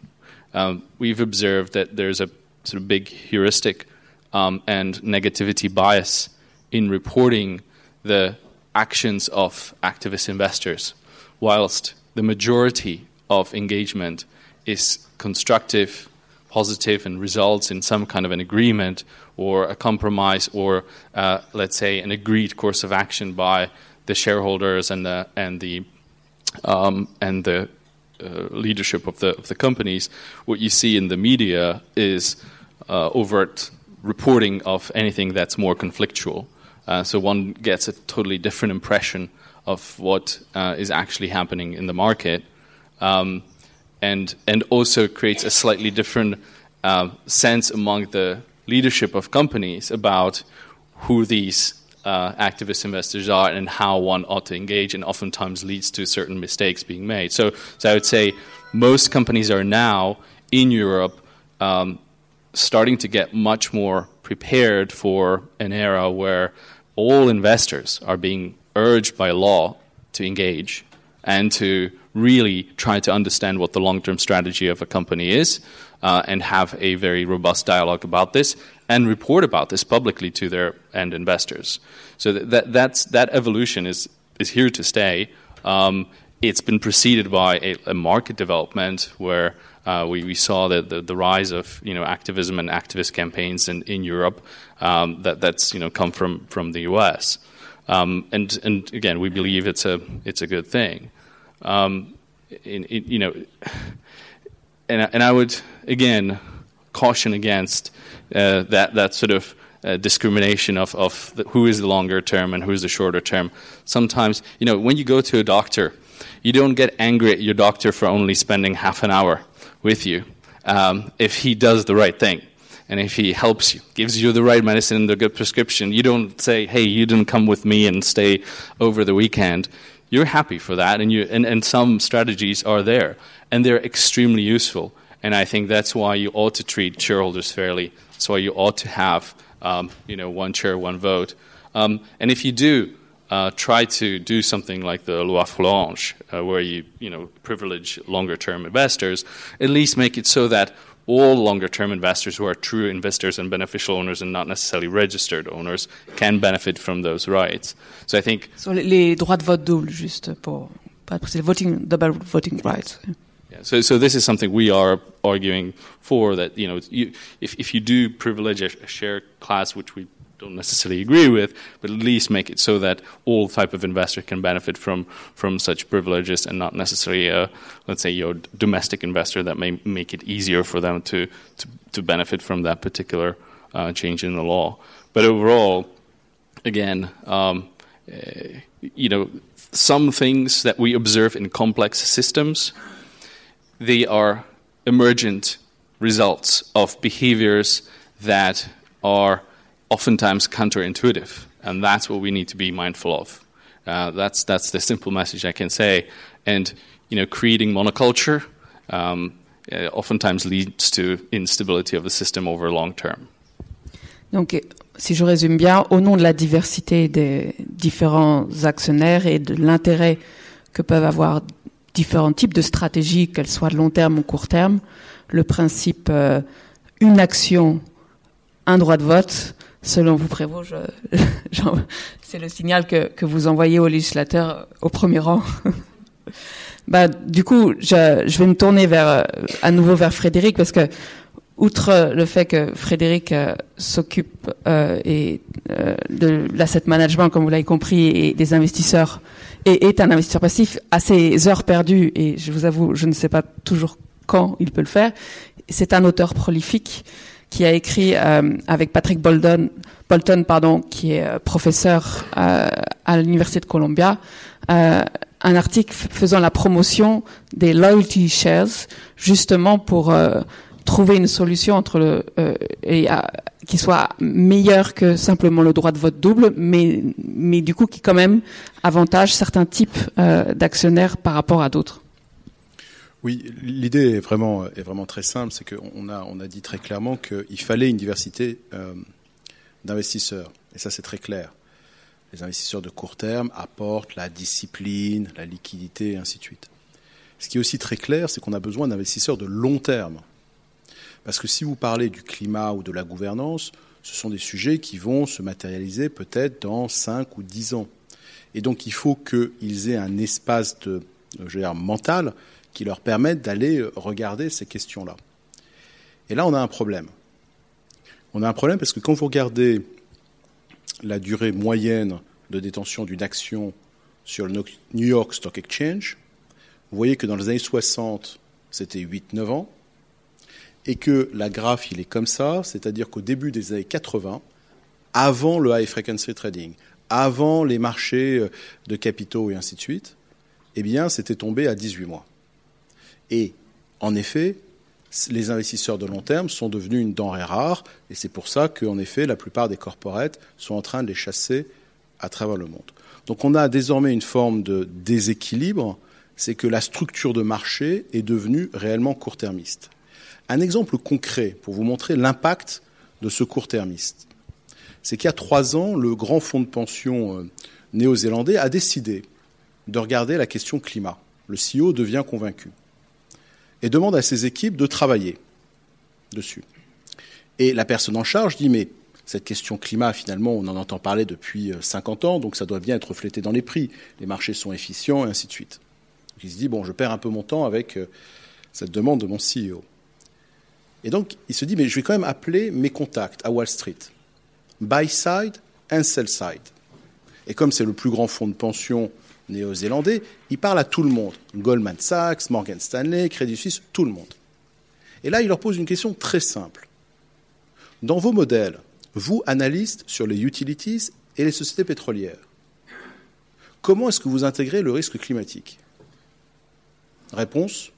Um, we've observed that there's a sort of big heuristic um, and negativity bias in reporting the actions of activist investors, whilst the majority of engagement is constructive, positive, and results in some kind of an agreement or a compromise or, uh, let's say, an agreed course of action by the shareholders and the and the um, and the uh, leadership of the of the companies. What you see in the media is uh, overt reporting of anything that's more conflictual. Uh, so one gets a totally different impression of what uh, is actually happening in the market, um, and and also creates a slightly different uh, sense among the leadership of companies about who these uh, activist investors are and how one ought to engage, and oftentimes leads to certain mistakes being made. So, so I would say most companies are now in Europe um, starting to get much more prepared for an era where all investors are being urged by law to engage and to really try to understand what the long term strategy of a company is uh, and have a very robust dialogue about this and report about this publicly to their end investors. So that, that that's, that evolution is, is here to stay. Um, it's been preceded by a, a market development where uh, we, we, saw the, the, the, rise of you know activism and activist campaigns in, in Europe um, that that's you know come from from the U.S. Um, and and again we believe it's a it's a good thing. Um, in, in, you know, and and I would again caution against uh, that that sort of uh, discrimination of, of the, who is the longer term and who is the shorter term. Sometimes, you know, when you go to a doctor, you don't get angry at your doctor for only spending half an hour with you um, if he does the right thing. And if he helps you, gives you the right medicine and the good prescription, you don't say, hey, you didn't come with me and stay over the weekend. You're happy for that, and, you, and, and some strategies are there, and they're extremely useful. And I think that's why you ought to treat shareholders fairly. That's why you ought to have um, you know, one chair, one vote. Um, and if you do uh, try to do something like the loi Florange, uh, where you, you know, privilege longer-term investors, at least make it so that all longer-term investors who are true investors and beneficial owners and not necessarily registered owners can benefit from those rights. So I think... So les droits de vote double, juste pour, voting, double voting rights. Yeah, so, so this is something we are arguing for that you know you, if if you do privilege a, a share class, which we don't necessarily agree with, but at least make it so that all type of investor can benefit from from such privileges and not necessarily a let's say your domestic investor that may make it easier for them to to, to benefit from that particular uh, change in the law. But overall, again, um, uh, you know, some things that we observe in complex systems they are emergent results of behaviors that are oftentimes counterintuitive. And that's what we need to be mindful of. Uh, that's, that's the simple message I can say. And, you know, creating monoculture um, uh, oftentimes leads to instability of the system over long term. Donc, si je résume bien, au nom de la diversité des différents actionnaires et de l'intérêt que peuvent avoir différents types de stratégies, qu'elles soient de long terme ou court terme. Le principe euh, une action, un droit de vote, selon vous, Prévost, [LAUGHS] c'est le signal que, vous envoyez aux législateurs au premier rang. [LAUGHS] bah, du coup, je, vais me tourner vers, euh, à nouveau vers Frédéric parce que, outre le fait que Frédéric euh, s'occupe euh, et euh, de l'asset management, comme vous l'avez compris, et des investisseurs et est un investisseur passif à ses heures perdues, et je vous avoue, je ne sais pas toujours quand il peut le faire. C'est un auteur prolifique qui a écrit euh, avec Patrick Bolton, Bolton pardon, qui est euh, professeur euh, à l'université de Columbia, euh, un article faisant la promotion des loyalty shares, justement pour euh, trouver une solution entre le euh, et qui soit meilleur que simplement le droit de vote double, mais mais du coup qui quand même avantage certains types d'actionnaires par rapport à d'autres. Oui, l'idée est vraiment très simple, c'est qu'on a on dit très clairement qu'il fallait une diversité euh, d'investisseurs, et ça c'est très clair. Les investisseurs de court terme apportent la discipline, la liquidité et ainsi de suite. Ce qui est aussi très clair, c'est qu'on a besoin d'investisseurs de long terme. Parce que si vous parlez du climat ou de la gouvernance, ce sont des sujets qui vont se matérialiser peut-être dans 5 ou 10 ans. Et donc il faut qu'ils aient un espace de, mental qui leur permette d'aller regarder ces questions-là. Et là, on a un problème. On a un problème parce que quand vous regardez la durée moyenne de détention d'une action sur le New York Stock Exchange, vous voyez que dans les années 60, c'était 8-9 ans, et que la graphe, il est comme ça, c'est-à-dire qu'au début des années 80, avant le high frequency trading, avant les marchés euh, de capitaux et ainsi de suite, eh bien, c'était tombé à 18 mois. Et en effet, les investisseurs de long terme sont devenus une denrée rare, et c'est pour ça qu'en effet, la plupart des corporates sont en train de les chasser à travers le monde. Donc on a désormais une forme de déséquilibre, c'est que la structure de marché est devenue réellement court-termiste. Un exemple concret pour vous montrer l'impact de ce court-termiste, c'est qu'il y a trois ans, le grand fonds de pension euh, néo-zélandais a décidé de regarder la question climat. Le CEO devient convaincu et demande à ses équipes de travailler dessus. Et la personne en charge dit mais cette question climat, finalement, on en entend parler depuis 50 euh, ans, donc ça doit bien être reflété dans les prix. Les marchés sont efficients, et ainsi de suite. Il se dit, bon, je perds un peu mon temps avec euh, cette demande de mon CEO. Et donc, il se dit, mais je vais quand même appeler mes contacts à Wall Street. Buy side and sell side. Et comme c'est le plus grand fonds de pension néo-zélandais, il parle à tout le monde. Goldman Sachs, Morgan Stanley, Credit Suisse, tout le monde. Et là, il leur pose une question très simple. Dans vos modèles, vous, analystes sur les utilities et les sociétés pétrolières, comment est-ce que vous intégrez le risque climatique? Réponse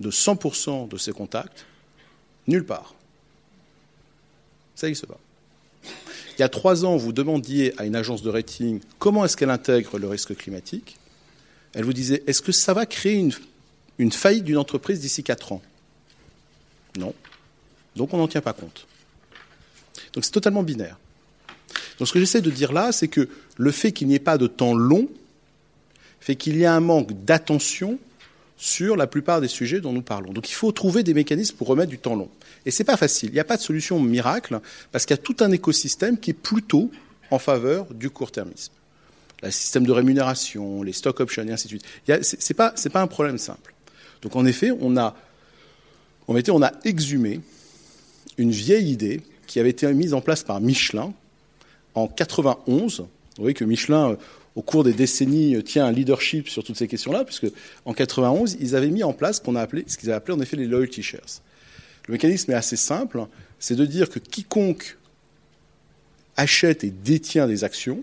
de 100% de ces contacts, nulle part. Ça n'existe pas. Il y a trois ans, vous demandiez à une agence de rating comment est-ce qu'elle intègre le risque climatique. Elle vous disait est-ce que ça va créer une, une faillite d'une entreprise d'ici quatre ans? Non. Donc on n'en tient pas compte. Donc c'est totalement binaire. Donc ce que j'essaie de dire là, c'est que le fait qu'il n'y ait pas de temps long fait qu'il y a un manque d'attention sur la plupart des sujets dont nous parlons. Donc il faut trouver des mécanismes pour remettre du temps long. Et ce n'est pas facile. Il n'y a pas de solution miracle parce qu'il y a tout un écosystème qui est plutôt en faveur du court-termisme. Le système de rémunération, les stock options et ainsi de suite. Ce n'est pas, pas, un problème simple. Donc en effet, on a, on a exhumé une vieille idée qui avait été mise en place par Michelin en 91. Vous voyez que Michelin au cours des décennies, euh, tient un leadership sur toutes ces questions-là, puisque en 91, ils avaient mis en place ce qu'ils avaient appelé en effet les loyalty shares. Le mécanisme est assez simple, c'est de dire que quiconque achète et détient des actions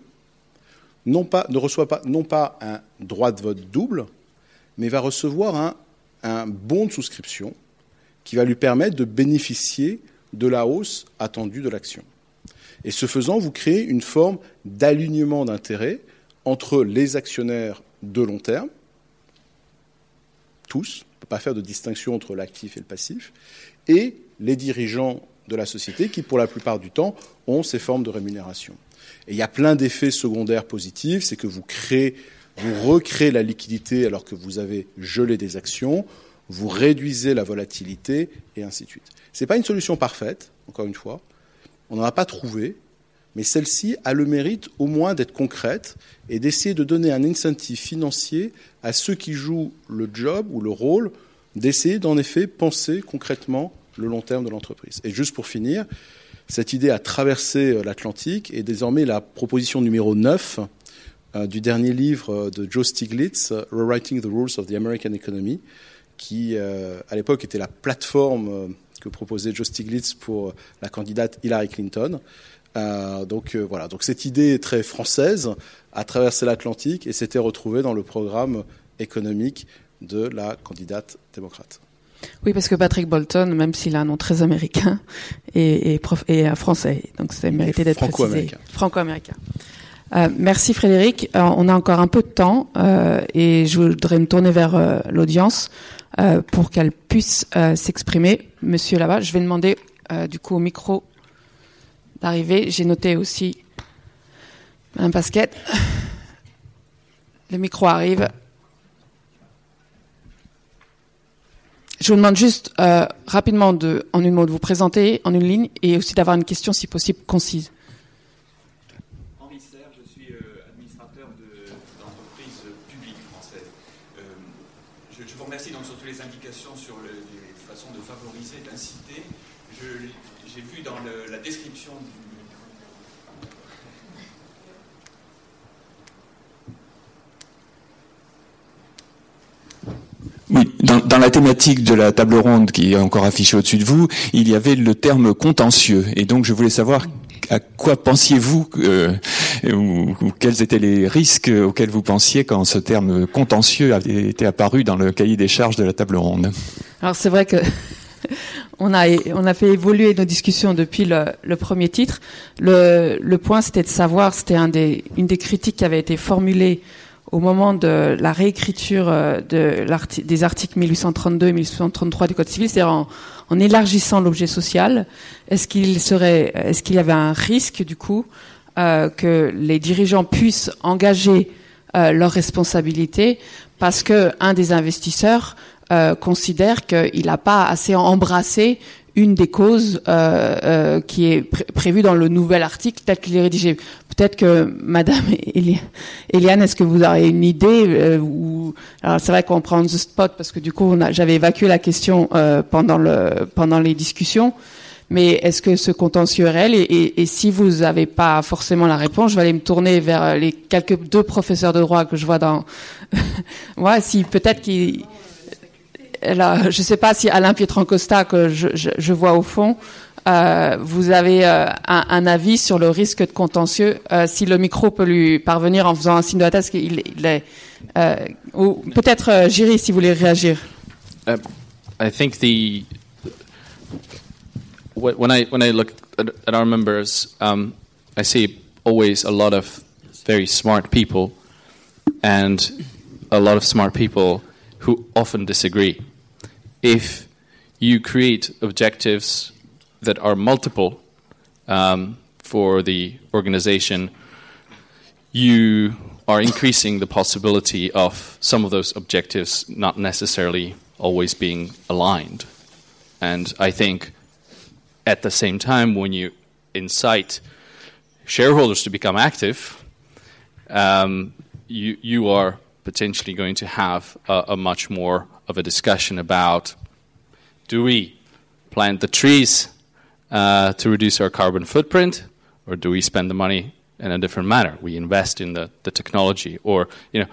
non pas, ne reçoit pas, non pas un droit de vote double, mais va recevoir un, un bon de souscription qui va lui permettre de bénéficier de la hausse attendue de l'action. Et ce faisant, vous créez une forme d'alignement d'intérêts entre les actionnaires de long terme, tous, on ne peut pas faire de distinction entre l'actif et le passif, et les dirigeants de la société qui, pour la plupart du temps, ont ces formes de rémunération. Et il y a plein d'effets secondaires positifs, c'est que vous créez, vous recréez la liquidité alors que vous avez gelé des actions, vous réduisez la volatilité, et ainsi de suite. Ce n'est pas une solution parfaite, encore une fois. On n'en a pas trouvé, mais celle-ci a le mérite au moins d'être concrète et d'essayer de donner un incentive financier à ceux qui jouent le job ou le rôle d'essayer d'en effet penser concrètement le long terme de l'entreprise. Et juste pour finir, cette idée a traversé euh, l'Atlantique et désormais la proposition numéro 9 euh, du dernier livre euh, de Joe Stiglitz, Rewriting the Rules of the American Economy, qui à l'époque était la plateforme que proposait Joe Stiglitz pour la candidate Hillary Clinton. Euh, donc euh, voilà, donc cette idée très française a traversé l'Atlantique et s'était retrouvée dans le programme économique de la candidate démocrate. Oui, parce que Patrick Bolton, même s'il a un nom très américain, [LAUGHS] est, est, français, donc c'est mérité d'être précisé. Franco-américain. Euh, merci Frédéric. on a encore un peu de temps et je voudrais me tourner vers l'audience pour qu'elle puisse s'exprimer. Monsieur là-bas, je vais demander du coup au micro J'ai noté aussi Madame Pasquet, le micro arrive. Je vous demande juste euh, rapidement, de, en une mot, de vous présenter en une ligne et aussi d'avoir une question, si possible, concise. Henri Serre, je suis euh, administrateur d'entreprises publiques françaises. Euh, je, je, vous remercie donc sur toutes les indications sur le, les façons de favoriser, d'inciter. J'ai vu dans le, la description du Oui, dans, dans, la thématique de la table ronde qui est encore affichée au-dessus de vous, il y avait le terme contentieux. Et donc je voulais savoir à quoi pensiez-vous euh, ou, ou, quels étaient les risques auxquels vous pensiez quand ce terme contentieux été apparu dans le cahier des charges de la table ronde Alors c'est vrai que [LAUGHS] on a, on a fait évoluer nos discussions depuis le, le premier titre. Le, le point c'était de savoir, c'était un des, une des critiques qui avait été formulée au moment de la réécriture euh, de des articles 1832 et 1833 du Code civil, c'est-à-dire en, élargissant l'objet social, est-ce qu'il serait, est-ce qu'il y avait un risque du coup euh, que les dirigeants puissent engager euh, leurs responsabilités parce que un des investisseurs considère qu'il n'a pas assez embrassé une des causes qui est pr prévue dans le nouvel article tel qu'il est rédigé. Peut-être que Madame [LAUGHS] Eliane, est-ce que vous avez une idée euh, ou alors c'est vrai qu'on prend the spot parce que du coup j'avais évacué la question euh, pendant le pendant les discussions. Mais est-ce que ce contentieux est réel? Et, si vous n'avez pas forcément la réponse, je vais aller me tourner vers les quelques deux professeurs de droit que je vois dans. [LAUGHS] ouais, si peut-être qu'ils je ne sais pas si Alain Pietrancosta, que je, je, je vois au fond, euh, vous avez euh, un, un, avis sur le risque de contentieux. Euh, si le micro peut lui parvenir en faisant un signe de la tête, qu'il il est. Euh, ou peut-être euh, Jiri, si vous voulez réagir. Uh, I think the when I when I look at, at our members, um, I see always a lot of very smart people, and a lot of smart people who often disagree. if you create objectives that are multiple um, for the organization, you are increasing the possibility of some of those objectives not necessarily always being aligned. And I think at the same time, when you incite shareholders to become active, um, you, you are potentially going to have a, a much more of a discussion about do we plant the trees uh, to reduce our carbon footprint, or do we spend the money in a different manner? We invest in the, the technology, or you know,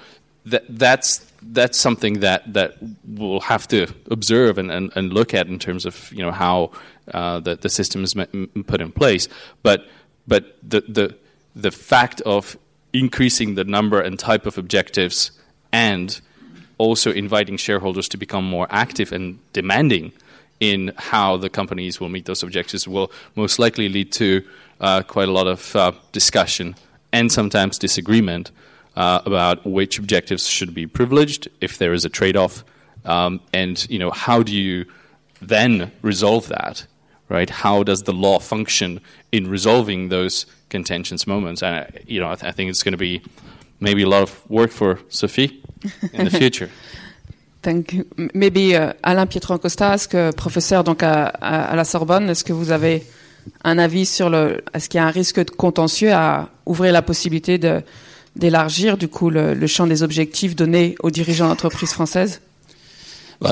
that, that's that's something that, that we'll have to observe and, and, and look at in terms of you know how uh, the, the system is put in place. But but the, the the fact of increasing the number and type of objectives and also inviting shareholders to become more active and demanding in how the companies will meet those objectives will most likely lead to uh, quite a lot of uh, discussion and sometimes disagreement uh, about which objectives should be privileged if there is a trade-off, um, and you know how do you then resolve that, right? How does the law function in resolving those contentious moments? And you know, I, th- I think it's going to be maybe a lot of work for Sophie in the [LAUGHS] future. Thank you. Maybe uh, Alain Pietro-Costa, est-ce que professeur donc à, la Sorbonne, est-ce que vous avez un avis sur le, est-ce qu'il y a un risque de contentieux à ouvrir la possibilité d'élargir du coup le, champ des objectifs donnés aux dirigeants d'entreprises françaises?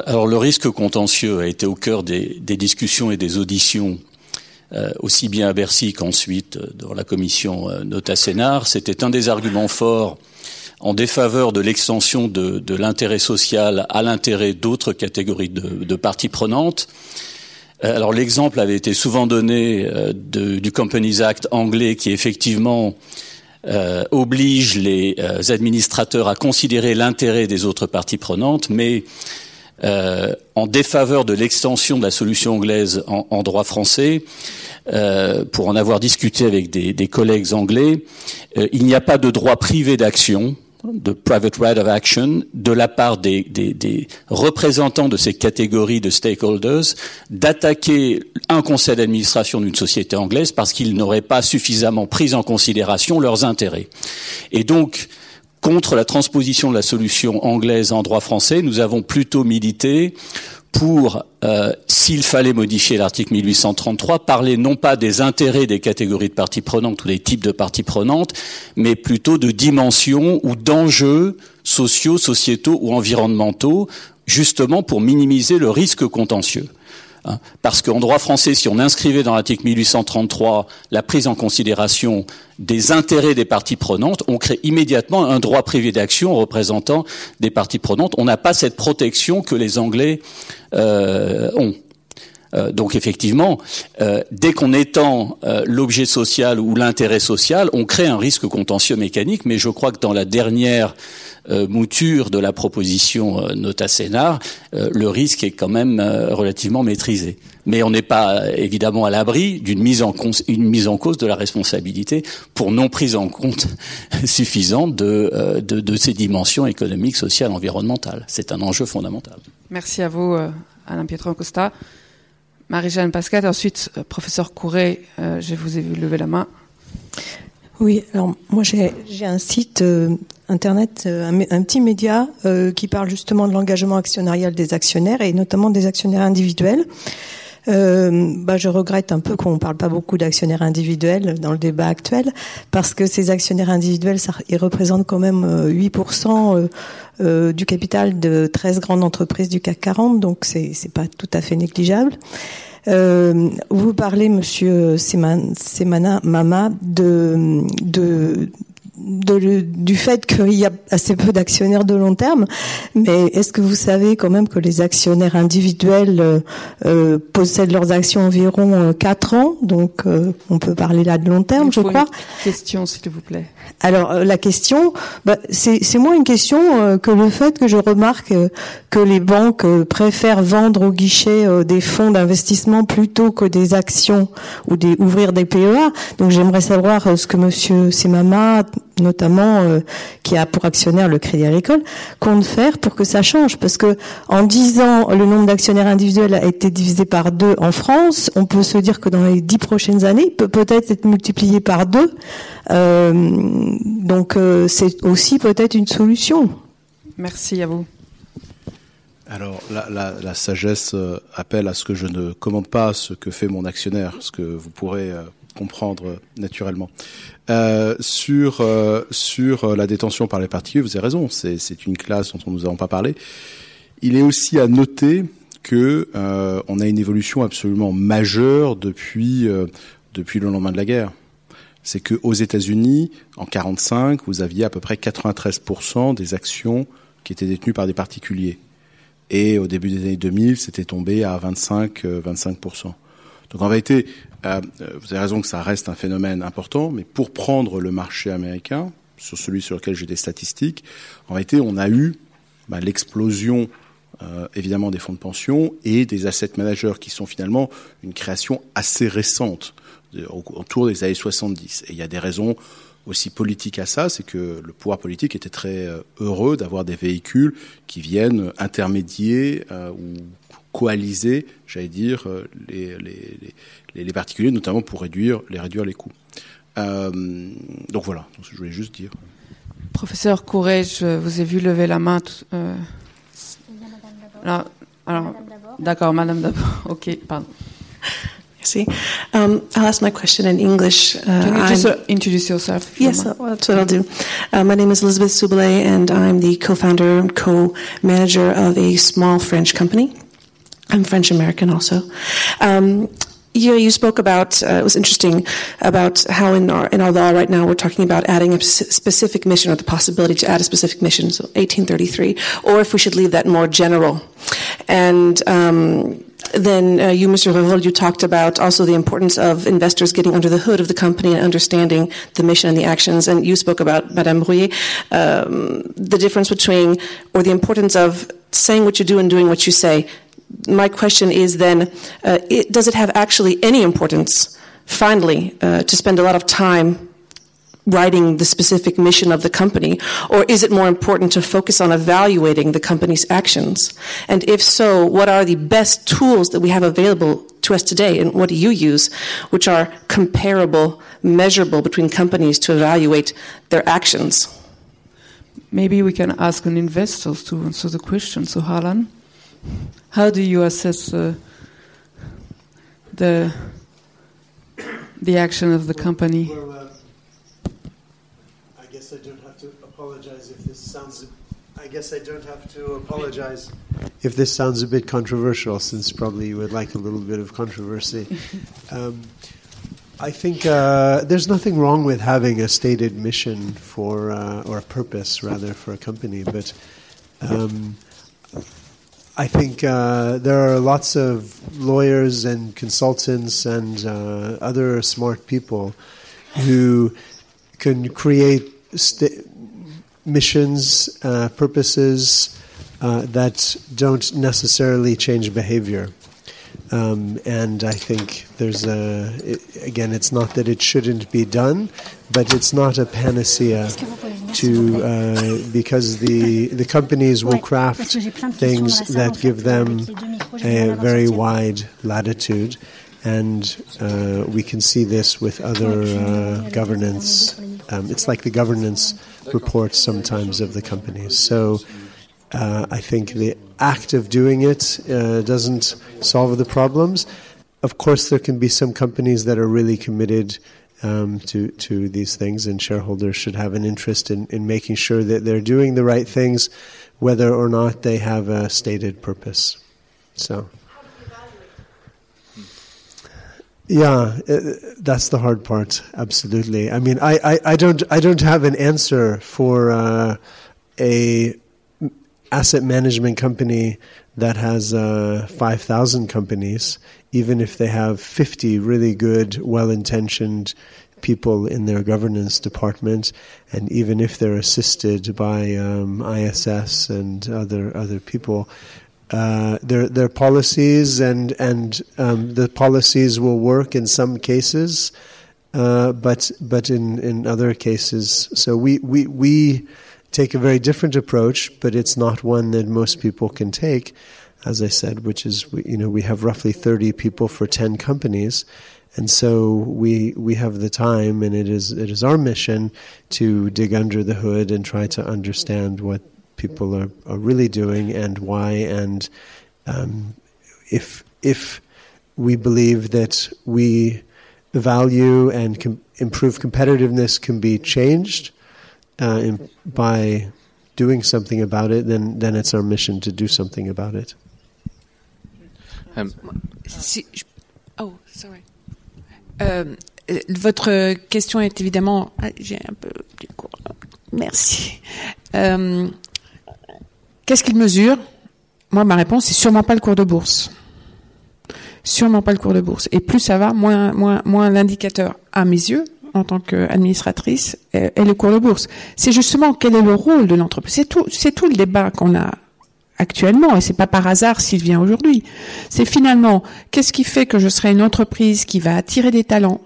Alors le risque contentieux a été au cœur des, discussions et des auditions euh, aussi bien à Bercy qu'ensuite dans la commission euh, Nota Sénard. C'était un des arguments forts en défaveur de l'extension de, de l'intérêt social à l'intérêt d'autres catégories de, de, parties prenantes. Alors l'exemple avait été souvent donné euh, de, du Companies Act anglais qui effectivement euh, oblige les euh, administrateurs à considérer l'intérêt des autres parties prenantes, mais euh, en défaveur de l'extension de la solution anglaise en, en droit français, euh, pour en avoir discuté avec des, des collègues anglais, euh, il n'y a pas de droit privé d'action de private right of action de la part des, représentants de ces catégories de stakeholders d'attaquer un conseil d'administration d'une société anglaise parce qu'ils n'auraient pas suffisamment pris en considération leurs intérêts. Et donc, contre la transposition de la solution anglaise en droit français, nous avons plutôt milité pour, euh, s'il fallait modifier l'article 1833, parler non pas des intérêts des catégories de parties prenantes ou des types de parties prenantes, mais plutôt de dimensions ou d'enjeux sociaux, sociétaux ou environnementaux, justement pour minimiser le risque contentieux. Hein. Parce qu'en droit français, si on inscrivait dans l'article 1833 la prise en considération des intérêts des parties prenantes, on crée immédiatement un droit privé d'action représentant des parties prenantes. On n'a pas cette protection que les Anglais ont. Euh, donc effectivement, euh, dès qu'on étend l'objet social ou l'intérêt social, on crée un risque contentieux mécanique. Mais je crois que dans la dernière mouture de la proposition Nota Senar, le risque est quand même relativement maîtrisé. Mais on n'est pas évidemment à l'abri d'une mise en une mise en cause de la responsabilité pour non prise en compte [LAUGHS] suffisante de, de, de ces dimensions économiques, sociales, environnementales. C'est un enjeu fondamental. Merci à vous, Alain Pietro Costa. Marie-Jeanne Pascal, ensuite, euh, professeur Courret, euh, je vous ai vu lever la main. Oui, alors moi j'ai un site euh, internet, un, un, petit média qui parle justement de l'engagement actionnarial des actionnaires et notamment des actionnaires individuels. Euh, bah, je regrette un peu qu'on ne parle pas beaucoup d'actionnaires individuels dans le débat actuel, parce que ces actionnaires individuels, ça, ils représentent quand même 8% euh, euh, du capital de 13 grandes entreprises du CAC 40, donc c'est c'est pas tout à fait négligeable. Euh, vous parlez, Monsieur Semana Mama, de, de de, du fait qu'il y a assez peu d'actionnaires de long terme, mais est-ce que vous savez quand même que les actionnaires individuels euh, euh possèdent leurs actions environ euh, 4 ans, donc euh, on peut parler là de long terme, je crois. Une question, s'il vous plaît. Alors euh, la question, bah, c'est moins une question que le fait que je remarque que les banques préfèrent vendre au guichet des fonds d'investissement plutôt que des actions ou des ouvrir des PEA. Donc j'aimerais savoir ce que Monsieur Semama notamment euh, qui a pour actionnaire le Crédit Agricole, compte faire pour que ça change Parce que en 10 ans, le nombre d'actionnaires individuels a été divisé par deux en France. On peut se dire que dans les dix prochaines années, il peut peut-être être multiplié par deux. Euh, donc euh, c'est aussi peut-être une solution. Merci à vous. Alors, la, la, la, sagesse appelle à ce que je ne commande pas ce que fait mon actionnaire, ce que vous pourrez comprendre naturellement. Euh, sur euh, la détention par les particuliers, vous avez raison, c'est une classe dont nous n'avons pas parlé. Il est aussi à noter que euh, on a une évolution absolument majeure depuis euh, depuis le lendemain de la guerre. C'est que aux États-Unis, en 45, vous aviez à peu près 93% des actions qui étaient détenues par des particuliers. Et au début des années 2000, c'était tombé à 25 25%. Donc en réalité, euh, vous avez raison que ça reste un phénomène important, mais pour prendre le marché américain, sur celui sur lequel j'ai des statistiques, en réalité, on a eu bah, l'explosion euh, évidemment des fonds de pension et des asset managers qui sont finalement une création assez récente autour des années 70. Et il y a des raisons aussi politiques à ça, c'est que le pouvoir politique était très euh, heureux d'avoir des véhicules qui viennent intermédier ou coaliser, j'allais dire, les, les, les, particuliers, notamment pour réduire les, réduire les coûts. Euh, donc voilà, je voulais juste dire. Professeur Courret, je vous ai vu lever la main. Euh... Alors, alors d'accord, Madame d'abord. [LAUGHS] Ok, pardon. See, um, I'll ask my question in English. Uh, Can you just uh, introduce yourself? Yes, uh, that's what I'll do. Uh, my name is Elizabeth Soubelay, and I'm the co-founder and co-manager of a small French company. I'm French American also. Um, you, you spoke about uh, it was interesting about how in our in our law right now we're talking about adding a specific mission or the possibility to add a specific mission, so 1833, or if we should leave that more general. And um, then uh, you, Mr. Revol, you talked about also the importance of investors getting under the hood of the company and understanding the mission and the actions. And you spoke about Madame Rouillet, um, the difference between or the importance of saying what you do and doing what you say my question is then, uh, it, does it have actually any importance, finally, uh, to spend a lot of time writing the specific mission of the company? Or is it more important to focus on evaluating the company's actions? And if so, what are the best tools that we have available to us today? And what do you use, which are comparable, measurable between companies to evaluate their actions? Maybe we can ask an investor to answer the question. So, Harlan, how do you assess uh, the the action of the company? Well, uh, I guess I don't have to apologize if this sounds. I guess I don't have to apologize if this sounds a bit controversial, since probably you would like a little bit of controversy. [LAUGHS] Um, I think uh, there's nothing wrong with having a stated mission for, uh, or a purpose rather, for a company, but um, I think uh, there are lots of lawyers and consultants and uh, other smart people who can create st- missions, uh, purposes uh, that don't necessarily change behavior. Um, and I think there's a, it, again, it's not that it shouldn't be done, but it's not a panacea to, uh, because the, the companies will craft things that give them a very wide latitude. And uh, we can see this with other uh, governance. Um, it's like the governance reports sometimes of the companies. So uh, I think the act of doing it uh, doesn't solve the problems. Of course, there can be some companies that are really committed um, to to these things, and shareholders should have an interest in, in making sure that they're doing the right things, whether or not they have a stated purpose. So. Yeah, uh, that's the hard part. Absolutely. I mean, I, I, I don't I don't have an answer for uh, a asset management company that has uh, 5,000 companies, even if they have 50 really good, well intentioned people in their governance department, and even if they're assisted by um, ISS and other, other people. Uh, their their policies and and um, the policies will work in some cases, uh, but but in, in other cases, so we we we take a very different approach, but it's not one that most people can take. As I said, which is you know we have roughly thirty people for ten companies, and so we we have the time, and it is it is our mission to dig under the hood and try to understand what people are, are really doing and why, and um, if if we believe that we value and com- improve competitiveness can be changed uh, in, by doing something about it, then then it's our mission to do something about it. Um, si, je, oh, sorry. Euh, votre question est évidemment. Ah, J'ai un peu du cours. Merci. Euh, Qu'est-ce qu'il mesure? Moi, ma réponse, c'est sûrement pas le cours de bourse. Sûrement pas le cours de bourse. Et plus ça va, moins, moins, moins l'indicateur, à mes yeux, en tant qu'administratrice, est, est le cours de bourse. C'est justement quel est le rôle de l'entreprise. C'est tout, c'est tout le débat qu'on a actuellement, et c'est pas par hasard s'il vient aujourd'hui. C'est finalement qu'est-ce qui fait que je serai une entreprise qui va attirer des talents,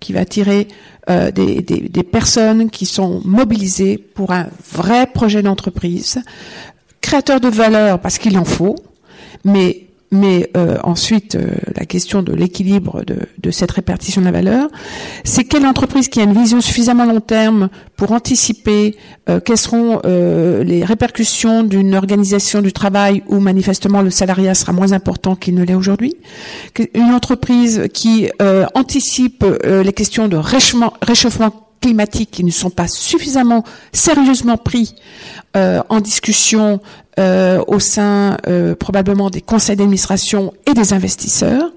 qui va attirer euh, des personnes qui sont mobilisées pour un vrai projet d'entreprise, créateur de valeur parce qu'il en faut, mais mais euh, ensuite euh, la question de l'équilibre de, de, cette répartition de la valeur, c'est quelle entreprise qui a une vision suffisamment long terme pour anticiper euh, quelles seront euh, les répercussions d'une organisation du travail où manifestement le salariat sera moins important qu'il ne l'est aujourd'hui, une entreprise qui euh, anticipe euh, les questions de réchauffement, réchauffement climatiques qui ne sont pas suffisamment sérieusement pris euh, en discussion euh, au sein euh, probablement des conseils d'administration et des investisseurs,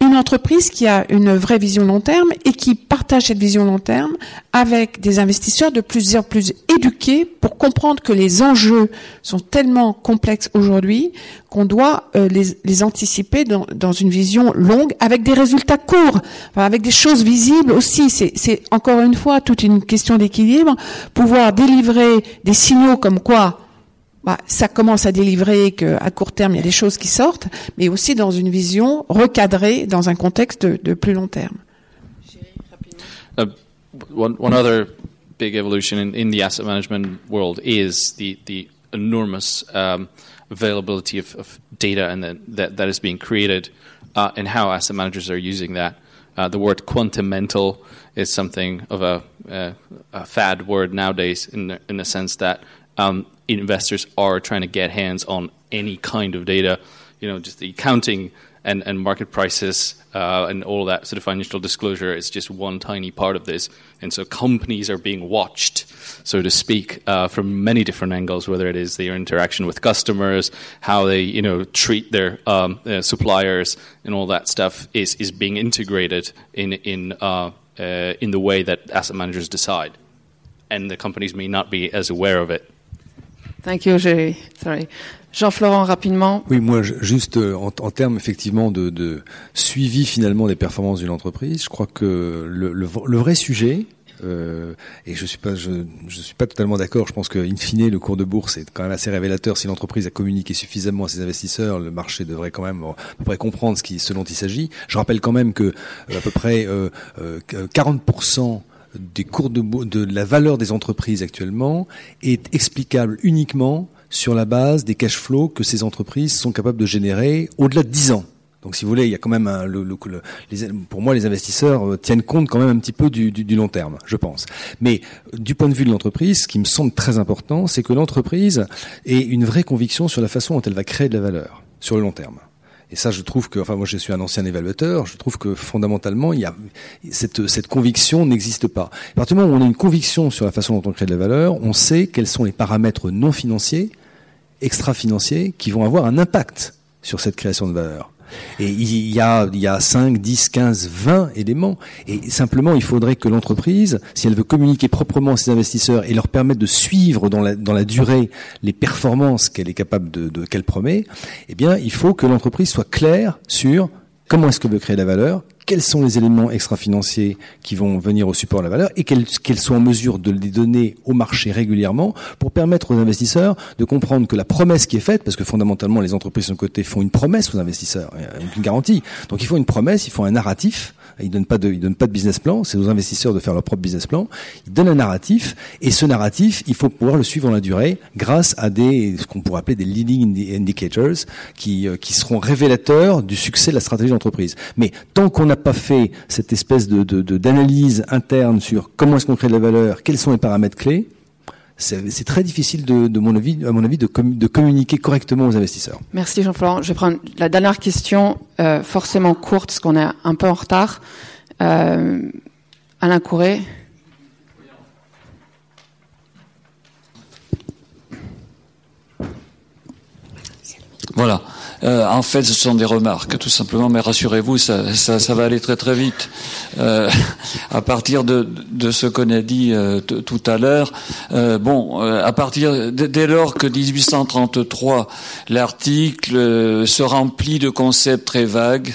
une entreprise qui a une vraie vision long terme et qui partage cette vision long terme avec des investisseurs de plus en plus éduqués pour comprendre que les enjeux sont tellement complexes aujourd'hui qu'on doit euh, les, les, anticiper dans, dans, une vision longue avec des résultats courts, avec des choses visibles aussi. C'est encore une fois toute une question d'équilibre, pouvoir délivrer des signaux comme quoi bah, ça commence à délivrer qu'à court terme, il y a des choses qui sortent, mais aussi dans une vision recadrée dans un contexte de, plus long terme. Uh, one, one other big evolution in, in the asset management world is the the enormous um, availability of, of, data and the, that is being created, uh, and how asset managers are using that. Uh, the word quantum mental is something of a, a, a fad word nowadays, in the, in the sense that um, investors are trying to get hands on any kind of data. You know, just the accounting and, and market prices uh, and all that sort of financial disclosure is just one tiny part of this. And so companies are being watched, so to speak, uh, from many different angles, whether it is their interaction with customers, how they you know treat their um, uh, suppliers, and all that stuff is is being integrated in in uh, uh, in the way that asset managers decide, and the companies may not be as aware of it. Thank you, Jerry. Sorry. Jean-Florent, rapidement. Oui, moi, juste euh, en, en termes effectivement de, de, suivi finalement des performances d'une entreprise, je crois que le, le, le vrai sujet, euh, et je suis pas, je, je suis pas totalement d'accord. Je pense que, in fine, le cours de bourse est quand même assez révélateur. Si l'entreprise a communiqué suffisamment à ses investisseurs, le marché devrait quand même à peu près comprendre ce, qui, ce dont il s'agit. Je rappelle quand même que euh, à peu près euh, 40% des cours de, de la valeur des entreprises actuellement est explicable uniquement sur la base des cash flows que ces entreprises sont capables de générer au-delà de 10 ans. Donc, si vous voulez, il y a quand même un, le, le, les, pour moi, les investisseurs euh, tiennent compte quand même un petit peu du, du, du, long terme, je pense. Mais du point de vue de l'entreprise, ce qui me semble très important, c'est que l'entreprise ait une vraie conviction sur la façon dont elle va créer de la valeur sur le long terme. Et ça, je trouve que, enfin, moi, je suis un ancien évaluateur. Je trouve que fondamentalement, il y a cette, cette conviction n'existe pas. À partir du moment où on a une conviction sur la façon dont on crée de la valeur, on sait quels sont les paramètres non financiers extra-financiers qui vont avoir un impact sur cette création de valeur. Et il y a, il y a 5, 10, 15, 20 éléments. Et simplement, il faudrait que l'entreprise, si elle veut communiquer proprement à ses investisseurs et leur permettre de suivre dans la, durée les performances qu'elle est capable de, de qu'elle promet, eh bien, il faut que l'entreprise soit claire sur comment est-ce qu'elle veut créer la valeur, quels sont les éléments extra-financiers qui vont venir au support de la valeur? Et qu'elles soient en mesure de les donner au marché régulièrement pour permettre aux investisseurs de comprendre que la promesse qui est faite, parce que fondamentalement les entreprises de côté font une promesse aux investisseurs, une garantie. Donc il faut une promesse, il faut un narratif ils donnent pas de, ils donnent pas de business plan. C'est aux investisseurs de faire leur propre business plan. Ils donnent un narratif et ce narratif, il faut pouvoir le suivre dans la durée grâce à des, ce qu'on pourrait appeler des leading indicators qui, euh, qui seront révélateurs du succès de la stratégie d'entreprise. Mais tant qu'on n'a pas fait cette espèce de, d'analyse interne sur comment est-ce qu'on crée de la valeur, quels sont les paramètres clés, c'est très difficile, de, à mon avis, de communiquer correctement aux investisseurs. Merci Jean-Florent. Je vais prendre la dernière question, euh, forcément courte, parce qu'on est un peu en retard. Euh, Alain Courret. Voilà. Euh, en fait, ce sont des remarques, tout simplement, mais rassurez-vous, ça, va aller très très vite. Euh, [LAUGHS] à partir de, ce qu'on a dit euh, tout à l'heure, bon, à partir dès lors que 1833, l'article se remplit de concepts très vagues,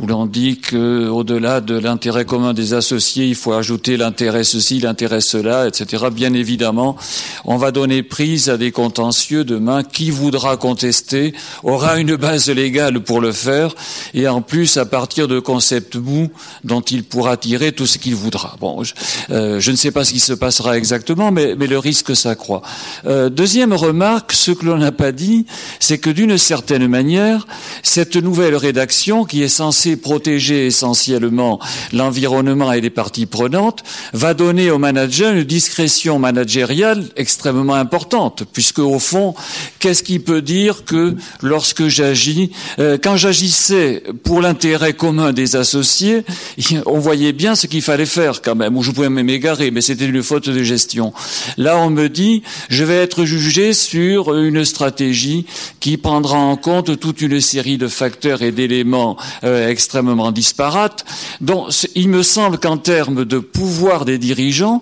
où l'on dit que au-delà de l'intérêt commun des associés, il faut ajouter l'intérêt ceci, l'intérêt cela, etc. Bien évidemment, on va donner prise à des contentieux demain. Qui voudra contester aura une base légale pour le faire, et en plus à partir de concepts mous dont il pourra tirer tout ce qu'il voudra. Bon, je, euh, je, ne sais pas ce qui se passera exactement, mais, mais le risque s'accroît. Euh, deuxième remarque, ce que l'on n'a pas dit, c'est que d'une certaine manière, cette nouvelle rédaction, qui est censée protéger essentiellement l'environnement et les parties prenantes, va donner au manager une discrétion managériale extrêmement importante, puisque au fond, qu'est-ce qui peut dire que lorsque j'agis euh, quand j'agissais pour l'intérêt commun des associés, [LAUGHS] on voyait bien ce qu'il fallait faire quand même, ou je pouvais m'égarer, mais c'était une faute de gestion. Là, on me dit, je vais être jugé sur une stratégie qui prendra en compte toute une série de facteurs et d'éléments euh, extrêmement disparates. Donc, il me semble qu'en termes de pouvoir des dirigeants,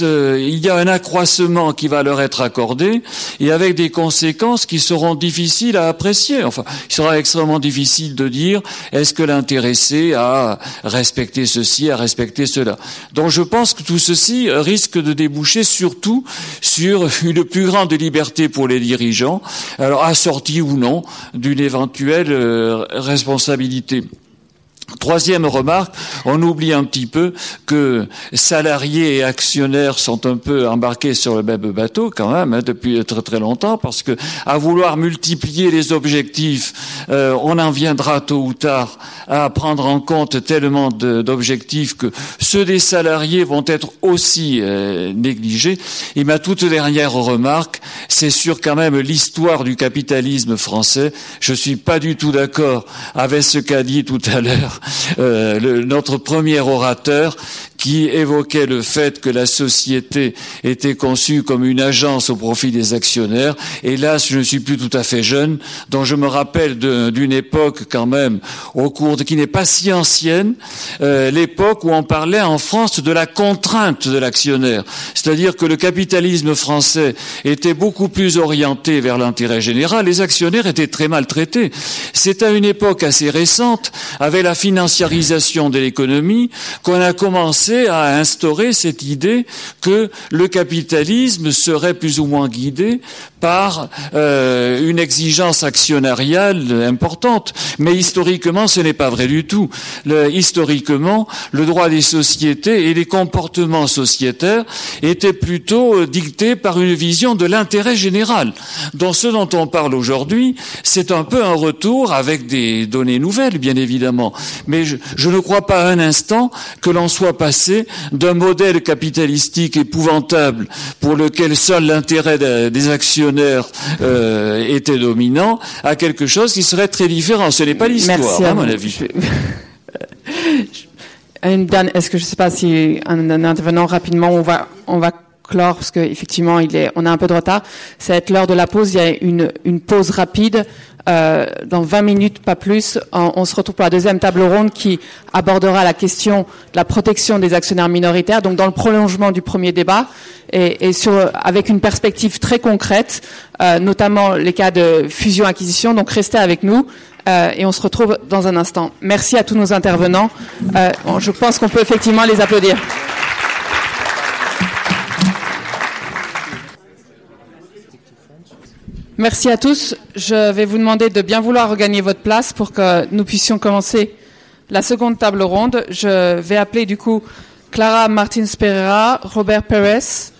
il y a un accroissement qui va leur être accordé et avec des conséquences qui seront difficiles apprécier. Enfin, il sera extrêmement difficile de dire est-ce que l'intéressé a respecté ceci, a respecté cela. Donc je pense que tout ceci risque de déboucher surtout sur une plus grande liberté pour les dirigeants, alors assortie ou non d'une éventuelle euh, responsabilité. Troisième remarque, on oublie un petit peu que salariés et actionnaires sont un peu embarqués sur le même bateau quand même hein, depuis très très longtemps parce que à vouloir multiplier les objectifs, euh, on en viendra tôt ou tard à prendre en compte tellement d'objectifs que ceux des salariés vont être aussi euh, négligés. Et ma toute dernière remarque, c'est sur quand même l'histoire du capitalisme français. Je suis pas du tout d'accord avec ce qu'a dit tout à l'heure euh, notre premier orateur qui évoquait le fait que la société était conçue comme une agence au profit des actionnaires. Hélas, je ne suis plus tout à fait jeune, dont je me rappelle d'une époque quand même au cours de, qui n'est pas si ancienne, euh, l'époque où on parlait en France de la contrainte de l'actionnaire. C'est-à-dire que le capitalisme français était beaucoup plus orienté vers l'intérêt général. Les actionnaires étaient très maltraités. C'est à une époque assez récente, avec la financiarisation de l'économie, qu'on a commencé à instaurer cette idée que le capitalisme serait plus ou moins guidé par euh, une exigence actionnariale importante. Mais historiquement, ce n'est pas vrai du tout. Historiquement, le droit des sociétés et les comportements sociétaires étaient plutôt euh, dictés par une vision de l'intérêt général. Dans ce dont on parle aujourd'hui, c'est un peu un retour avec des données nouvelles, bien évidemment. Mais je, je ne crois pas un instant que l'on soit passé d'un modèle capitalistique épouvantable pour lequel seul l'intérêt des actionnaires euh, était dominant à quelque chose qui serait très différent. Ce n'est pas l'histoire, à mon avis. [LAUGHS] Est-ce que je ne sais pas si un, intervenant rapidement, on va, on va clore parce qu'effectivement, il est, on a un peu de retard. Ça va être l'heure de la pause. Il y a une, une pause rapide. Euh, dans 20 minutes, pas plus, on, se retrouve pour la deuxième table ronde qui abordera la question de la protection des actionnaires minoritaires, donc dans le prolongement du premier débat et, avec une perspective très concrète, euh, notamment les cas de fusion-acquisition. Donc restez avec nous. Euh, et on se retrouve dans un instant. Merci à tous nos intervenants. Euh, je pense qu'on peut effectivement les applaudir. Merci à tous. Je vais vous demander de bien vouloir regagner votre place pour que nous puissions commencer la seconde table ronde. Je vais appeler du coup Clara Martins Pereira, Robert Perez,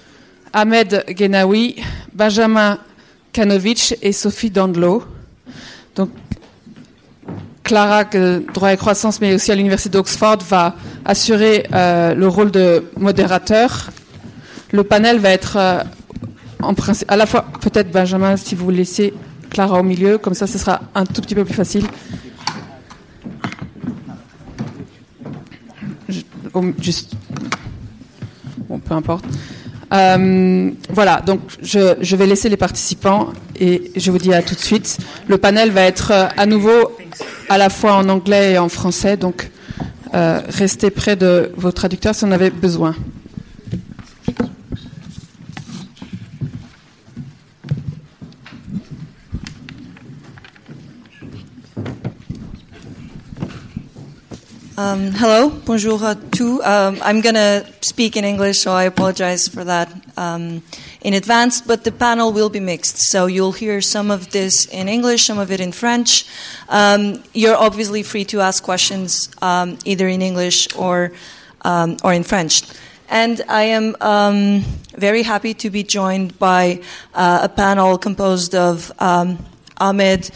Ahmed Genawi, Benjamin Kanovich et Sophie Dandlo. Donc, Clara, droit et croissance, mais aussi à l'université d'Oxford, va assurer euh, le rôle de modérateur. Le panel va être euh, en à la fois, peut-être Benjamin, si vous laissez Clara au milieu, comme ça, ce sera un tout petit peu plus facile. bon, peu importe. Euh, voilà, donc je, je, vais laisser les participants et je vous dis à tout de suite. Le panel va être euh, à nouveau à la fois en anglais et en français, donc euh, restez près de vos traducteurs si on avait besoin. Um, hello, bonjour à tous. Um, I'm going to speak in English, so I apologize for that um, in advance, but the panel will be mixed. So you'll hear some of this in English, some of it in French. Um, you're obviously free to ask questions um, either in English or, um, or in French. And I am very happy to be joined by uh, a panel composed of Ahmed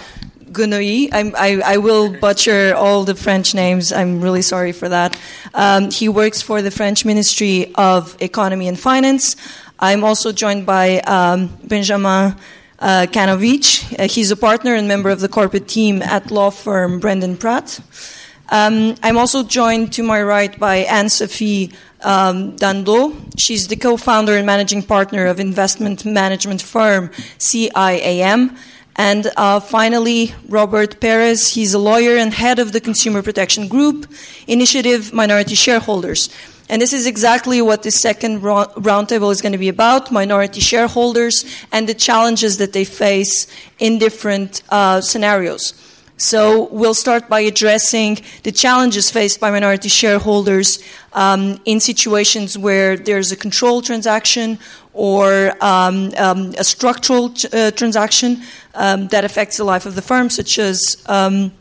Gounouille. I, I will butcher all the French names. I'm really sorry for that. Um, he works for the French Ministry of Economy and Finance. I'm also joined by um, Benjamin uh, Kanovich. Uh, he's a partner and member of the corporate team at law firm Brendan Pratt. Um, I'm also joined to my right by Anne Sophie um, Dando. She's the co-founder and managing partner of investment management firm CIAM. And uh, finally, Robert Perez. He's a lawyer and head of the Consumer Protection Group Initiative Minority Shareholders. And this is exactly what the second roundtable is going to be about minority shareholders and the challenges that they face in different uh, scenarios. So we'll start by addressing the challenges faced by minority shareholders um, in situations where there's a control transaction or um, um, a structural uh, transaction um, that affects the life of the firm, such as um,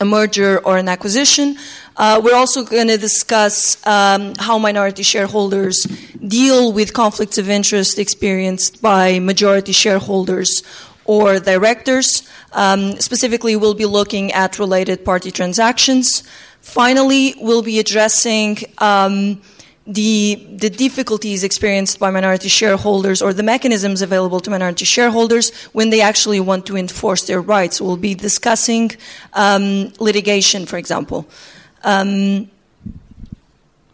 a merger or an acquisition. Uh, we're also going to discuss um, how minority shareholders deal with conflicts of interest experienced by majority shareholders or directors. Um, specifically, we'll be looking at related party transactions. Finally, we'll be addressing um, the, the difficulties experienced by minority shareholders or the mechanisms available to minority shareholders when they actually want to enforce their rights. We'll be discussing um, litigation, for example.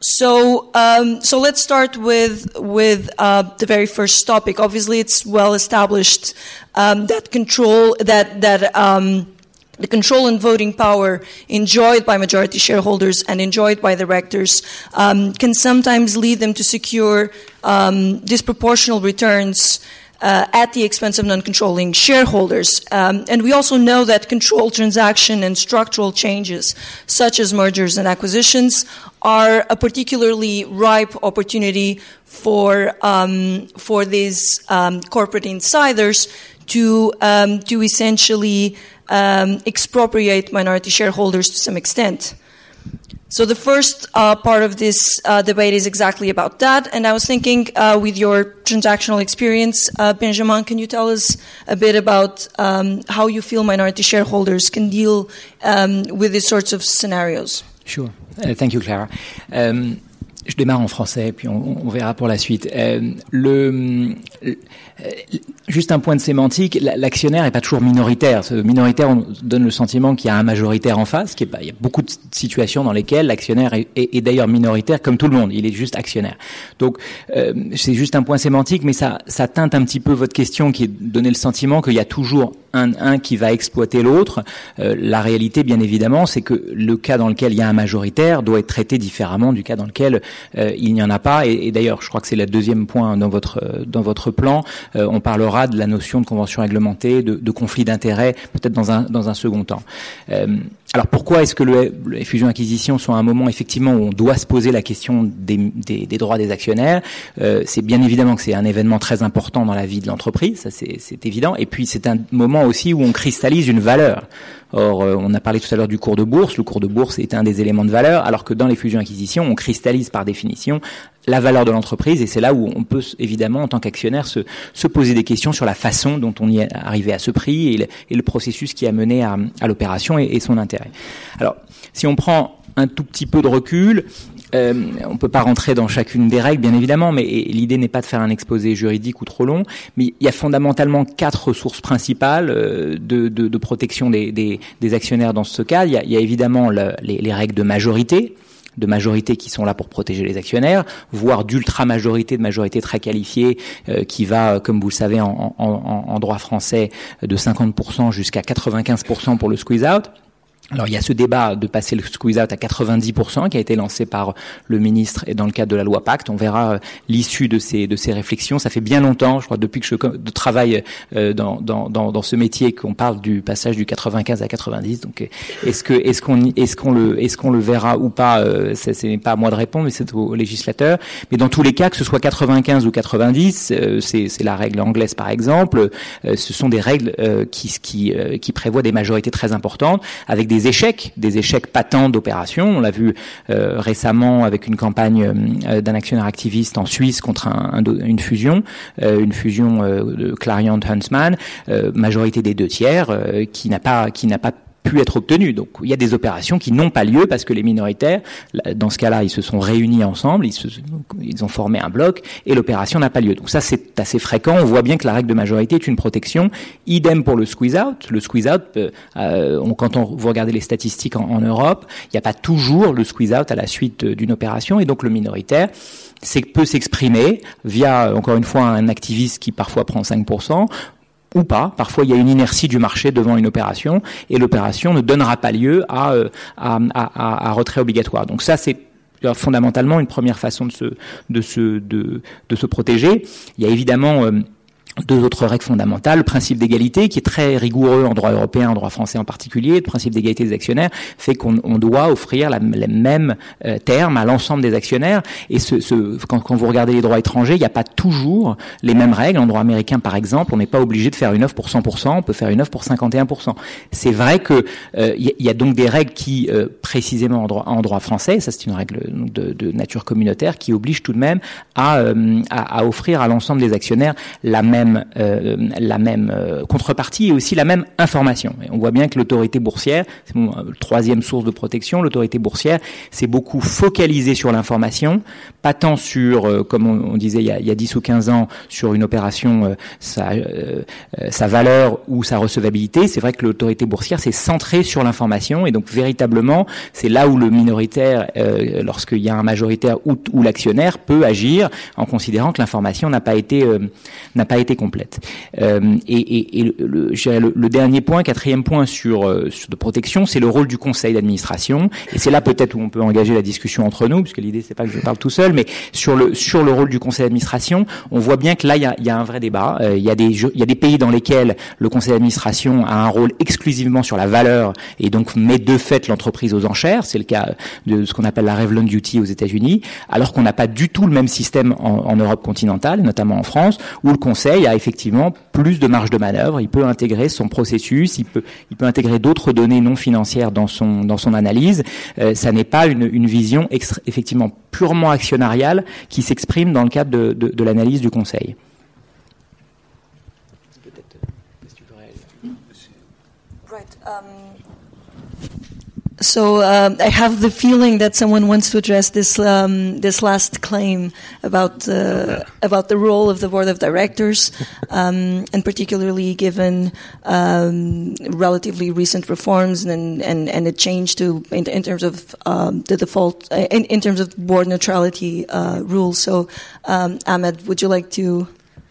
So, um, so let's start with with uh, the very first topic. Obviously, it's well established um, that control that that um, the control and voting power enjoyed by majority shareholders and enjoyed by directors um, can sometimes lead them to secure um, disproportional returns uh, at the expense of non-controlling shareholders. Um, and we also know that control transaction and structural changes, such as mergers and acquisitions, are a particularly ripe opportunity for um, for these um, corporate insiders to um, to essentially um, expropriate minority shareholders to some extent. So the first uh, part of this uh, debate is exactly about that. And I was thinking, uh, with your transactional experience, uh, Benjamin, can you tell us a bit about um, how you feel minority shareholders can deal um, with these sorts of scenarios? Sure. Uh, thank you, Clara. Um, je démarre en français, puis on, on verra pour la suite. Euh, le, juste un point de sémantique, l'actionnaire n'est pas toujours minoritaire. Minoritaire, on donne le sentiment qu'il y a un majoritaire en face. Qui est pas, il y a beaucoup de situations dans lesquelles l'actionnaire est, d'ailleurs minoritaire, comme tout le monde. Il est juste actionnaire. Donc, euh, c'est juste un point sémantique, mais ça, teinte un petit peu votre question, qui est de donner le sentiment qu'il y a toujours un, qui va exploiter l'autre. Euh, la réalité, bien évidemment, c'est que le cas dans lequel il y a un majoritaire doit être traité différemment du cas dans lequel euh, il n'y en a pas. Et, et d'ailleurs, je crois que c'est le deuxième point dans votre dans votre plan. Euh, on parlera de la notion de convention réglementée, de, de conflit d'intérêts, peut-être dans un dans un second temps. Euh, alors pourquoi est-ce que le, les fusions-acquisitions sont à un moment effectivement où on doit se poser la question des, des, des droits des actionnaires? Euh, C'est bien évidemment que c'est un événement très important dans la vie de l'entreprise, ça c'est évident. Et puis c'est un moment aussi où on cristallise une valeur. Or, euh, on a parlé tout à l'heure du cours de bourse. Le cours de bourse est un des éléments de valeur, alors que dans les fusions-acquisitions, on cristallise par définition la valeur de l'entreprise, et c'est là où on peut évidemment, en tant qu'actionnaire, se, se, poser des questions sur la façon dont on y est arrivé à ce prix et le, le processus qui a mené à, l'opération et son intérêt. Alors, si on prend un tout petit peu de recul, euh, on ne peut pas rentrer dans chacune des règles, bien évidemment, mais l'idée n'est pas de faire un exposé juridique ou trop long. Mais il y a fondamentalement quatre ressources principales euh, de, protection des, actionnaires dans ce cas. Il y a, évidemment le, les, les, règles de majorité de majorité qui sont là pour protéger les actionnaires, voire d'ultra-majorité, de majorité très qualifiée, euh, qui va, comme vous le savez, en, en, en droit français, de 50% jusqu'à 95% pour le squeeze-out. Alors il y a ce débat de passer le squeeze out à 90% qui a été lancé par le ministre et dans le cadre de la loi Pacte. On verra euh, l'issue de ces de ces réflexions. Ça fait bien longtemps, je crois, depuis que je travaille euh, dans, dans, dans, dans ce métier qu'on parle du passage du 95 à 90. Donc est-ce que est-ce qu'on est-ce qu'on le est-ce qu'on le verra ou pas euh, Ce n'est pas à moi de répondre, mais c'est au législateur. Mais dans tous les cas, que ce soit 95 ou 90, c'est c'est la règle anglaise par exemple. ce sont des règles qui qui qui prévoient des majorités très importantes avec des des échecs, des échecs patents d'opération. On l'a vu euh, récemment avec une campagne euh, d'un actionnaire activiste en Suisse contre un, un, une fusion, euh, une fusion de Clarion Huntsman, majorité des deux tiers, qui n'a pas qui n'a pas pu être obtenu. Donc il y a des opérations qui n'ont pas lieu parce que les minoritaires, dans ce cas-là, ils se sont réunis ensemble, ils, ont formé un bloc et l'opération n'a pas lieu. Donc ça c'est assez fréquent. On voit bien que la règle de majorité est une protection. Idem pour le squeeze-out. Le squeeze-out, euh, on, quand on, vous regardez les statistiques en, en Europe, il n'y a pas toujours le squeeze-out à la suite d'une opération et donc le minoritaire peut s'exprimer via, encore une fois, un activiste qui parfois prend 5%, ou pas. Parfois, il y a une inertie du marché devant une opération et l'opération ne donnera pas lieu à, à, à, à retrait obligatoire. Donc ça, c'est fondamentalement une première façon de se, de se, de, de se protéger. Il y a évidemment euh, deux autres règles fondamentales, le principe d'égalité qui est très rigoureux en droit européen, en droit français en particulier, le principe d'égalité des actionnaires fait qu'on doit offrir la, les mêmes euh, termes à l'ensemble des actionnaires et ce, ce quand, quand, vous regardez les droits étrangers, il n'y a pas toujours les mêmes règles. En droit américain par exemple, on n'est pas obligé de faire une offre pour 100%, on peut faire une offre pour 51%. C'est vrai que il euh, y, y, a donc des règles qui euh, précisément en droit, en droit français, ça c'est une règle de, de, nature communautaire qui oblige tout de même à, euh, à, à offrir à l'ensemble des actionnaires la même, euh, la même euh, contrepartie et aussi la même information. On voit bien que l'autorité boursière, c'est mon troisième source de protection, l'autorité boursière s'est beaucoup focalisée sur l'information, pas tant sur, comme on, disait il y, a, il y, a, 10 ou 15 ans, sur une opération, sa, valeur ou sa recevabilité. C'est vrai que l'autorité boursière s'est centrée sur l'information et donc véritablement, c'est là où le minoritaire, euh, lorsqu'il y a un majoritaire ou, ou l'actionnaire, peut agir en considérant que l'information n'a pas été euh, n'a pas été complète. Euh, et, et, et le, le, le, dernier point, quatrième point sur, euh, sur de protection, c'est le rôle du conseil d'administration. Et c'est là peut-être où on peut engager la discussion entre nous, puisque l'idée c'est pas que je parle tout seul, mais sur le sur le rôle du conseil d'administration, on voit bien que là il y a, y a, un vrai débat. il y a des il y a des pays dans lesquels le conseil d'administration a un rôle exclusivement sur la valeur et donc met de fait l'entreprise aux enchères. C'est le cas de ce qu'on appelle la Revlon Duty aux États-Unis, alors qu'on n'a pas du tout le même système en, en Europe continentale, notamment en France, où le Conseil a effectivement plus de marge de manœuvre. Il peut intégrer son processus, il peut, il peut intégrer d'autres données non financières dans son, dans son analyse. Euh, ça n'est pas une, une vision effectivement purement actionnariale qui s'exprime dans le cadre de, de, de l'analyse du Conseil. Right. Um... So uh, I have the feeling that someone wants to address this um, this last claim about uh, about the role of the board of directors, um, and particularly given um, relatively recent reforms and and, and a change to in, in terms of um, the default uh, in, in terms of board neutrality uh, rules. So, um, Ahmed, would you like to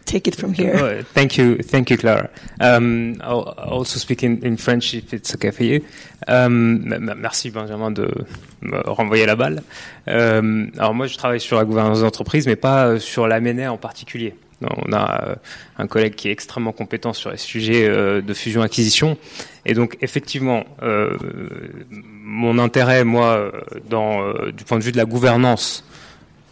take it from here. Oh, thank you, thank you, Clara. Um, I'll also speak in, French if it's okay for you. Um, merci Benjamin de me renvoyer la balle. Um, alors moi, je travaille sur la gouvernance d'entreprise, mais pas sur la en particulier. On a euh, un collègue qui est extrêmement compétent sur les sujets euh, de fusion-acquisition. Et donc, effectivement, euh, mon intérêt, moi, euh, du point de vue de la gouvernance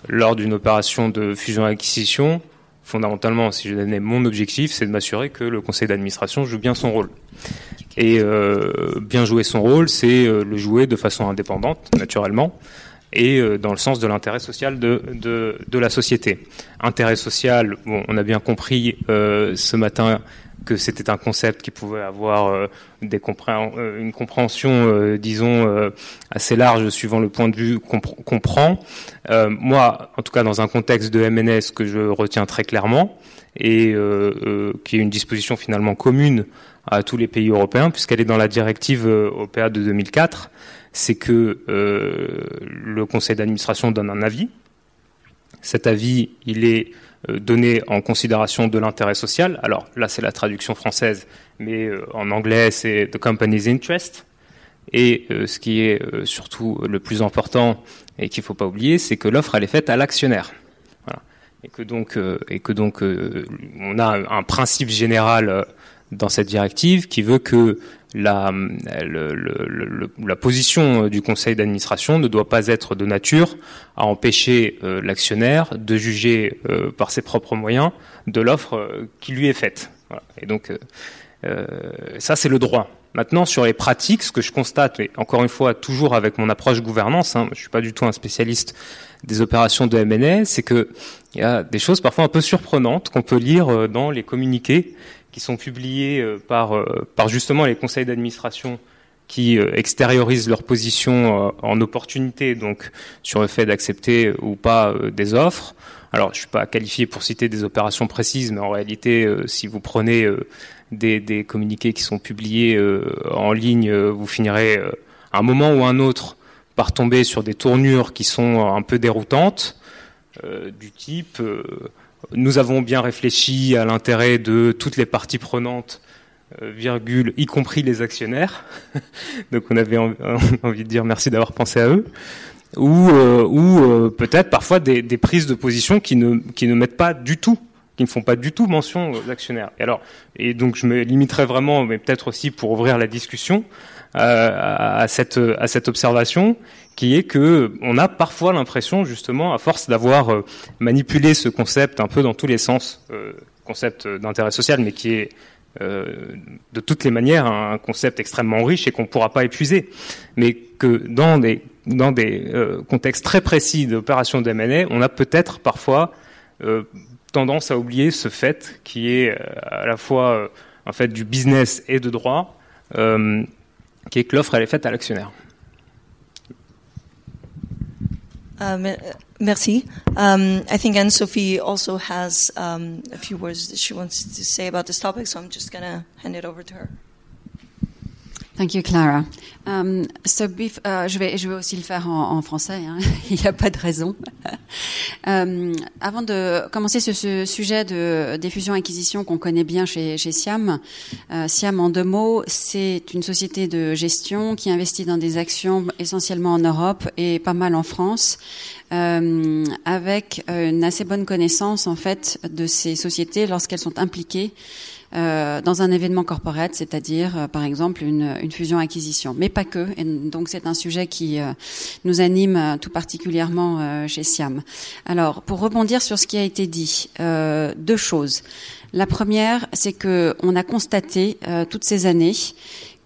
lors d'une opération de fusion-acquisition, fondamentalement, si je donnais mon objectif, c'est de m'assurer que le conseil d'administration joue bien son rôle. Et euh, bien jouer son rôle, c'est euh, le jouer de façon indépendante, naturellement, et euh, dans le sens de l'intérêt social de, de, la société. Intérêt social, on a bien compris ce matin que c'était un concept qui pouvait avoir euh, euh, une compréhension, euh, disons, assez large suivant le point de vue qu'on prend. moi, en tout cas, dans un contexte de MNS que je retiens très clairement, et qui est une disposition finalement commune à tous les pays européens, puisqu'elle est dans la directive OPA de 2004, c'est que le conseil d'administration donne un avis. Cet avis, il est donner en considération de l'intérêt social. Alors là, c'est la traduction française, mais euh, en anglais, c'est the company's interest. Et euh, ce qui est surtout le plus important et qu'il ne faut pas oublier, c'est que l'offre elle est faite à l'actionnaire. Et que donc, on a un principe général dans cette directive qui veut que la, position du conseil d'administration ne doit pas être de nature à empêcher euh, l'actionnaire de juger euh, par ses propres moyens de l'offre euh, qui lui est faite. Et donc ça c'est le droit. Maintenant sur les pratiques, ce que je constate, et encore une fois toujours avec mon approche gouvernance, hein, je suis pas du tout un spécialiste des opérations de M&A, c'est que il y a des choses parfois un peu surprenantes qu'on peut lire dans les communiqués qui sont publiés euh, par, euh, par justement les conseils d'administration qui euh, extériorisent leur position en opportunité, donc sur le fait d'accepter ou pas des offres. Alors, je suis pas qualifié pour citer des opérations précises, mais en réalité, si vous prenez des, des, communiqués qui sont publiés en ligne, vous finirez à un moment ou un autre par tomber sur des tournures qui sont un peu déroutantes, du type nous avons bien réfléchi à l'intérêt de toutes les parties prenantes, euh, virgule, y compris les actionnaires. [LAUGHS] Donc on avait [LAUGHS] envie de dire merci d'avoir pensé à eux. Ou, euh, euh, peut-être parfois des, prises de position qui ne, qui ne mettent pas du tout qui ne font pas du tout mention aux actionnaires. Et donc je me limiterai vraiment, mais peut-être aussi pour ouvrir la discussion à cette à cette observation, qui est que on a parfois l'impression justement, à force d'avoir euh, manipulé ce concept un peu dans tous les sens, euh, concept d'intérêt social, mais qui est de toutes les manières un concept extrêmement riche et qu'on ne pourra pas épuiser. Mais que dans des, dans des contextes très précis d'opérations d'M&A, on a peut-être parfois tendance à oublier ce fait qui est à la fois en fait du business et de droit, qui est que l'offre elle est faite à l'actionnaire. Uh, merci. Um, I think Anne Sophie also has um, a few words that she wants to say about this topic, so I'm just going to hand it over to her. Thank you, Clara. Um, so uh, je, vais, je vais aussi le faire en, en français, hein. [LAUGHS] il n'y a pas de raison. [LAUGHS] um, avant de commencer ce, ce sujet de des fusions-acquisitions qu'on connaît bien chez, chez Siam, uh, Siam en deux mots, c'est une société de gestion qui investit dans des actions essentiellement en Europe et pas mal en France, um, avec une assez bonne connaissance en fait de ces sociétés lorsqu'elles sont impliquées euh, dans un événement corporate, c'est-à-dire euh, par exemple une, fusion-acquisition, mais pas que. Et donc c'est un sujet qui euh, nous anime tout particulièrement chez Siam. Alors pour rebondir sur ce qui a été dit, deux choses. La première, c'est que on a constaté toutes ces années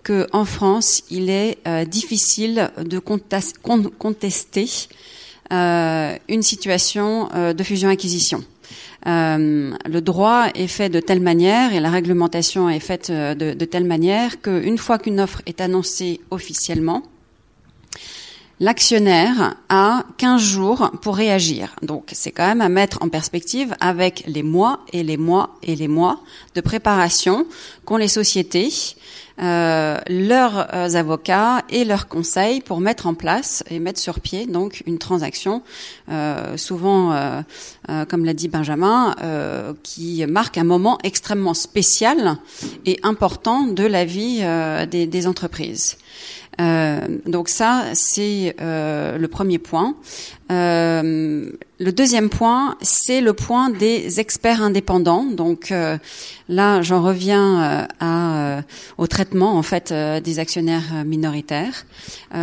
que en France, il est difficile de contester une situation de fusion-acquisition. Euh, le droit est fait de telle manière et la réglementation est faite euh, de, de telle manière qu'une fois qu'une offre est annoncée officiellement, l'actionnaire a 15 jours pour réagir. Donc c'est quand même à mettre en perspective avec les mois et les mois et les mois de préparation qu'ont les sociétés euh, leurs euh, avocats et leurs conseils pour mettre en place et mettre sur pied donc une transaction, euh, souvent, comme l'a dit Benjamin, qui marque un moment extrêmement spécial et important de la vie des, entreprises. Donc ça, c'est le premier point. Euh, le deuxième point, c'est le point des experts indépendants. Donc euh, là, j'en reviens euh, à, au traitement en fait des actionnaires minoritaires.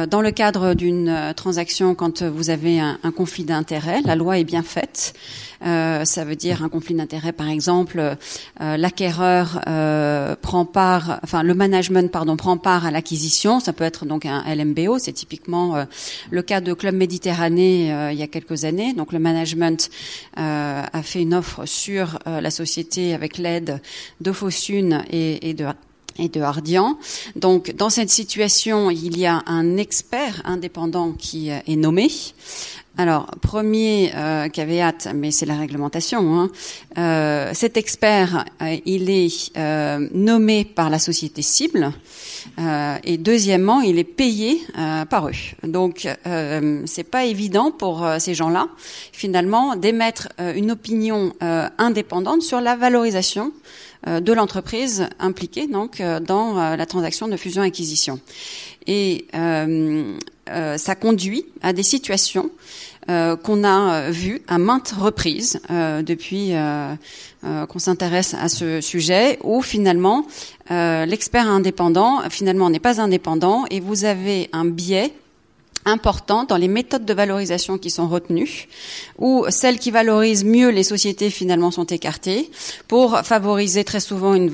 dans le cadre d'une transaction, quand vous avez un, conflit d'intérêts, la loi est bien faite. Ça veut dire un conflit d'intérêts, par exemple, l'acquéreur prend part, enfin le management pardon prend part à l'acquisition. Ça peut être donc un LMBO, c'est typiquement le cas de Club Méditerranée il y a quelques années. Donc le management a fait une offre sur la société avec l'aide de Fossune et, de Hardian. Donc, dans cette situation, il y a un expert indépendant qui est nommé. Alors, premier euh, caveat, mais c'est la réglementation. Hein, euh, cet expert, euh, il est euh, nommé par la société cible, euh, et deuxièmement, il est payé par eux. Donc, c'est pas évident pour ces gens-là, finalement, d'émettre une opinion indépendante sur la valorisation de l'entreprise impliquée dans la transaction de fusion-acquisition. Et ça conduit à des situations euh, qu'on a vu à maintes reprises euh, depuis euh, qu'on s'intéresse à ce sujet, où finalement l'expert indépendant finalement n'est pas indépendant et vous avez un biais important dans les méthodes de valorisation qui sont retenues, où celles qui valorisent mieux les sociétés finalement sont écartées pour favoriser très souvent une,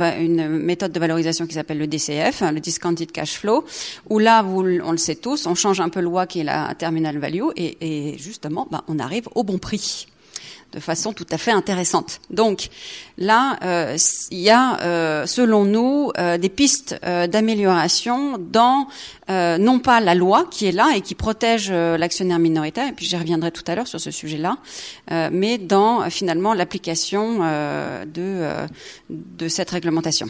méthode de valorisation qui s'appelle le DCF, le Discounted Cash Flow, où là, on le sait tous, on change un peu loi qui est la terminal value et, et justement, ben, on arrive au bon prix de façon tout à fait intéressante. Donc là, euh, il y a, euh, selon nous, euh, des pistes d'amélioration dans non pas la loi qui est là et qui protège l'actionnaire minoritaire, et puis j'y reviendrai tout à l'heure sur ce sujet-là, mais dans finalement l'application de, de cette réglementation.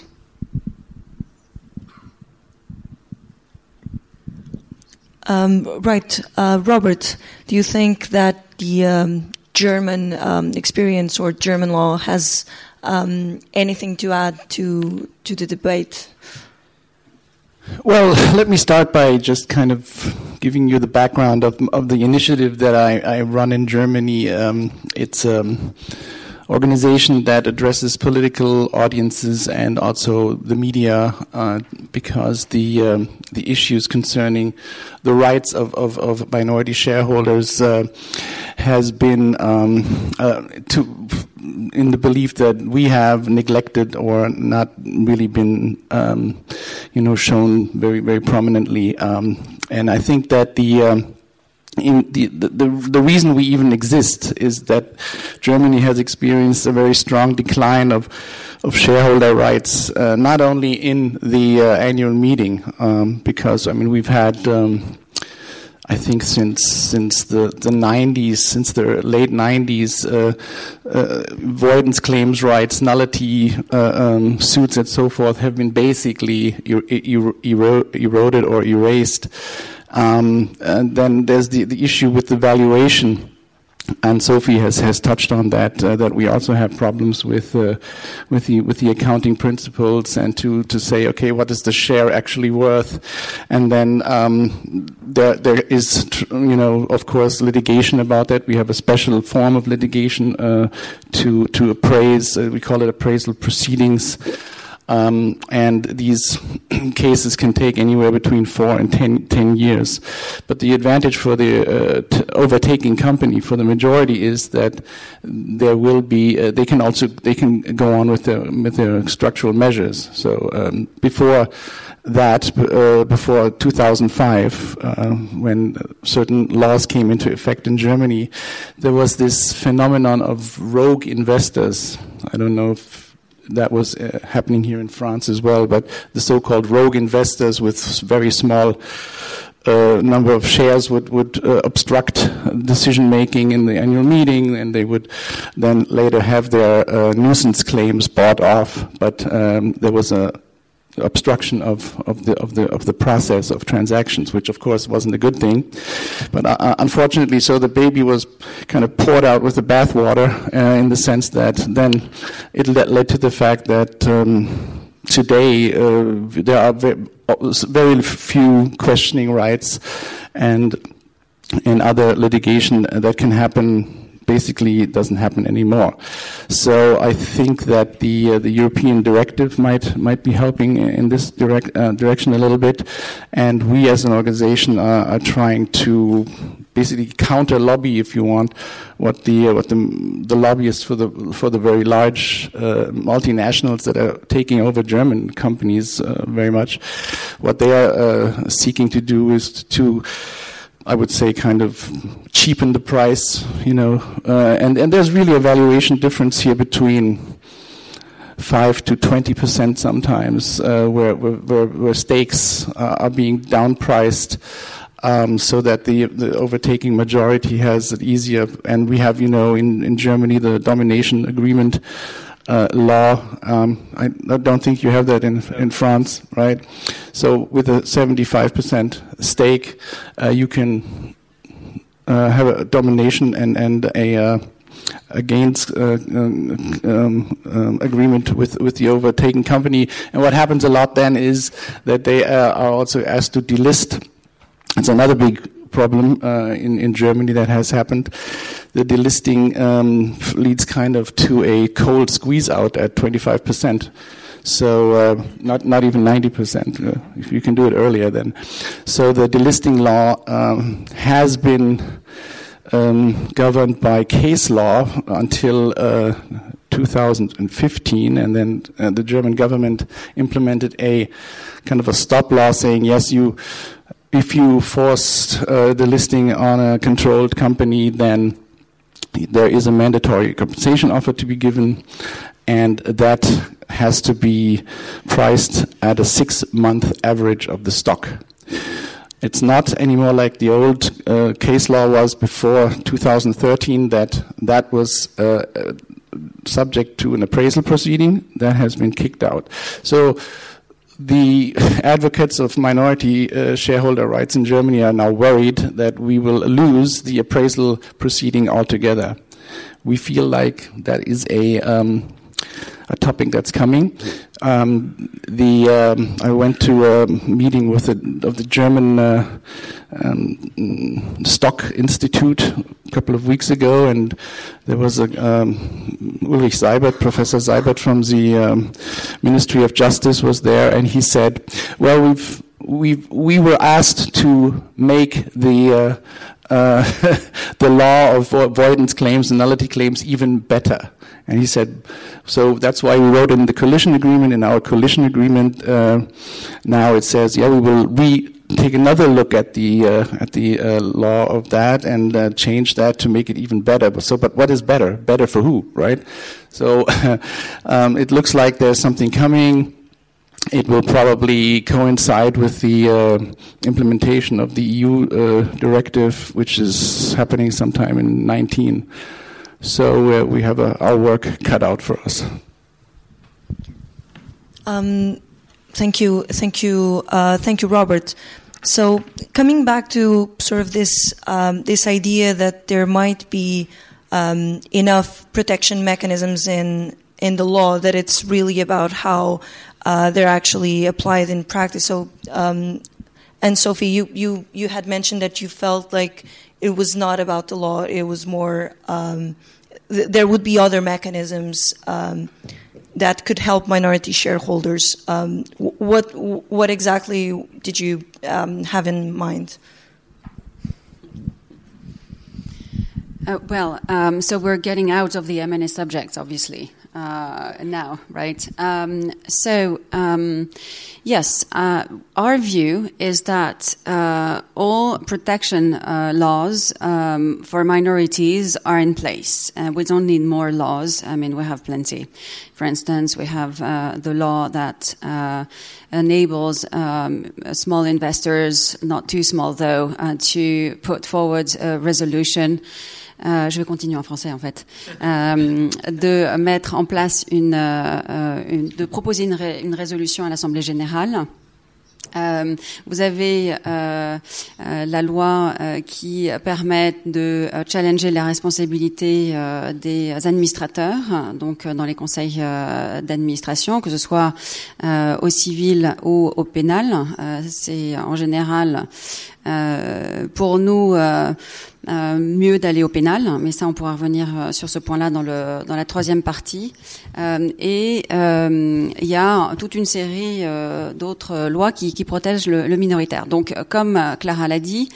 Um, right, uh, Robert, do you think that the um, German um, experience or German law has um, anything to add to to the debate? Well, [LAUGHS] let me start by just kind of giving you the background of of the initiative that I, I run in Germany. Um, it's um, organization that addresses political audiences and also the media uh, because the um, the issues concerning the rights of, of, of minority shareholders uh, has been um, uh, to in the belief that we have neglected or not really been, um, you know, shown very, very prominently. Um, and I think that the, um, the, the, the, reason we even exist is that Germany has experienced a very strong decline of, of shareholder rights, uh, not only in the uh, annual meeting, um, because I mean we've had um, I think since since the, the 90s, since the late 90s, uh, uh, avoidance claims rights, nullity uh, um, suits, and so forth have been basically er- er- ero- eroded or erased. Um, and then there's the, the issue with the valuation. And Sophie has, has touched on that uh, that we also have problems with uh, with the with the accounting principles and to to say okay what is the share actually worth? And then um, there there is you know of course litigation about that. We have a special form of litigation uh, to to appraise uh, we call it appraisal proceedings um, and these [CLEARS THROAT] cases can take anywhere between four and ten, 10 years. But the advantage for the uh, t- overtaking company, for the majority, is that there will be. Uh, they can also they can go on with their with their structural measures. So um, before that, uh, before 2005, uh, when certain laws came into effect in Germany, there was this phenomenon of rogue investors. I don't know if that was uh, happening here in France as well. But the so-called rogue investors with very small uh, number of shares would would uh, obstruct decision making in the annual meeting, and they would then later have their uh, nuisance claims bought off. But um, there was a obstruction of, of the of the of the process of transactions, which of course wasn't a good thing. But uh, uh unfortunately, so the baby was kind of poured out with the bathwater uh, in the sense that then it led, led to the fact that. Um, today, uh, there are very, very few questioning rights, and in other litigation that can happen basically doesn't happen anymore. So I think that the uh, the European directive might might be helping in this direct, uh, direction a little bit, and we as an organization are, are, trying to basically counter lobby, if you want, what the uh, what the the lobbyists for the for the very large uh, multinationals that are taking over German companies uh, very much, what they are uh, seeking to do is to I would say, kind of cheapen the price, you know. Uh, and, and there's really a valuation difference here between five to twenty percent sometimes, uh, where, where, where stakes are being downpriced. Um, so that the, the overtaking majority has it easier. And we have, you know, in, in Germany, the domination agreement uh, law. Um, I, I, don't think you have that in in France, right? So with a 75% stake, uh, you can uh, have a domination and and a uh, against uh, um, um, agreement with, with the overtaken company. And what happens a lot then is that they uh, are also asked to delist. It's another big problem uh, in, in Germany that has happened. The delisting um, leads kind of to a cold squeeze out at 25%. So uh, not not even 90%. Uh, if you can do it earlier, then. So the delisting law um, has been um, governed by case law until uh, 2015, and then uh, the German government implemented a kind of a stop law saying, yes, you if you force uh, the listing on a controlled company, then there is a mandatory compensation offer to be given, and that has to be priced at a six month average of the stock. It's not anymore like the old uh, case law was before 2013 that that was uh, uh, subject to an appraisal proceeding that has been kicked out. So the [LAUGHS] advocates of minority uh, shareholder rights in Germany are now worried that we will lose the appraisal proceeding altogether. We feel like that is a um, a topic that's coming. Um, the um, I went to a meeting with the, of the German uh, um, Stock Institute a couple of weeks ago, and there was a um, Ulrich Seibert, Professor Seibert from the um, Ministry of Justice was there, and he said, "Well, we've we we were asked to make the uh, uh, [LAUGHS] the law of avoidance claims and nullity claims even better. And he said, so that's why we wrote in the coalition agreement. In our coalition agreement, uh, now it says, yeah, we will re take another look at the uh, at the uh, law of that and uh, change that to make it even better. But so, but what is better? Better for who, right? So [LAUGHS] um, it looks like there's something coming. It will probably coincide with the uh, implementation of the EU uh, directive, which is happening sometime in 19. So uh, we have a, our work cut out for us. Um, thank you, thank you, uh, thank you, Robert. So coming back to sort of this um, this idea that there might be um, enough protection mechanisms in in the law that it's really about how uh, they're actually applied in practice. So, um, and Sophie, you, you you had mentioned that you felt like it was not about the law; it was more um, th- there would be other mechanisms um, that could help minority shareholders. Um, what what exactly did you um, have in mind? Uh, well, um, so we're getting out of the M&A subject, obviously, uh, now, right? Um, so, um, yes, uh, our view is that uh, all protection uh, laws um, for minorities are in place. Uh, we don't need more laws. I mean, we have plenty. For instance, we have the law that enables um, small investors, not too small though, to put forward a resolution. Euh, je vais continuer en français en fait, euh, de mettre en place une, euh, de proposer une, ré, une résolution à l'Assemblée générale. Vous avez la loi qui permet de challenger la responsabilité des administrateurs, donc dans les conseils d'administration, que ce soit au civil ou au pénal. C'est en général pour nous euh, mieux d'aller au pénal, mais ça on pourra revenir euh, sur ce point-là dans, le, dans la troisième partie. Euh, et euh, il y a toute une série euh, d'autres lois qui, qui protègent le, le, minoritaire. Donc comme Clara l'a dit,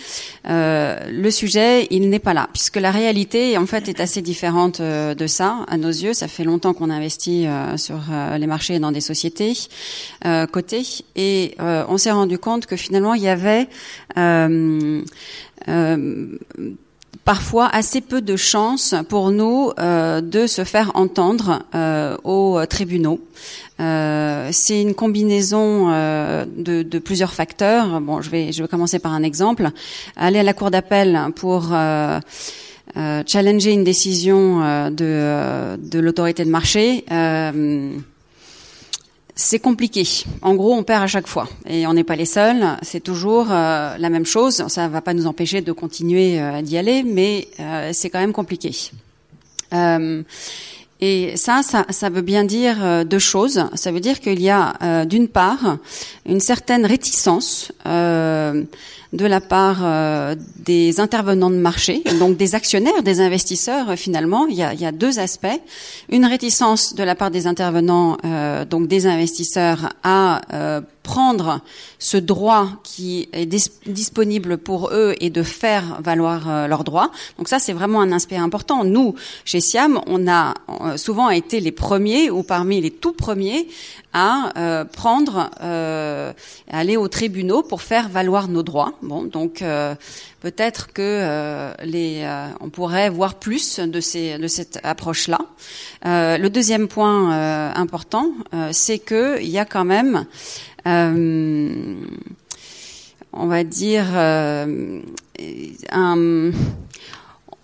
le sujet il n'est pas là, puisque la réalité en fait est assez différente de ça à nos yeux. Ça fait longtemps qu'on investit sur les marchés et dans des sociétés cotées, et on s'est rendu compte que finalement il y avait euh, parfois assez peu de chances pour nous euh, de se faire entendre euh, aux tribunaux. Euh, c'est une combinaison euh, de, de, plusieurs facteurs. Bon, je vais, je vais commencer par un exemple. Aller à la cour d'appel pour euh, challenger une décision de, de l'autorité de marché c'est compliqué. En gros, on perd à chaque fois. Et on n'est pas les seuls. C'est toujours euh, la même chose. Ça ne va pas nous empêcher de continuer euh, d'y aller, mais euh, c'est quand même compliqué. Et ça, ça, ça, veut bien dire deux choses. Ça veut dire qu'il y a, d'une part, une certaine réticence de la part euh, des intervenants de marché, donc des actionnaires, des investisseurs. Euh, finalement, il y, a, il y a, deux aspects une réticence de la part des intervenants, euh, donc des investisseurs, à prendre ce droit qui est disponible pour eux et de faire valoir euh, leurs droits. Donc ça, c'est vraiment un aspect important. Nous, chez Siam, on a euh, souvent été les premiers ou parmi les tout premiers à euh, prendre, euh, aller aux tribunaux pour faire valoir nos droits. Bon, donc peut-être que les, on pourrait voir plus de ces, de cette approche-là. le deuxième point important, c'est qu'il y a quand même euh, on va dire, euh, un,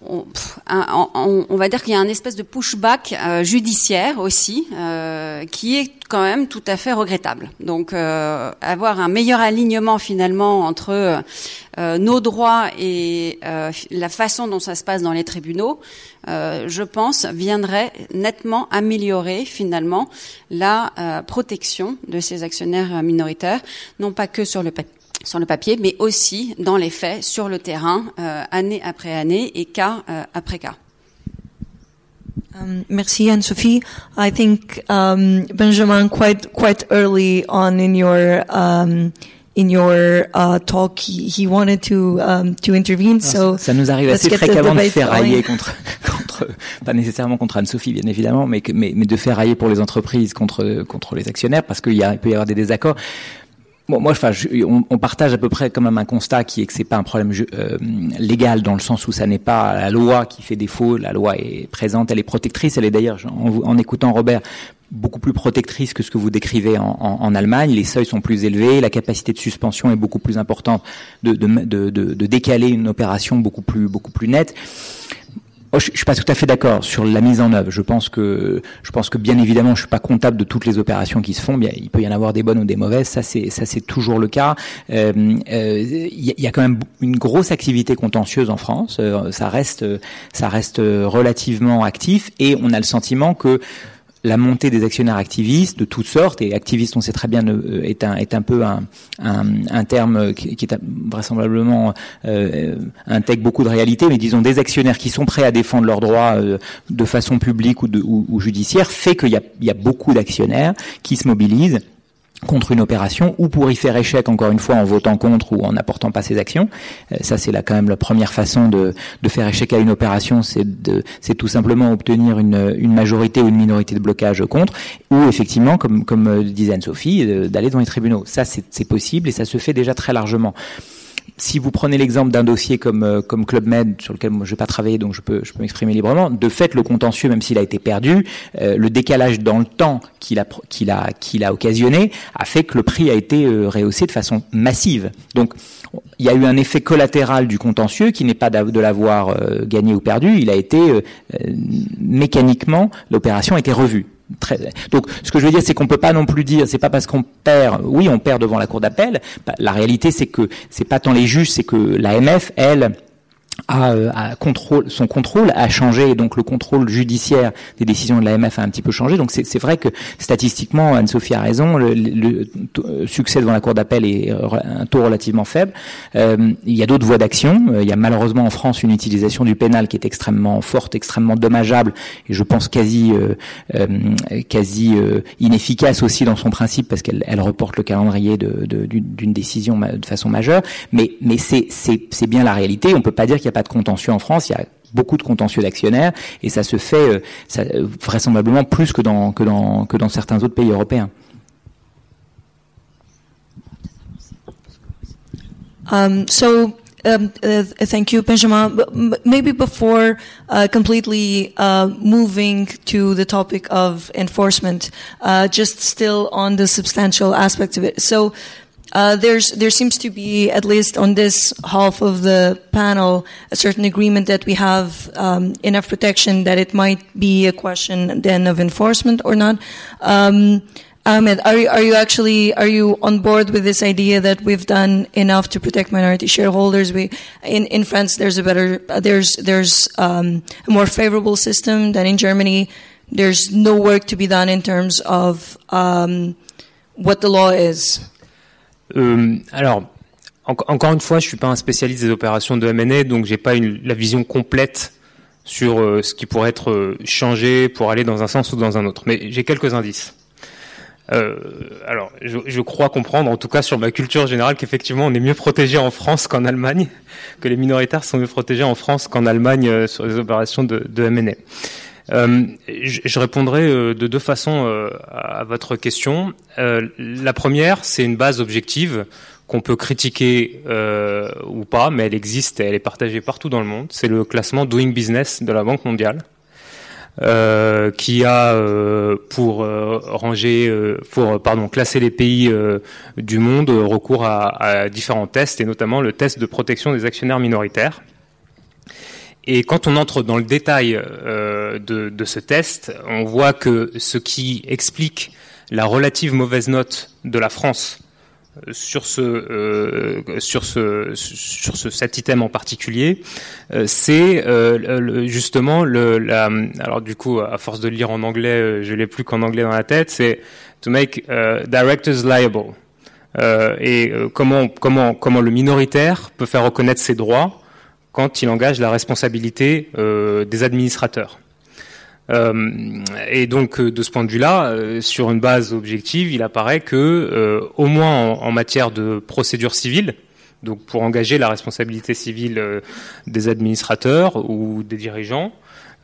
on, va dire qu'il y a un espèce de pushback euh, judiciaire aussi, euh, qui est quand même tout à fait regrettable. Donc, euh, avoir un meilleur alignement finalement entre nos droits et la façon dont ça se passe dans les tribunaux, je pense, viendrait nettement améliorer finalement la protection de ces actionnaires minoritaires, non pas que sur le sur le papier, mais aussi dans les faits, sur le terrain, euh, année après année et cas euh, après cas. Um, merci Anne-Sophie. I think um, Benjamin, quite quite early on in your um, in your uh, talk he, he wanted to um, to intervene. So ça nous arrive assez fréquemment de faire railler contre, [LAUGHS] contre, pas nécessairement contre Anne-Sophie bien évidemment, mais, mais, mais de faire railler pour les entreprises contre contre les actionnaires parce qu'il y a, il peut y avoir des désaccords. Bon, moi, enfin, je, on, on, partage à peu près quand même un constat qui est que c'est pas un problème euh, légal dans le sens où ça n'est pas la loi qui fait défaut. La loi est présente, elle est protectrice. Elle est d'ailleurs, en, en, écoutant Robert, beaucoup plus protectrice que ce que vous décrivez en, Allemagne. Les seuils sont plus élevés, la capacité de suspension est beaucoup plus importante, de, de décaler une opération beaucoup plus beaucoup plus nette. Oh, je, je suis pas tout à fait d'accord sur la mise en œuvre. Je pense que, je pense que bien évidemment, je suis pas comptable de toutes les opérations qui se font. Bien, il peut y en avoir des bonnes ou des mauvaises. Ça, c'est, ça, c'est toujours le cas. Il euh, euh, y, a quand même une grosse activité contentieuse en France. Euh, ça reste, ça reste relativement actif, et on a le sentiment que la montée des actionnaires activistes de toutes sortes, et activiste, on sait très bien, euh, est un, peu un, terme qui, est vraisemblablement euh, intègre beaucoup de réalité, mais disons des actionnaires qui sont prêts à défendre leurs droits euh, de façon publique ou, judiciaire, fait qu'il y a beaucoup d'actionnaires qui se mobilisent contre une opération ou pour y faire échec encore une fois en votant contre ou en n'apportant pas ses actions. Euh, ça c'est là quand même la première façon de, de faire échec à une opération, c'est de c'est tout simplement obtenir une, une majorité ou une minorité de blocage contre ou effectivement comme comme euh, disait Anne-Sophie euh, d'aller dans les tribunaux. Ça c'est possible et ça se fait déjà très largement si vous prenez l'exemple d'un dossier comme euh, comme Club Med sur lequel moi je vais pas travailler donc je peux m'exprimer librement de fait le contentieux même s'il a été perdu euh, le décalage dans le temps qu'il a occasionné a fait que le prix a été euh, rehaussé de façon massive. Donc il y a eu un effet collatéral du contentieux qui n'est pas de l'avoir euh, gagné ou perdu. Il a été mécaniquement l'opération a été revue Donc, ce que je veux dire, c'est qu'on peut pas non plus dire, c'est pas parce qu'on perd, oui, on perd devant la cour d'appel. La réalité, c'est que c'est pas tant les juges, c'est que l'AMF, elle, a, euh, a contrôle, son contrôle a changé donc le contrôle judiciaire des décisions de l'AMF a un petit peu changé. Donc c'est vrai que statistiquement, Anne-Sophie a raison, le, le, le, succès devant la Cour d'appel est un taux relativement faible. Euh, il y a d'autres voies d'action. Euh, il y a malheureusement en France une utilisation du pénal qui est extrêmement forte, extrêmement dommageable et je pense quasi, euh, euh quasi inefficace aussi dans son principe parce qu'elle elle reporte le calendrier d'une de, de, décision de façon majeure. Mais, mais c'est bien la réalité. On peut pas dire qu'il pas de contentieux en France, il y a beaucoup de contentieux d'actionnaires et ça se fait euh, ça, vraisemblablement plus que dans, que, dans, que dans certains autres pays européens. Um, so Um, uh, thank you, Benjamin. Maybe before uh, completely uh, moving to the topic of enforcement, uh, just still on the substantial aspects of it. So Uh, there's there seems to be at least on this half of the panel a certain agreement that we have um, enough protection that it might be a question then of enforcement or not. Um, Ahmed, are you, are you actually are you on board with this idea that we've done enough to protect minority shareholders? We in, in France there's a better there's there's um, a more favorable system than in Germany. There's no work to be done in terms of um, what the law is. Euh, alors, en, encore une fois, je suis pas un spécialiste des opérations de M&A, donc j'ai pas la vision complète sur euh, ce qui pourrait être euh, changé pour aller dans un sens ou dans un autre. Mais j'ai quelques indices. Euh, alors, je, crois comprendre, en tout cas sur ma culture générale, qu'effectivement on est mieux protégé en France qu'en Allemagne, [LAUGHS] que les minoritaires sont mieux protégés en France qu'en Allemagne sur les opérations de, de M&A. Euh, je, répondrai euh, de deux façons euh, à votre question. La première, c'est une base objective qu'on peut critiquer ou pas, mais elle existe et elle est partagée partout dans le monde. C'est le classement Doing Business de la Banque mondiale. Qui a pour euh, ranger, pour pardon classer les pays du monde recours à, différents tests et notamment le test de protection des actionnaires minoritaires. Et quand on entre dans le détail euh, de, de, ce test, on voit que ce qui explique la relative mauvaise note de la France euh, sur ce euh, sur ce sur ce cet item en particulier, euh, c'est euh, justement le la, alors du coup à force de lire en anglais, euh, je l'ai plus qu'en anglais dans la tête, c'est to make directors liable. Et comment comment comment le minoritaire peut faire reconnaître ses droits quand il engage la responsabilité euh, des administrateurs. Euh, et donc, euh, de ce point de vue-là, sur une base objective, il apparaît que, au moins en, matière de procédure civile, donc pour engager la responsabilité civile des administrateurs ou des dirigeants,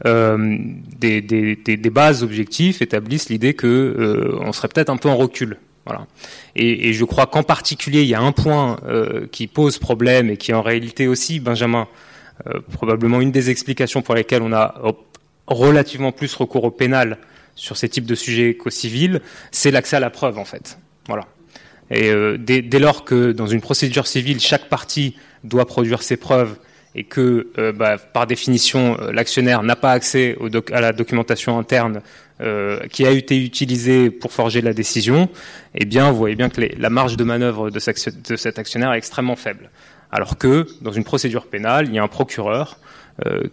des, bases objectives établissent l'idée que on serait peut-être un peu en recul. Et, je crois qu'en particulier, il y a un point qui pose problème et qui en réalité aussi, Benjamin, probablement une des explications pour lesquelles on a relativement plus recours au pénal sur ces types de sujets qu'au civil, c'est l'accès à la preuve en fait. Voilà. Et euh, dès, dès, lors que dans une procédure civile, chaque partie doit produire ses preuves et que euh, bah, par définition euh, l'actionnaire n'a pas accès à la documentation interne euh, qui a été utilisée pour forger la décision, eh bien vous voyez bien que la marge de manœuvre de, cet actionnaire est extrêmement faible. Alors que dans une procédure pénale, il y a un procureur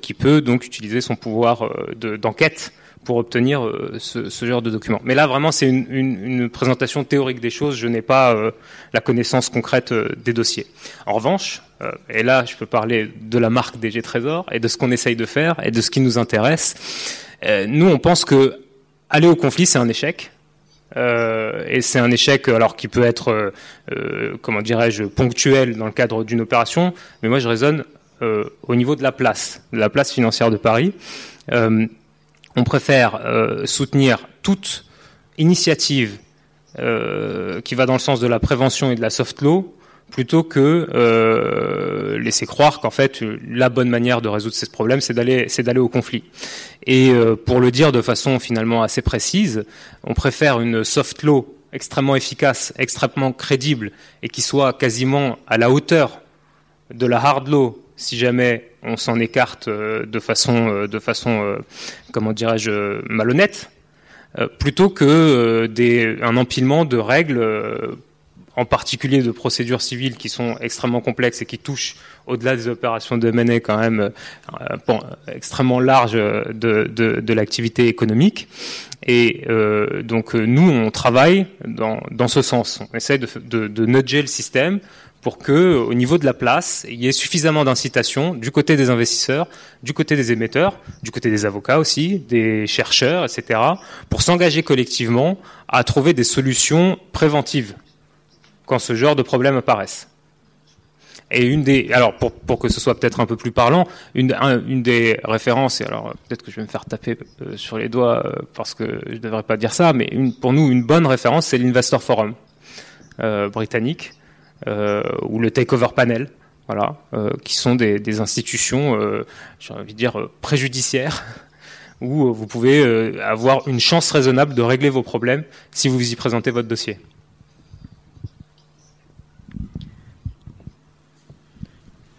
qui peut donc utiliser son pouvoir d'enquête pour obtenir euh, ce, genre de document. Mais là, vraiment, c'est une, présentation théorique des choses. Je n'ai pas euh, la connaissance concrète euh, des dossiers. En revanche, et là, je peux parler de la marque DG Trésor et de ce qu'on essaye de faire et de ce qui nous intéresse. nous, on pense que aller au conflit, c'est un échec. et c'est un échec, alors qui peut être, comment dirais-je, ponctuel dans le cadre d'une opération. Mais moi, je raisonne au niveau de la place, de la place financière de Paris. On préfère euh, soutenir toute initiative euh, qui va dans le sens de la prévention et de la soft law plutôt que euh, laisser croire qu'en fait la bonne manière de résoudre ces problèmes c'est d'aller au conflit. Et pour le dire de façon finalement assez précise, on préfère une soft law extrêmement efficace, extrêmement crédible et qui soit quasiment à la hauteur de la hard law si jamais on s'en écarte euh, de façon, euh, de façon euh, comment dirais-je, malhonnête, plutôt que des, un empilement de règles, en particulier de procédures civiles qui sont extrêmement complexes et qui touchent au-delà des opérations de M&A quand même extrêmement large de, de, l'activité économique. Et donc nous, on travaille dans, dans ce sens. On essaie de, de, de nudger le système pour que, au niveau de la place, il y ait suffisamment d'incitation du côté des investisseurs, du côté des émetteurs, du côté des avocats aussi, des chercheurs, etc., pour s'engager collectivement à trouver des solutions préventives quand ce genre de problèmes apparaissent. Et une des, alors pour, pour que ce soit peut-être un peu plus parlant, une, un, une des références, et alors peut-être que je vais me faire taper euh, sur les doigts euh, parce que je ne devrais pas dire ça, mais pour nous une bonne référence, c'est l'Investor Forum euh, britannique, ou le Takeover Panel, voilà, euh, qui sont des, institutions, euh, j'ai envie de dire, préjudiciaires, [LAUGHS] où vous pouvez avoir une chance raisonnable de régler vos problèmes si vous y présentez votre dossier.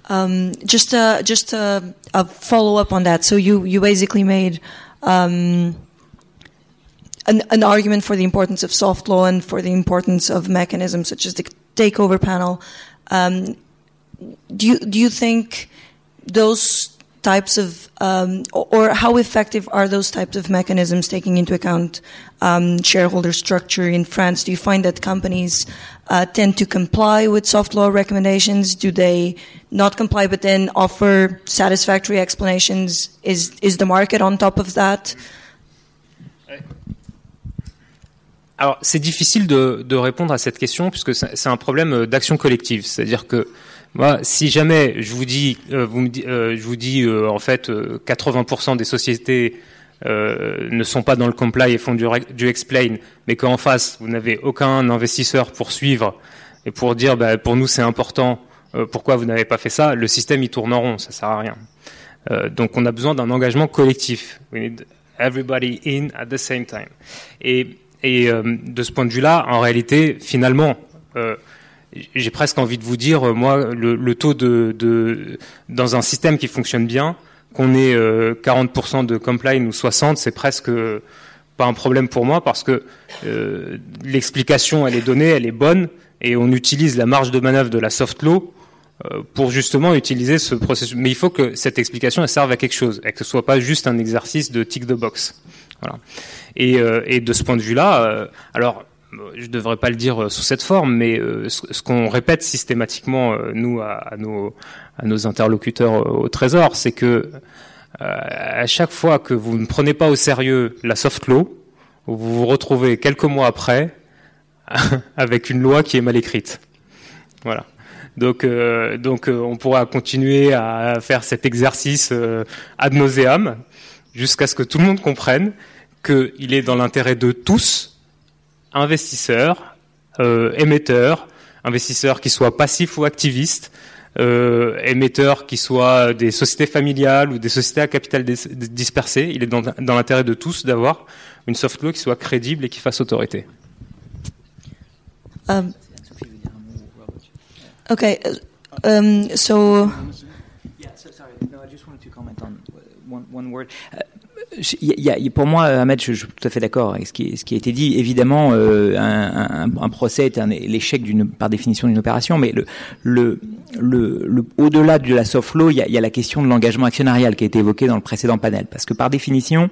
Um, just a, just a follow up on that. So you you basically made um, an, an argument for the importance of soft law and for the importance of mechanisms such as the takeover panel. Um, do you do you think those types of um, or how effective are those types of mechanisms taking into account um, shareholder structure in France? Do you find that companies uh, tend to comply with soft law recommendations? Do they not comply but then offer satisfactory explanations? Is is the market on top of that? Alors, c'est difficile de, de, répondre à cette question puisque c'est un problème euh, d'action collective. C'est-à-dire que moi, si jamais je vous dis, euh, vous me, euh, je vous dis euh, en fait, 80% euh, des sociétés euh, ne sont pas dans le comply et font du, du explain, mais qu'en face vous n'avez aucun investisseur pour suivre et pour dire, bah, pour nous c'est important, pourquoi vous n'avez pas fait ça Le système il tourne en rond, ça sert à rien. donc on a besoin d'un engagement collectif. We need everybody in at the same time. Et et euh, de ce point de vue-là, en réalité, finalement, euh, j'ai presque envie de vous dire, euh, moi, le, le taux de, de, dans un système qui fonctionne bien, qu'on ait euh, 40% de compliance ou 60, c'est presque pas un problème pour moi parce que euh, l'explication, elle est donnée, elle est bonne, et on utilise la marge de manœuvre de la soft law pour justement utiliser ce processus. Mais il faut que cette explication elle serve à quelque chose et que ce soit pas juste un exercice de tick the box. Voilà. Et, euh, et de ce point de vue-là, euh, alors je ne devrais pas le dire sous cette forme, mais ce, qu'on répète systématiquement nous à, nos, interlocuteurs au Trésor, c'est que à chaque fois que vous ne prenez pas au sérieux la soft law, vous vous retrouvez quelques mois après [LAUGHS] avec une loi qui est mal écrite. Voilà. Donc, euh, donc euh, on pourra continuer à faire cet exercice euh, ad nauseam jusqu'à ce que tout le monde comprenne qu'il est dans l'intérêt de tous, investisseurs, émetteurs, investisseurs qui soient passifs ou activistes, émetteurs qui soient des sociétés familiales ou des sociétés à capital dispersé. Il est dans, l'intérêt de tous d'avoir une soft law qui soit crédible et qui fasse autorité. Um, okay, um. Yeah, so sorry. No, I just wanted to comment on one, word. Uh, a, pour moi, Ahmed, je, suis tout à fait d'accord avec ce qui, a été dit. Évidemment, euh, un, procès est l'échec par définition d'une opération, mais au-delà de la soft law, il y, y a la question de l'engagement actionnarial qui a été évoquée dans le précédent panel, parce que par définition,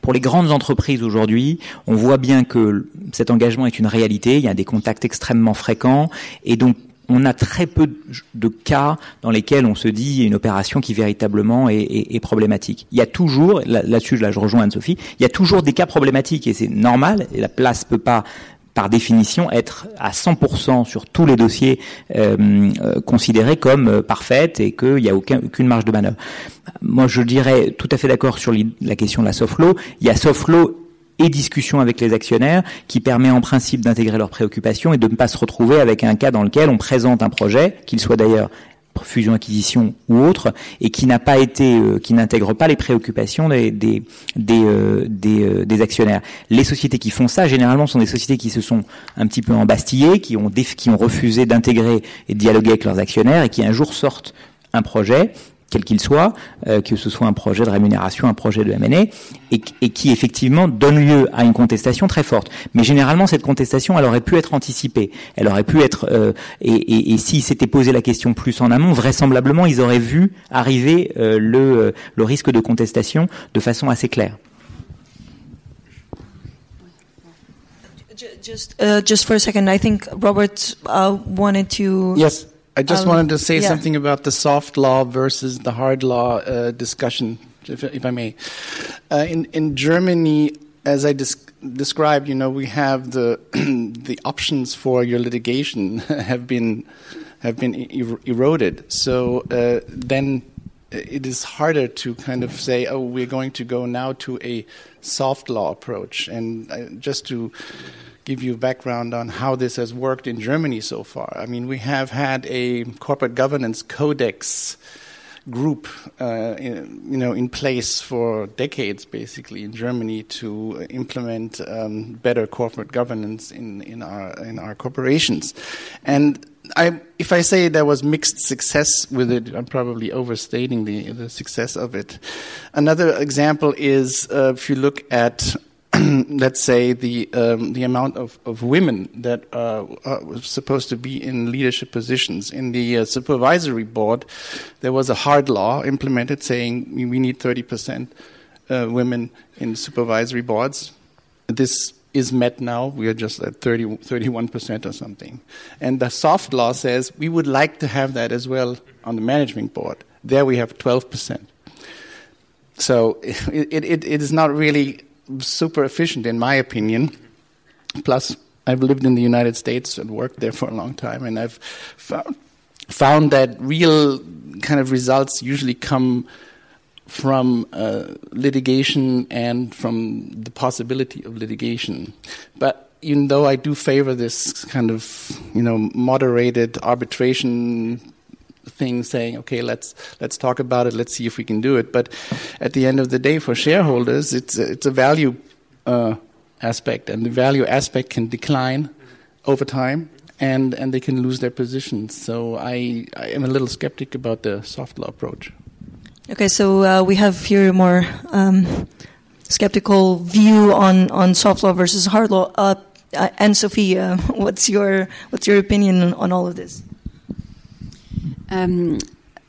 pour les grandes entreprises aujourd'hui, on voit bien que cet engagement est une réalité. Il y a des contacts extrêmement fréquents, et donc on a très peu de cas dans lesquels on se dit une opération qui véritablement est, problématique. Il y a toujours, là-dessus là, je rejoins Anne-Sophie, il y a toujours des cas problématiques et c'est normal, la place peut pas par définition être à 100% sur tous les dossiers euh, euh, considérés comme euh, parfaite et qu'il n'y a aucun, aucune marge de manœuvre. Moi, je dirais tout à fait d'accord sur la question de la soft law. Il y a soft law et discussion avec les actionnaires qui permet en principe d'intégrer leurs préoccupations et de ne pas se retrouver avec un cas dans lequel on présente un projet, qu'il soit d'ailleurs fusion acquisition ou autre et qui n'a pas été euh, qui n'intègre pas les préoccupations euh, euh, des, actionnaires. Les sociétés qui font ça généralement sont des sociétés qui se sont un petit peu embastillées, qui ont refusé d'intégrer et de dialoguer avec leurs actionnaires et qui un jour sortent un projet quel qu'il soit, euh, que ce soit un projet de rémunération, un projet de M&A, et, et, qui effectivement donne lieu à une contestation très forte. Mais généralement, cette contestation, elle aurait pu être anticipée. Elle aurait pu être, euh, et, et, et s'ils s'étaient posé la question plus en amont, vraisemblablement, ils auraient vu arriver euh, le, le risque de contestation de façon assez claire. Just, uh, just for a second, I think Robert uh, wanted to. Yes. I just Um, wanted to say yeah. something about the soft law versus the hard law uh, discussion, if, if I may. Uh, in in Germany, as I des- described, you know, we have the [CLEARS THROAT] the options for your litigation [LAUGHS] have been have been er- eroded. So uh, then it is harder to kind of say, oh, we're going to go now to a soft law approach. And uh, just to give you background on how this has worked in Germany so far. I mean, we have had a corporate governance codex group, uh, in, you know, in place for decades, basically, in Germany to implement um, better corporate governance in, in our in our corporations, and. I, if I say there was mixed success with it, I'm probably overstating the, the success of it. Another example is uh, if you look at [CLEARS THROAT] let's say the um, the amount of, of women that uh, are supposed to be in leadership positions in the uh, supervisory board, there was a hard law implemented saying we need 30 percent uh, women in supervisory boards. This is met now. We are just at 30, 31 percent or something. And the soft law says we would like to have that as well on the management board. There we have 12 percent. So [LAUGHS] it, it, it is not really super efficient, in my opinion. Plus, I've lived in the United States and worked there for a long time, and I've found, found that real kind of results usually come from uh, litigation and from the possibility of litigation. But even though I do favor this kind of, you know, moderated arbitration thing saying, okay, let's let's talk about it, let's see if we can do it. But at the end of the day, for shareholders, it's a, it's a value uh, aspect, and the value aspect can decline over time, and and they can lose their positions. So I I am a little skeptic about the soft law approach. Okay, so uh, we have here a more um, skeptical view on, on soft law versus hard law. Uh, uh, and Sophie, uh, [LAUGHS] what's your what's your opinion on, on all of this? Euh,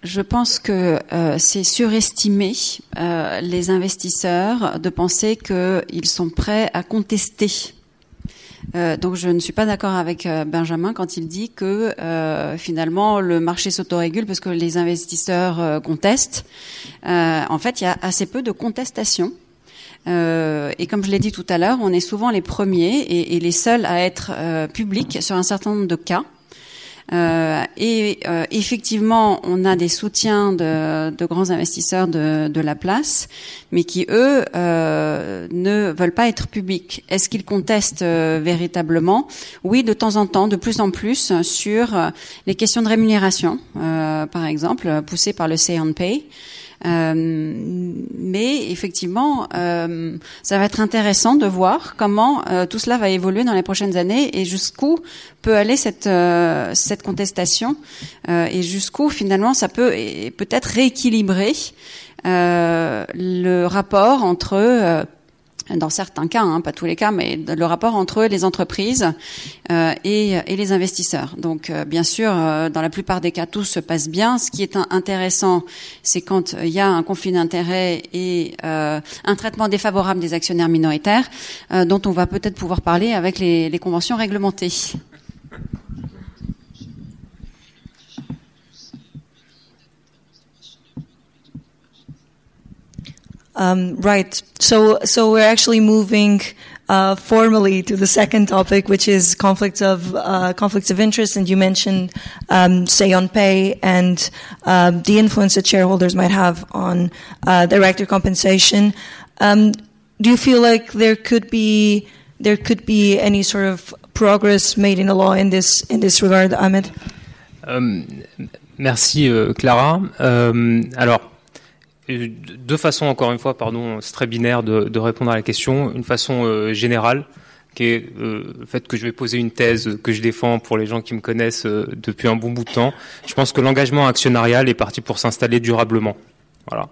je pense que euh, c'est surestimer euh, les investisseurs de penser qu'ils sont prêts à contester donc je ne suis pas d'accord avec Benjamin quand il dit que finalement le marché s'autorégule parce que les investisseurs contestent. En fait, il y a assez peu de contestation. Euh, et comme je l'ai dit tout à l'heure, on est souvent les premiers et, les seuls à être publics sur un certain nombre de cas. Euh, et euh, effectivement, on a des soutiens de, grands investisseurs de, de, la place, mais qui eux euh, ne veulent pas être publics. Est-ce qu'ils contestent véritablement? Oui, de temps en temps, de plus en plus, sur les questions de rémunération, par exemple, poussées par le Say on Pay. Euh, mais effectivement, euh, ça va être intéressant de voir comment euh, tout cela va évoluer dans les prochaines années et jusqu'où peut aller cette cette contestation et jusqu'où finalement ça peut peut-être rééquilibrer le rapport entre dans certains cas, hein, pas tous les cas, mais le rapport entre les entreprises euh, et, et, les investisseurs. Donc, euh, bien sûr, euh, dans la plupart des cas, tout se passe bien. Ce qui est intéressant, c'est quand il y a un conflit d'intérêts et euh, un traitement défavorable des actionnaires minoritaires, euh, dont on va peut-être pouvoir parler avec les, les conventions réglementées. Um, right. So, so we're actually moving uh, formally to the second topic, which is conflicts of uh, conflicts of interest. And you mentioned um, say on pay and um, the influence that shareholders might have on uh, director compensation. Um, do you feel like there could be there could be any sort of progress made in the law in this in this regard, Ahmed? Um, merci, euh, Clara. Um, deux façons, encore une fois, pardon, c'est très binaire de, de, répondre à la question. Une façon euh, générale, qui est euh, le fait que je vais poser une thèse que je défends pour les gens qui me connaissent euh, depuis un bon bout de temps. Je pense que l'engagement actionnarial est parti pour s'installer durablement. Voilà.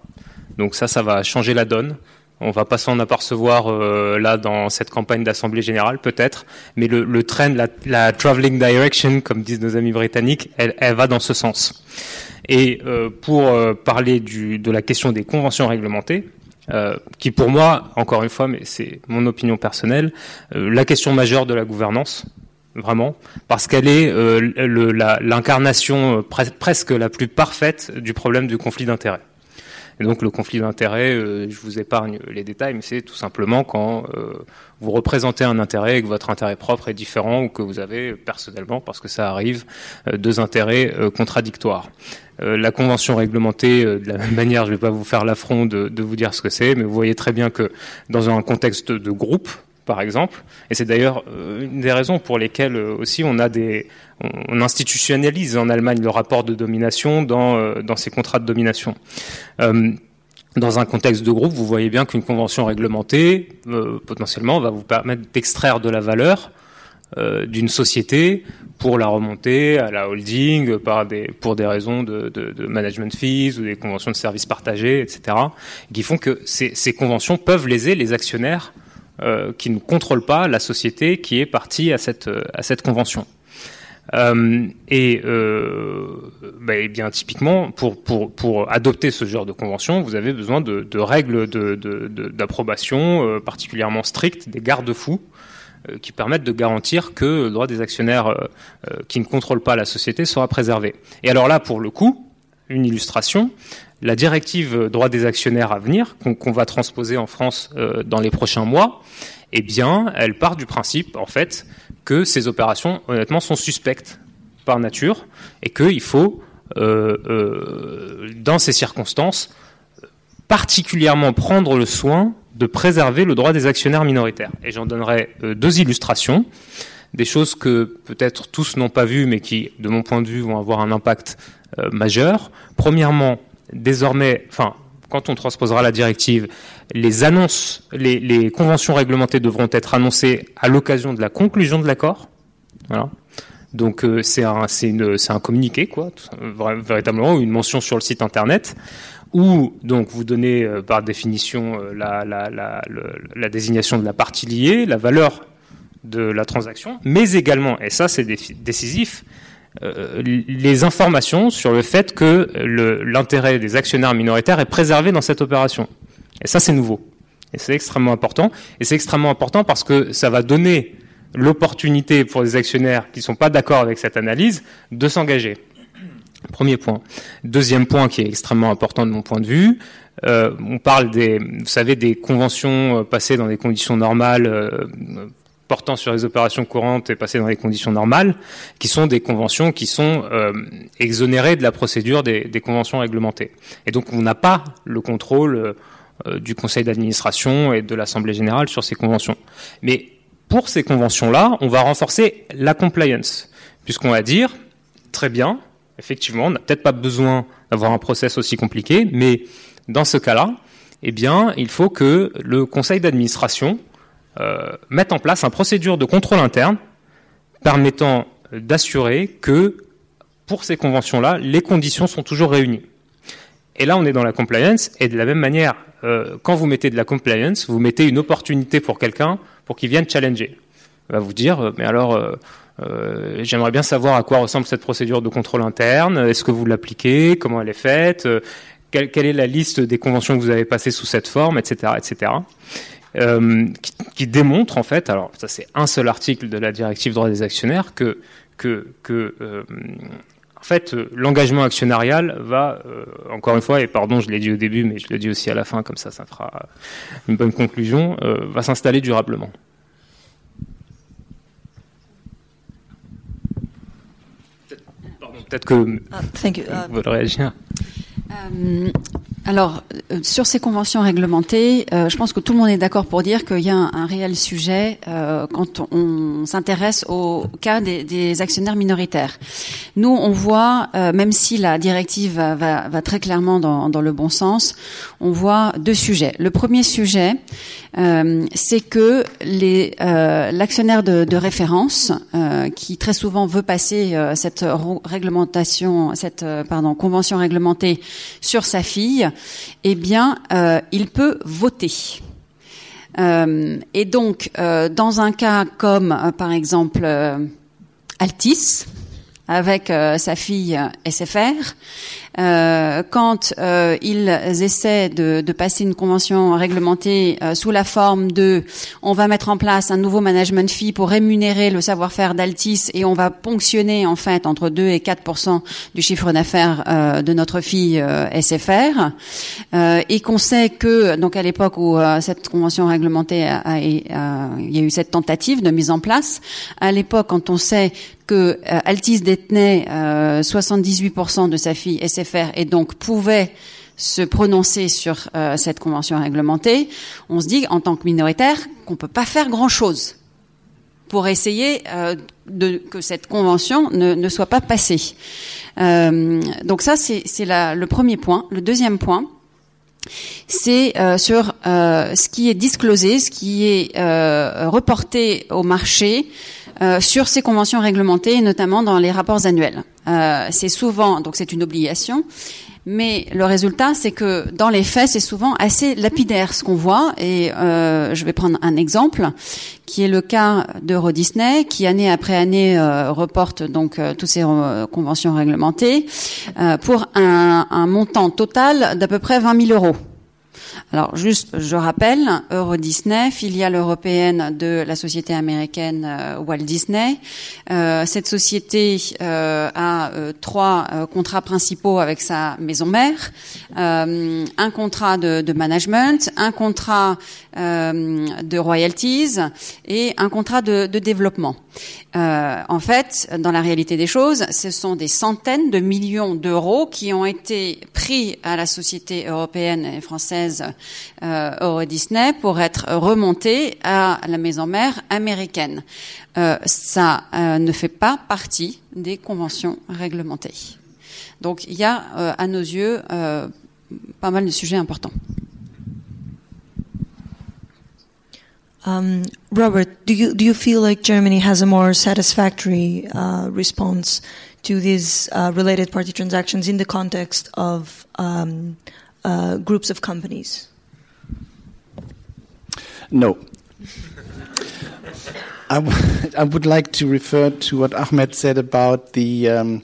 Donc ça, ça va changer la donne. On va pas s'en apercevoir euh, là dans cette campagne d'assemblée générale peut-être, mais le, le trend, la, la, traveling direction, comme disent nos amis britanniques, elle, elle va dans ce sens. Et euh, pour euh, parler de la question des conventions réglementées, euh, qui pour moi, encore une fois, mais c'est mon opinion personnelle, la question majeure de la gouvernance, vraiment, parce qu'elle est l'incarnation pre presque la plus parfaite du problème du conflit d'intérêts. Donc le conflit d'intérêt, euh, je vous épargne les détails, mais c'est tout simplement quand euh, vous représentez un intérêt et que votre intérêt propre est différent ou que vous avez personnellement, parce que ça arrive, euh, deux intérêts contradictoires. La convention réglementée, de la même manière, je ne vais pas vous faire l'affront de, de, vous dire ce que c'est, mais vous voyez très bien que dans un contexte de groupe, par exemple, et c'est d'ailleurs une des raisons pour lesquelles aussi on a des, on institutionnalise en Allemagne le rapport de domination dans, euh, dans ces contrats de domination. Euh, dans un contexte de groupe, vous voyez bien qu'une convention réglementée, euh, potentiellement, va vous permettre d'extraire de la valeur euh, d'une société pour la remonter à la holding par des, pour des raisons de, de, management fees ou des conventions de services partagés, etc., qui font que ces conventions peuvent léser les actionnaires euh, qui ne contrôlent pas la société qui est partie à cette, cette convention. Euh, et, euh, bah, et, bien typiquement, pour, adopter ce genre de convention, vous avez besoin de, règles d'approbation euh, particulièrement strictes, des garde-fous euh, qui permettent de garantir que le droit des actionnaires euh, qui ne contrôlent pas la société sera préservé. Et alors là, pour le coup, une illustration, la directive droit des actionnaires à venir, qu'on qu va transposer en France dans les prochains mois, eh bien, elle part du principe, en fait, que ces opérations, honnêtement, sont suspectes par nature et qu'il faut, euh, euh, dans ces circonstances, particulièrement prendre le soin de préserver le droit des actionnaires minoritaires. Et j'en donnerai euh, deux illustrations, des choses que peut-être tous n'ont pas vues, mais qui, de mon point de vue, vont avoir un impact euh, majeur. Premièrement, désormais, enfin, quand on transposera la directive, les annonces, les, conventions réglementées devront être annoncées à l'occasion de la conclusion de l'accord. Donc euh, c'est un, communiqué, quoi, véritablement, une mention sur le site internet, où donc vous donnez euh, par définition la, désignation de la partie liée, la valeur de la transaction, mais également, et ça c'est décisif, euh, les informations sur le fait que l'intérêt des actionnaires minoritaires est préservé dans cette opération. Et ça, c'est nouveau. Et c'est extrêmement important. Et c'est extrêmement important parce que ça va donner l'opportunité pour des actionnaires qui ne sont pas d'accord avec cette analyse de s'engager. Premier point. Deuxième point qui est extrêmement important de mon point de vue, euh, on parle des, vous savez, des conventions euh, passées dans des conditions normales, portant sur les opérations courantes et passées dans des conditions normales, qui sont des conventions qui sont euh, exonérées de la procédure des, des, conventions réglementées. Et donc on n'a pas le contrôle euh, du conseil d'administration et de l'assemblée générale sur ces conventions. Mais pour ces conventions-là, on va renforcer la compliance, puisqu'on va dire, très bien, effectivement, on n'a peut-être pas besoin d'avoir un process aussi compliqué, mais dans ce cas-là, eh bien, il faut que le conseil d'administration euh, mette en place une procédure de contrôle interne permettant d'assurer que pour ces conventions-là, les conditions sont toujours réunies. Et là, on est dans la compliance, et de la même manière, euh, quand vous mettez de la compliance, vous mettez une opportunité pour quelqu'un pour qu'il vienne challenger. Il va vous dire, euh, mais alors, j'aimerais bien savoir à quoi ressemble cette procédure de contrôle interne, est-ce que vous l'appliquez, comment elle est faite, quelle, quelle, est la liste des conventions que vous avez passées sous cette forme, etc., etc. Euh, qui, qui, démontre en fait, alors ça c'est un seul article de la directive droit des actionnaires, que, que, que euh, en fait l'engagement actionnarial va, euh, encore une fois, et pardon je l'ai dit au début, mais je le dis aussi à la fin, comme ça ça fera une bonne conclusion, va s'installer durablement. Peut-être que uh, thank you. Vous réagir. Euh, alors, euh, sur ces conventions réglementées, euh, je pense que tout le monde est d'accord pour dire qu'il y a un, réel sujet quand on, s'intéresse au cas des, actionnaires minoritaires. Nous, on voit, même si la directive va, très clairement dans, le bon sens, on voit deux sujets. Le premier sujet, c'est que l'actionnaire de, de, référence, qui très souvent veut passer cette réglementation, cette pardon convention réglementée sur sa fille, eh bien, euh, il peut voter. Euh, et donc, euh, dans un cas comme, par exemple, Altis, avec euh, sa fille SFR, euh, quand euh, ils essaient de, de, passer une convention réglementée euh, sous la forme de on va mettre en place un nouveau management fee pour rémunérer le savoir-faire d'Altis et on va ponctionner en fait entre 2 et 4% du chiffre d'affaires euh, de notre fille euh, SFR et qu'on sait que donc à l'époque où cette convention réglementée a, a, a, il y a eu cette tentative de mise en place à l'époque quand on sait que euh, Altis détenait euh, 78% de sa fille SFR et donc pouvait se prononcer sur euh, cette convention réglementée, on se dit en tant que minoritaire qu'on peut pas faire grand chose pour essayer euh, que cette convention ne, soit pas passée. Euh, donc ça c'est le premier point. Le deuxième point, c'est sur ce qui est disclosé, ce qui est reporté au marché euh, sur ces conventions réglementées, notamment dans les rapports annuels. Euh, c'est souvent, donc c'est une obligation, mais le résultat, c'est que dans les faits, c'est souvent assez lapidaire ce qu'on voit. Et euh, je vais prendre un exemple, qui est le cas d'Euro Disney, qui année après année reporte donc toutes ces conventions réglementées pour un, un montant total d'à peu près 20 000 euros. Alors juste, je rappelle, Euro Disney, filiale européenne de la société américaine euh, Walt Disney. Euh, cette société euh, a trois contrats principaux avec sa maison mère, un contrat de, de, management, un contrat de royalties et un contrat de, de développement. En fait, dans la réalité des choses, ce sont des centaines de millions d'euros qui ont été pris à la société européenne et française euh, Euro Disney pour être remonté à la maison mère américaine. Euh, ça euh, ne fait pas partie des conventions réglementées. Donc il y a, euh, à nos yeux, euh, pas mal de sujets importants. Um, Robert, do you do you feel like Germany has a more satisfactory uh, response to these uh, related party transactions in the context of um, uh, groups of companies? No. I, w- [LAUGHS] I would like to refer to what Ahmed said about the um,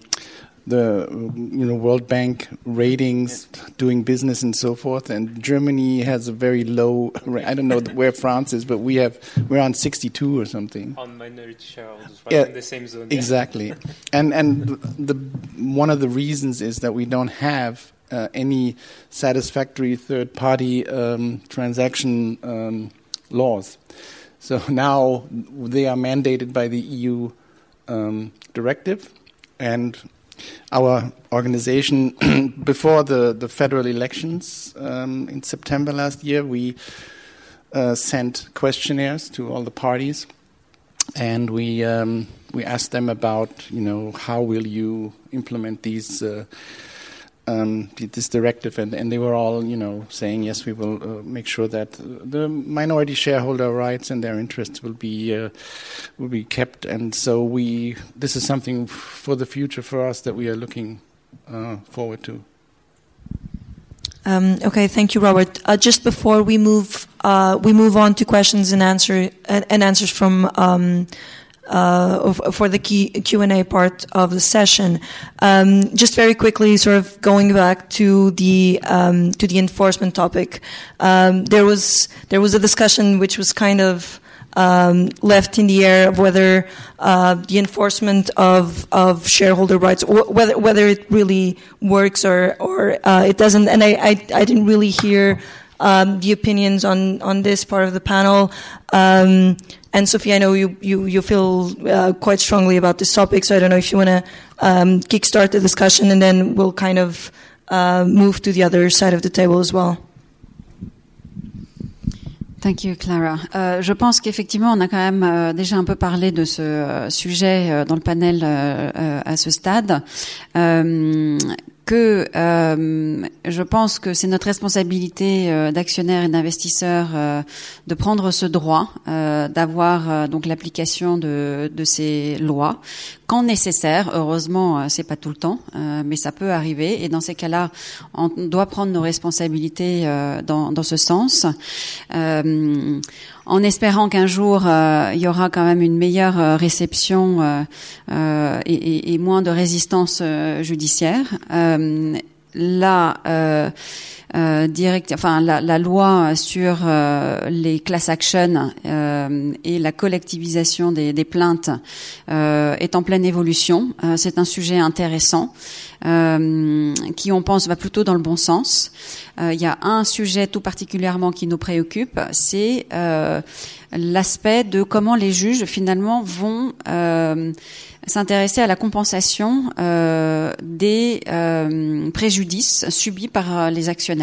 the you know World Bank ratings, doing business and so forth. And Germany has a very low. I don't know [LAUGHS] where France is, but we have we're on 62 or something. On minority shareholders, right in the same zone. yeah. Exactly, [LAUGHS] and and the one of the reasons is that we don't have uh, any satisfactory third-party um, transaction um, laws. So [LAUGHS] now they are mandated by the EU um, directive, and our organization, [CLEARS THROAT] before the, the federal elections um, in September last year, we uh, sent questionnaires to all the parties, and we um, we asked them about you know how will you implement these. Uh, um, this directive, and, and they were all, you know, saying yes, we will uh, make sure that the minority shareholder rights and their interests will be uh, will be kept. And so we, this is something for the future for us that we are looking uh, forward to. Um, okay, thank you, Robert. Uh, just before we move, uh, we move on to questions and answer and, and answers from um, uh, for the Q and A part of the session. Um, just very quickly, sort of going back to the um, to the enforcement topic, um, there was there was a discussion which was kind of um, left in the air of whether uh, the enforcement of, of shareholder rights, whether whether it really works or or uh, it doesn't. And I, I, I didn't really hear um, the opinions on on this part of the panel. Um, and Sophie, I know you you, you feel uh, quite strongly about this topic, so I don't know if you want to um, kickstart the discussion, and then we'll kind of uh, move to the other side of the table as well. Thank you, Clara. Euh, je pense qu'effectivement, on a quand même euh, déjà un peu parlé de ce euh, sujet euh, dans le panel euh, euh, à ce stade. Que je pense que c'est notre responsabilité d'actionnaires et d'investisseurs de prendre ce droit, d'avoir donc l'application de, de, ces lois quand nécessaire. Heureusement, c'est pas tout le temps, mais ça peut arriver. Et dans ces cas-là, on doit prendre nos responsabilités dans, dans, ce sens en espérant qu'un jour euh, il y aura quand même une meilleure euh, réception euh, et, et, moins de résistance judiciaire. là, euh, direct, enfin la, la, loi sur euh, les class action euh, et la collectivisation des, des plaintes est en pleine évolution. c'est un sujet intéressant qui, on pense, va plutôt dans le bon sens. Il y a un sujet tout particulièrement qui nous préoccupe, c'est l'aspect de comment les juges finalement vont s'intéresser à la compensation euh, des euh, préjudices subis par euh, les actionnaires,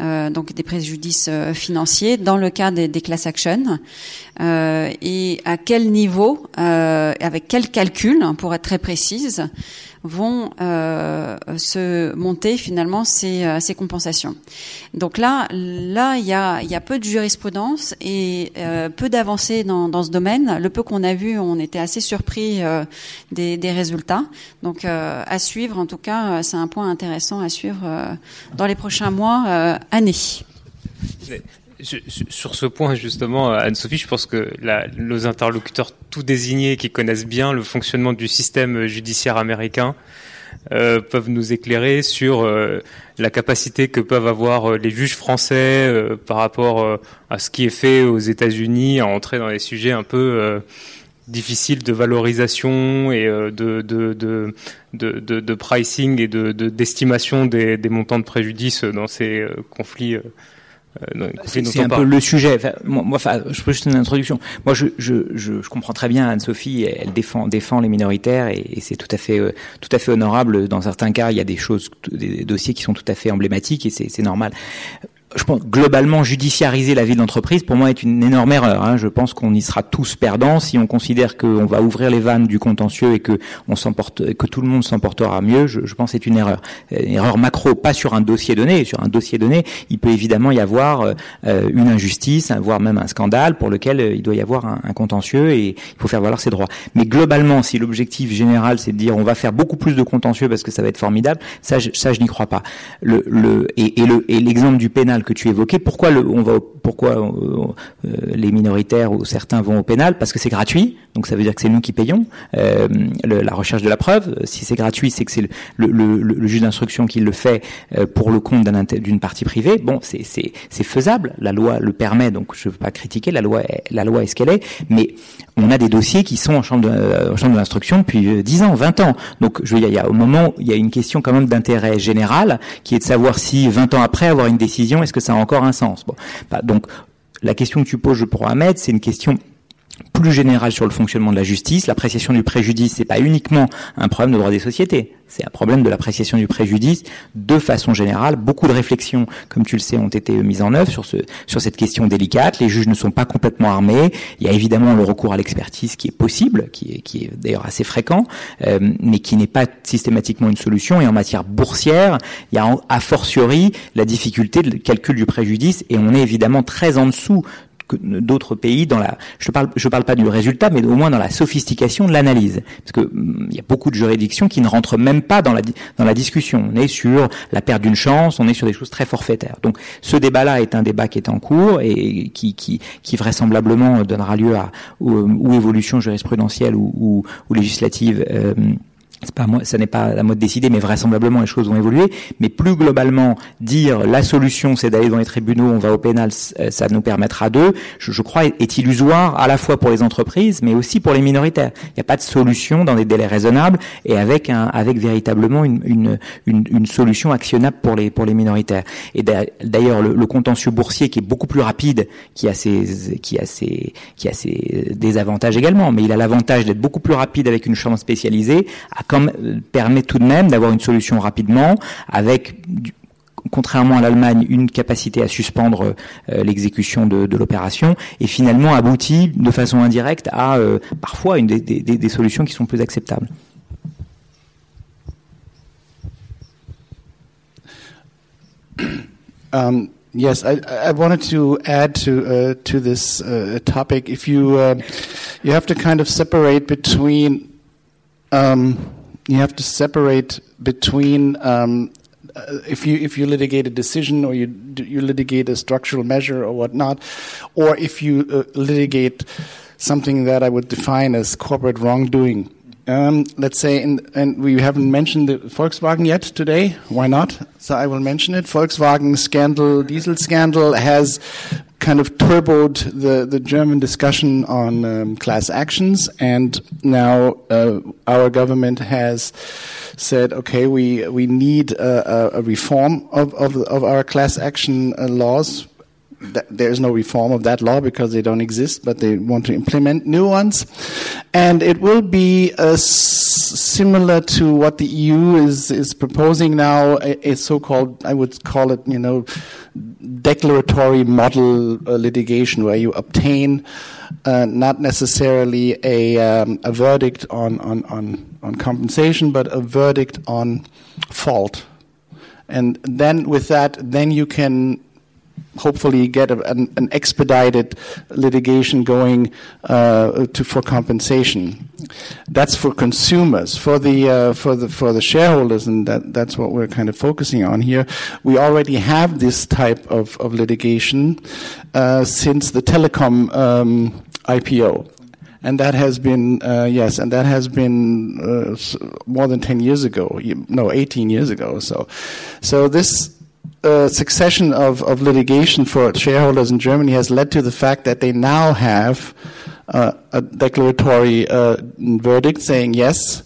euh, donc des préjudices euh, financiers dans le cas des, des class actions, euh, et à quel niveau, avec quel calcul, pour être très précise, vont euh, se monter finalement ces, euh, ces, compensations. Donc là, là, il y a, y a peu de jurisprudence et euh, peu d'avancées dans, dans, ce domaine. Le peu qu'on a vu, on était assez surpris euh, des, des, résultats. Donc euh, à suivre, en tout cas, c'est un point intéressant à suivre dans les prochains mois, années sur ce point, justement, Anne-Sophie, je pense que la, nos interlocuteurs tout désignés qui connaissent bien le fonctionnement du système judiciaire américain euh, peuvent nous éclairer sur euh, la capacité que peuvent avoir euh, les juges français euh, par rapport euh, à ce qui est fait aux États-Unis, à entrer dans les sujets un peu difficiles de valorisation et de, de, de, de, de pricing et de d'estimation des, des montants de préjudice dans ces conflits euh, c'est un peu le sujet. Enfin, moi, enfin, je peux juste une introduction. Moi, je, je, je, je comprends très bien Anne-Sophie. Elle défend, défend les minoritaires et, et c'est tout à fait, euh, tout à fait honorable. Dans certains cas, il y a des choses, des dossiers qui sont tout à fait emblématiques et c'est normal je pense globalement judiciariser la vie de l'entreprise pour moi est une énorme erreur. Hein. Je pense qu'on y sera tous perdants si on considère qu'on va ouvrir les vannes du contentieux et que on s'emporte, que tout le monde s'emportera mieux. Je, je pense c'est une erreur, une erreur macro, pas sur un dossier donné. Sur un dossier donné, il peut évidemment y avoir euh, une injustice, voire même un scandale pour lequel euh, il doit y avoir un, un, contentieux et il faut faire valoir ses droits. Mais globalement, si l'objectif général c'est de dire on va faire beaucoup plus de contentieux parce que ça va être formidable, ça, je, ça je n'y crois pas. Le, le et, et l'exemple du pénal que tu évoquais. Pourquoi on va, pourquoi euh, les minoritaires ou certains vont au pénal? Parce que c'est gratuit, donc ça veut dire que c'est nous qui payons euh, la recherche de la preuve. Si c'est gratuit, c'est que c'est le, juge d'instruction qui le fait euh, pour le compte d'une partie privée. Bon, c'est faisable. La loi le permet, donc je ne veux pas critiquer. La loi, la loi est ce qu'elle est, mais on a des dossiers qui sont en chambre de, en chambre de depuis 10 ans, 20 ans. Donc, je veux dire, y a au moment, il y a une question quand même d'intérêt général qui est de savoir si 20 ans après avoir une décision, est-ce que ça a encore un sens. Bah, Donc, la question que tu poses, je pourrais mettre, c'est une question plus général sur le fonctionnement de la justice. L'appréciation du préjudice, c'est pas uniquement un problème de droit des sociétés, c'est un problème de l'appréciation du préjudice de façon générale. Beaucoup de réflexions, comme tu le sais, ont été mises en œuvre sur ce sur cette question délicate. Les juges ne sont pas complètement armés. Il y a évidemment le recours à l'expertise qui est possible, qui est qui est d'ailleurs assez fréquent, euh, mais qui n'est pas systématiquement une solution. Et en matière boursière, il y a a fortiori la difficulté de calcul du préjudice, et on est évidemment très en dessous d'autres pays dans la je parle je parle pas du résultat mais au moins dans la sophistication de l'analyse. Parce que hum, il y a beaucoup de juridictions qui ne rentrent même pas dans la dans la discussion. On est sur la perte d'une chance on est sur des choses très forfaitaires. Donc ce débat là est un débat qui est en cours et qui qui, qui vraisemblablement donnera lieu à ou, évolution jurisprudentielle ou, ou, ou législative euh, pas moi, ça n'est pas la mode décidée, mais vraisemblablement les choses vont évoluer. Mais plus globalement, dire la solution c'est d'aller dans les tribunaux, on va au pénal, euh, ça nous permettra d'eux, je, crois, est illusoire à la fois pour les entreprises, mais aussi pour les minoritaires. Il n'y a pas de solution dans des délais raisonnables et avec un, avec véritablement une, une, une, une solution actionnable pour les pour les minoritaires. Et d'ailleurs, le, le, contentieux boursier qui est beaucoup plus rapide, qui a ses qui a ses qui a ses désavantages également, mais il a l'avantage d'être beaucoup plus rapide avec une chambre spécialisée. Permet tout de même d'avoir une solution rapidement avec contrairement à l'Allemagne, une capacité à suspendre euh, l'exécution de, l'opération et finalement aboutit de façon indirecte à euh, parfois une des, solutions qui sont plus acceptables. [COUGHS] Um, yes, I, I, wanted to add to uh, to this uh, topic. If you you have to kind of separate between you have to separate between um, uh, if you if you litigate a decision or you you litigate a structural measure or whatnot, or if you uh, litigate something that I would define as corporate wrongdoing. Um, let's say, in, and we haven't mentioned the Volkswagen yet today. Why not? So I will mention it. Volkswagen scandal, diesel scandal has kind of turboed the, the German discussion on um, class actions, and now uh, our government has said, okay, we we need a, a reform of, of, of our class action uh, there is no reform of that law because they don't exist, but they want to implement new ones. And it will be uh, similar to what the EU is, is proposing now, a, a so-called, I would call it, you know, declaratory model uh, litigation where you obtain uh, not necessarily a, um, a verdict on, on, on, on compensation, but a verdict on fault. And then with that, then you can hopefully get a, an, an, expedited litigation going uh, to, for compensation. That's for consumers. For the uh, for the for the shareholders, and that, that's what we're kind of focusing on here. We already have this type of, of litigation uh, since the telecom um, IPO and that has been uh, yes, and that has been uh, more than ten years ago. No, eighteen years ago. So, so this uh, succession of, of litigation for shareholders in Germany has led to the fact that they now have uh, a declaratory uh, verdict saying yes,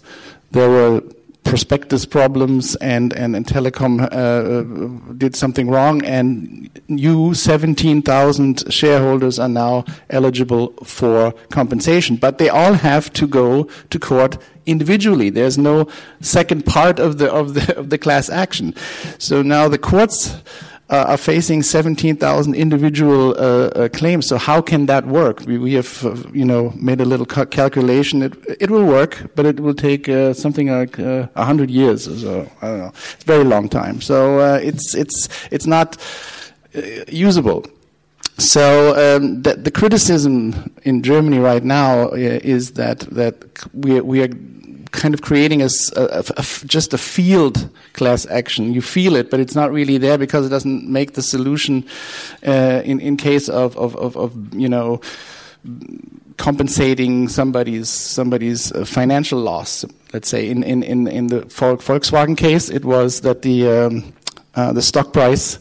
there were prospectus problems and, and, and telecom uh, did something wrong and you 17,000 shareholders are now eligible for compensation but they all have to go to court individually. There's no second part of the of the of the class action. So now the courts uh, are facing 17,000 individual uh, uh, claims. So how can that work? We, we have, uh, you know, made a little ca- calculation. It it will work, but it will take uh, something like uh, a hundred years or so. I don't know. It's a very long time. So it's it's it's not usable. So um, the, the, criticism in Germany right now is that that we we are kind of creating a, a- a- just a field class action. You feel it, but it's not really there because it doesn't make the solution uh, in in case of of, of, of you know compensating somebody's somebody's uh, financial loss. Let's say in in in, in the Volkswagen case, it was that the um, uh, the stock price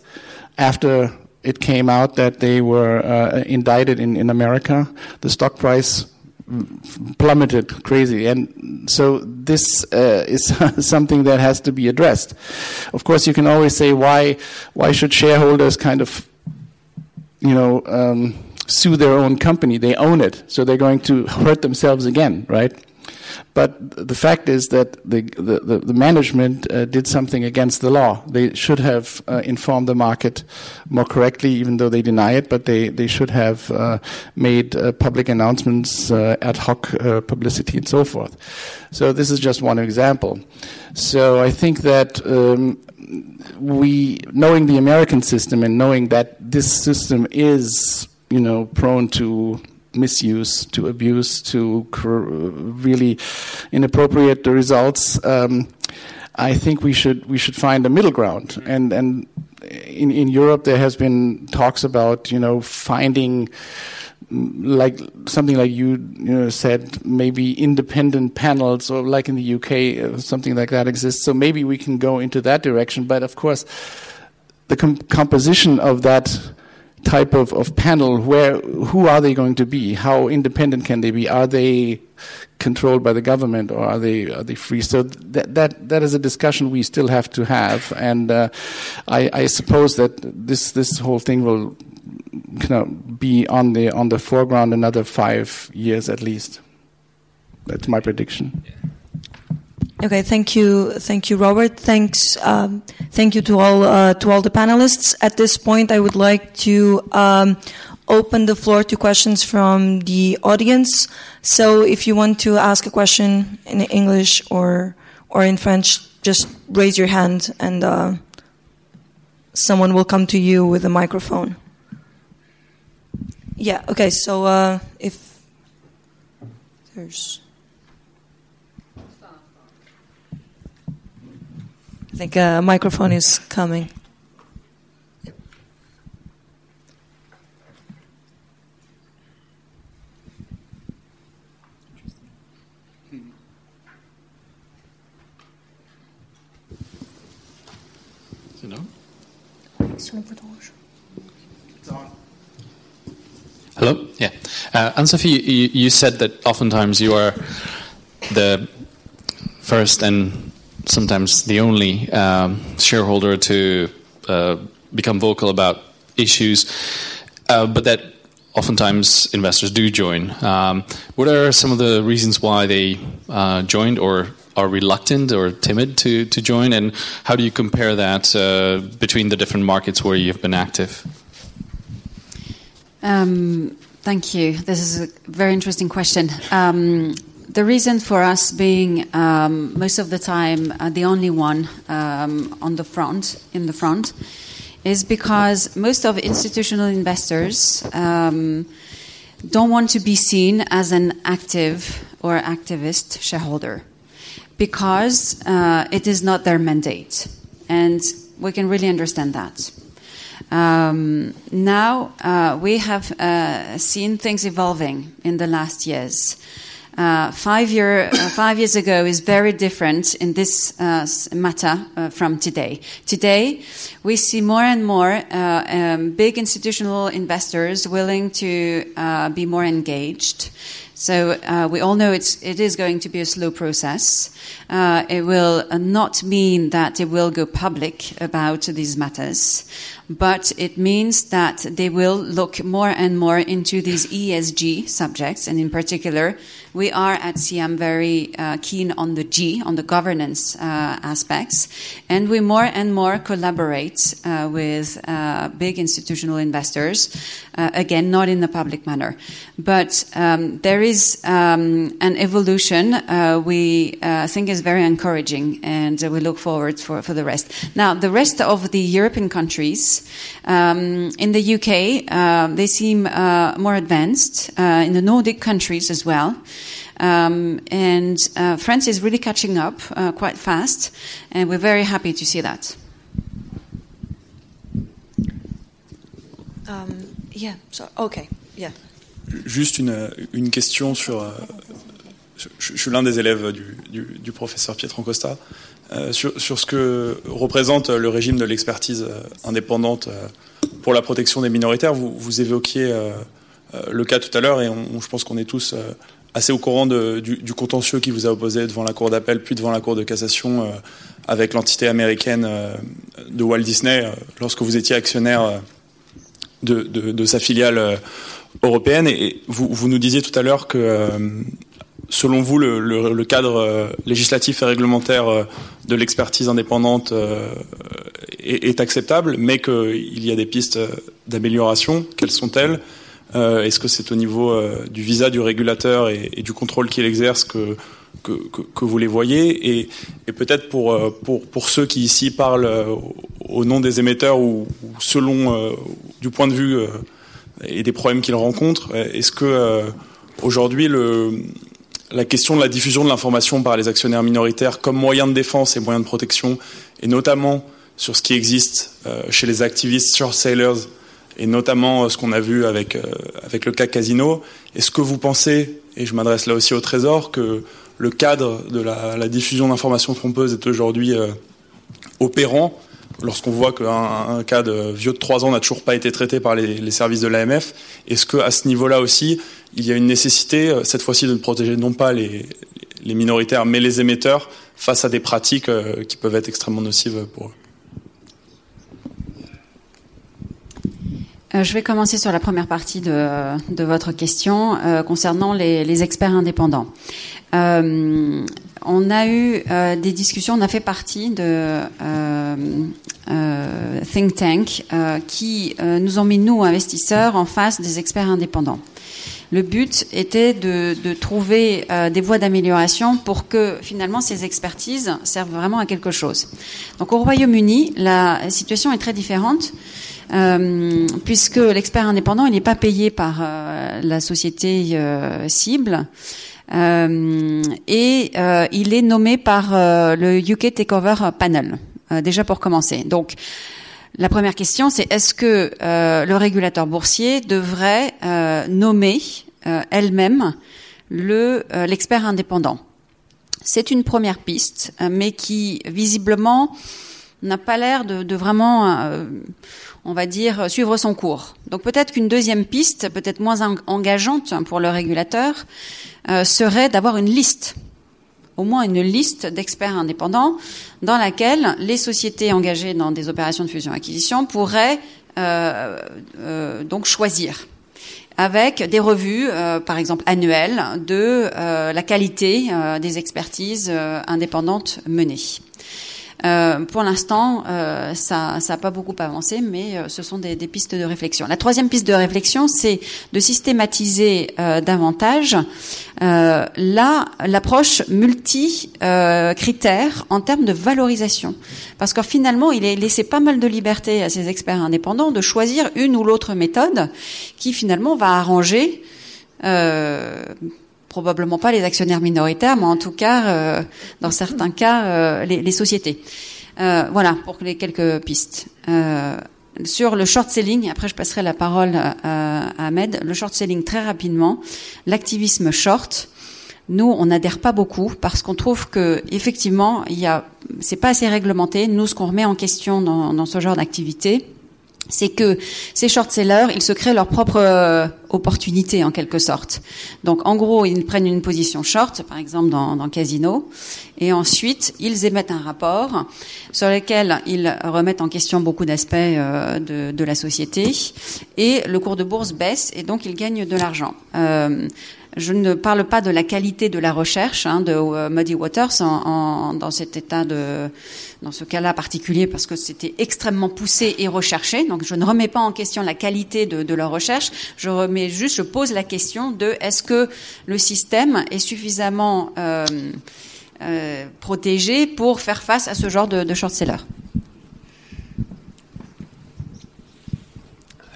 after it came out that they were uh, indicted in in America, the stock price plummeted crazy. And so this uh, is [LAUGHS] something that has to be addressed. Of course you can always say why why should shareholders kind of you know um, sue their own company? They own it. So they're going to hurt themselves again right but the fact is that the, the, the, management uh, did something against the law. They should have uh, informed the market more correctly, even though they deny it, but they, they should have uh, made uh, public announcements, uh, ad hoc uh, publicity, and so forth. So, this is just one example. So, I think that um, we, knowing the American system and knowing that this system is, you know, prone to misuse, to abuse, to cr- really inappropriate results. Um, I think we should we should find a middle ground, and and in in Europe there has been talks about you know finding mm, like something like you, you know, said, maybe independent panels, or like in the UK, uh, something like that exists. So maybe we can go into that direction. But of course, the com- composition of that type of, of panel where who are they going to be? How independent can they be? Are they controlled by the government or are they are they free? So that that that is a discussion we still have to have. And uh, I, I suppose that this this whole thing will you know, be on the on the foreground another five years at least. That's my prediction Okay, thank you, thank you, Robert. Thanks, um, thank you to all uh, to all the panelists. At this point, I would like to um, open the floor to questions from the audience. So, if you want to ask a question in English or or in French, just raise your hand, and uh, someone will come to you with a microphone. Yeah. Okay. So, uh, if there's. I think a microphone is coming. Hello? Yeah. Uh, Anne-Sophie, you, you said that oftentimes you are the first and sometimes the only um, shareholder to uh, become vocal about issues, uh, but that oftentimes investors do join. Um, what are some of the reasons why they uh, joined or are reluctant or timid to, to join, and how do you compare that uh, between the different markets where you've been active? Um, thank you. This is a very interesting question. Um, the reason for us being um, most of the time uh, the only one um, on the front, in the front, is because most of institutional investors um, don't want to be seen as an active or activist shareholder because uh, it is not their mandate. And we can really understand that. Um, now uh, we have uh, seen things evolving in the last years. Uh, five, year, uh, five years ago is very different in this uh, matter uh, from today. Today, we see more and more um, big institutional investors willing to be more engaged. So uh, we all know it's, it is going to be a slow process. Uh, it will not mean that it will go public about these matters, but it means that they will look more and more into these ESG subjects, and in particular, we are at CM very uh, keen on the G, on the governance aspects, and we more and more collaborate with big institutional investors. again, not in the public manner, but um, there is um, an evolution uh, we uh, think is very encouraging, and uh, we look forward for, for the rest. Now, the rest of the European countries States. Um, in the UK, uh, they seem uh, more advanced. Uh, in the Nordic countries as well. Um, and uh, France is really catching up uh, quite fast, and we're very happy to see that. Um, yeah. So okay. Yeah. Juste une, une question sur. euh, je, je suis l'un des élèves du, du, du professeur Pietro Costa. Euh, sur, ce que représente le régime de l'expertise euh, indépendante euh, pour la protection des minoritaires, vous, évoquiez euh, euh, le cas tout à l'heure et je pense qu'on est tous euh, assez au courant du, contentieux qui vous a opposé devant la Cour d'appel puis devant la Cour de cassation euh, avec l'entité américaine euh, de Walt Disney euh, lorsque vous étiez actionnaire euh, de, sa filiale euh, européenne. Et vous, nous disiez tout à l'heure que, euh, selon vous, le, le- le cadre euh, législatif et réglementaire euh, de l'expertise indépendante euh, est, est acceptable, mais qu'il y a des pistes d'amélioration. Quelles sont-elles? Est-ce que c'est au niveau du visa du régulateur et, du contrôle qu'il exerce que, que, que- vous les voyez? Et, et peut-être pour, pour, pour ceux qui ici parlent au- nom des émetteurs ou, ou selon du point de vue et des problèmes qu'ils rencontrent, est-ce que aujourd'hui le la question de la diffusion de l'information par les actionnaires minoritaires comme moyen de défense et moyen de protection, et notamment sur ce qui existe euh, chez les activistes short sellers, et notamment euh, ce qu'on a vu avec, euh, avec le cas Casino. Est-ce que vous pensez, et je m'adresse là aussi au Trésor, que le cadre de la, la diffusion d'informations trompeuses est aujourd'hui opérant lorsqu'on voit qu'un un cas de vieux de 3 ans n'a toujours pas été traité par les, services de l'AMF Est-ce qu'à ce niveau-là aussi, il y a une nécessité, euh, cette fois-ci, de ne protéger non pas les, minoritaires, mais les émetteurs face à des pratiques euh, qui peuvent être extrêmement nocives pour eux? Euh, je vais commencer sur la première partie de, votre question concernant les, experts indépendants. On a eu euh, des discussions, on a fait partie de euh, euh, think tank qui nous ont mis nous investisseurs en face des experts indépendants. Le but était de, trouver des voies d'amélioration pour que finalement ces expertises servent vraiment à quelque chose. Donc au Royaume-Uni, la situation est très différente. Puisque l'expert indépendant il n'est pas payé par la société cible et euh, il est nommé par euh, le UK Takeover Panel euh, déjà pour commencer. Donc la première question c'est est-ce que euh, le régulateur boursier devrait euh, nommer euh, elle-même le euh, l'expert indépendant? C'est une première piste, euh, mais qui visiblement n'a pas l'air de, de vraiment, euh, on va dire, suivre son cours. Donc peut-être qu'une deuxième piste, peut-être moins en- engageante pour le régulateur, euh, serait d'avoir une liste, au moins une liste d'experts indépendants dans laquelle les sociétés engagées dans des opérations de fusion-acquisition pourraient euh, euh, donc choisir avec des revues, par exemple annuelles, de la qualité des expertises indépendantes menées. Euh, pour l'instant, euh, ça n'a pas beaucoup avancé, mais euh, ce sont des, des pistes de réflexion. La troisième piste de réflexion, c'est de systématiser euh, davantage la l'approche multi-critères en termes de valorisation, parce que finalement, il est laissé pas mal de liberté à ces experts indépendants de choisir une ou l'autre méthode qui finalement va arranger. Euh, probablement pas les actionnaires minoritaires, mais en tout cas, euh, dans certains cas, euh, les, les sociétés. Euh, voilà pour les quelques pistes. Euh, sur le short selling, après je passerai la parole à, à Ahmed. Le short selling très rapidement, l'activisme short. Nous, on n'adhère pas beaucoup parce qu'on trouve que effectivement, il y a, c'est pas assez réglementé. Nous, ce qu'on remet en question dans, dans ce genre d'activité, c'est que ces short-sellers, ils se créent leur propre euh, opportunité en quelque sorte. Donc en gros, ils prennent une position short, par exemple dans, dans Casino, et ensuite ils émettent un rapport sur lequel ils remettent en question beaucoup d'aspects euh, de, la société, et le cours de bourse baisse, et donc ils gagnent de l'argent. Euh, je ne parle pas de la qualité de la recherche hein, de euh, Muddy Waters en, en, dans cet état de, dans ce cas-là particulier, parce que c'était extrêmement poussé et recherché. Donc, je ne remets pas en question la qualité de, de leur recherche. Je remets juste, je pose la question de est-ce que le système est suffisamment euh, euh, protégé pour faire face à ce genre de, de short-seller?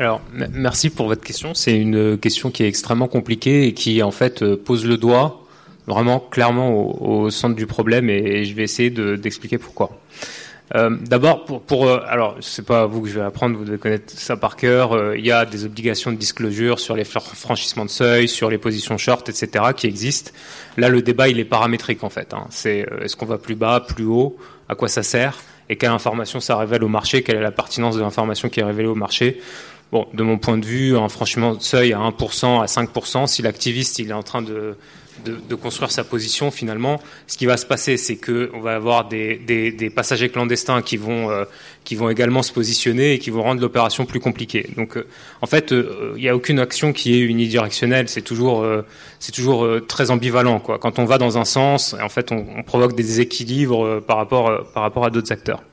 Alors, merci pour votre question. C'est une question qui est extrêmement compliquée et qui, en fait, euh, pose le doigt vraiment clairement au, centre du problème et, je vais essayer d'expliquer pourquoi. Euh, D'abord, pour, pour euh, alors c'est pas vous que je vais apprendre, vous devez connaître ça par cœur. Euh, il y a des obligations de disclosure sur les franchissements de seuil, sur les positions short, etc. qui existent. Là, le débat il est paramétrique en fait. Hein. C'est est-ce qu'on va plus bas, plus haut, à quoi ça sert et quelle information ça révèle au marché, quelle est la pertinence de l'information qui est révélée au marché. Bon, de mon point de vue, un franchissement de seuil à 1%, à 5%, si l'activiste il est en train de, de, de, construire sa position, finalement, ce qui va se passer, c'est que on va avoir des, des, des, passagers clandestins qui vont euh, qui vont également se positionner et qui vont rendre l'opération plus compliquée. Donc, euh, en fait, euh, il n'y a aucune action qui est unidirectionnelle. C'est toujours c'est toujours très ambivalent. Quoi. Quand on va dans un sens, en fait, on, on provoque des déséquilibres par rapport par rapport à d'autres acteurs.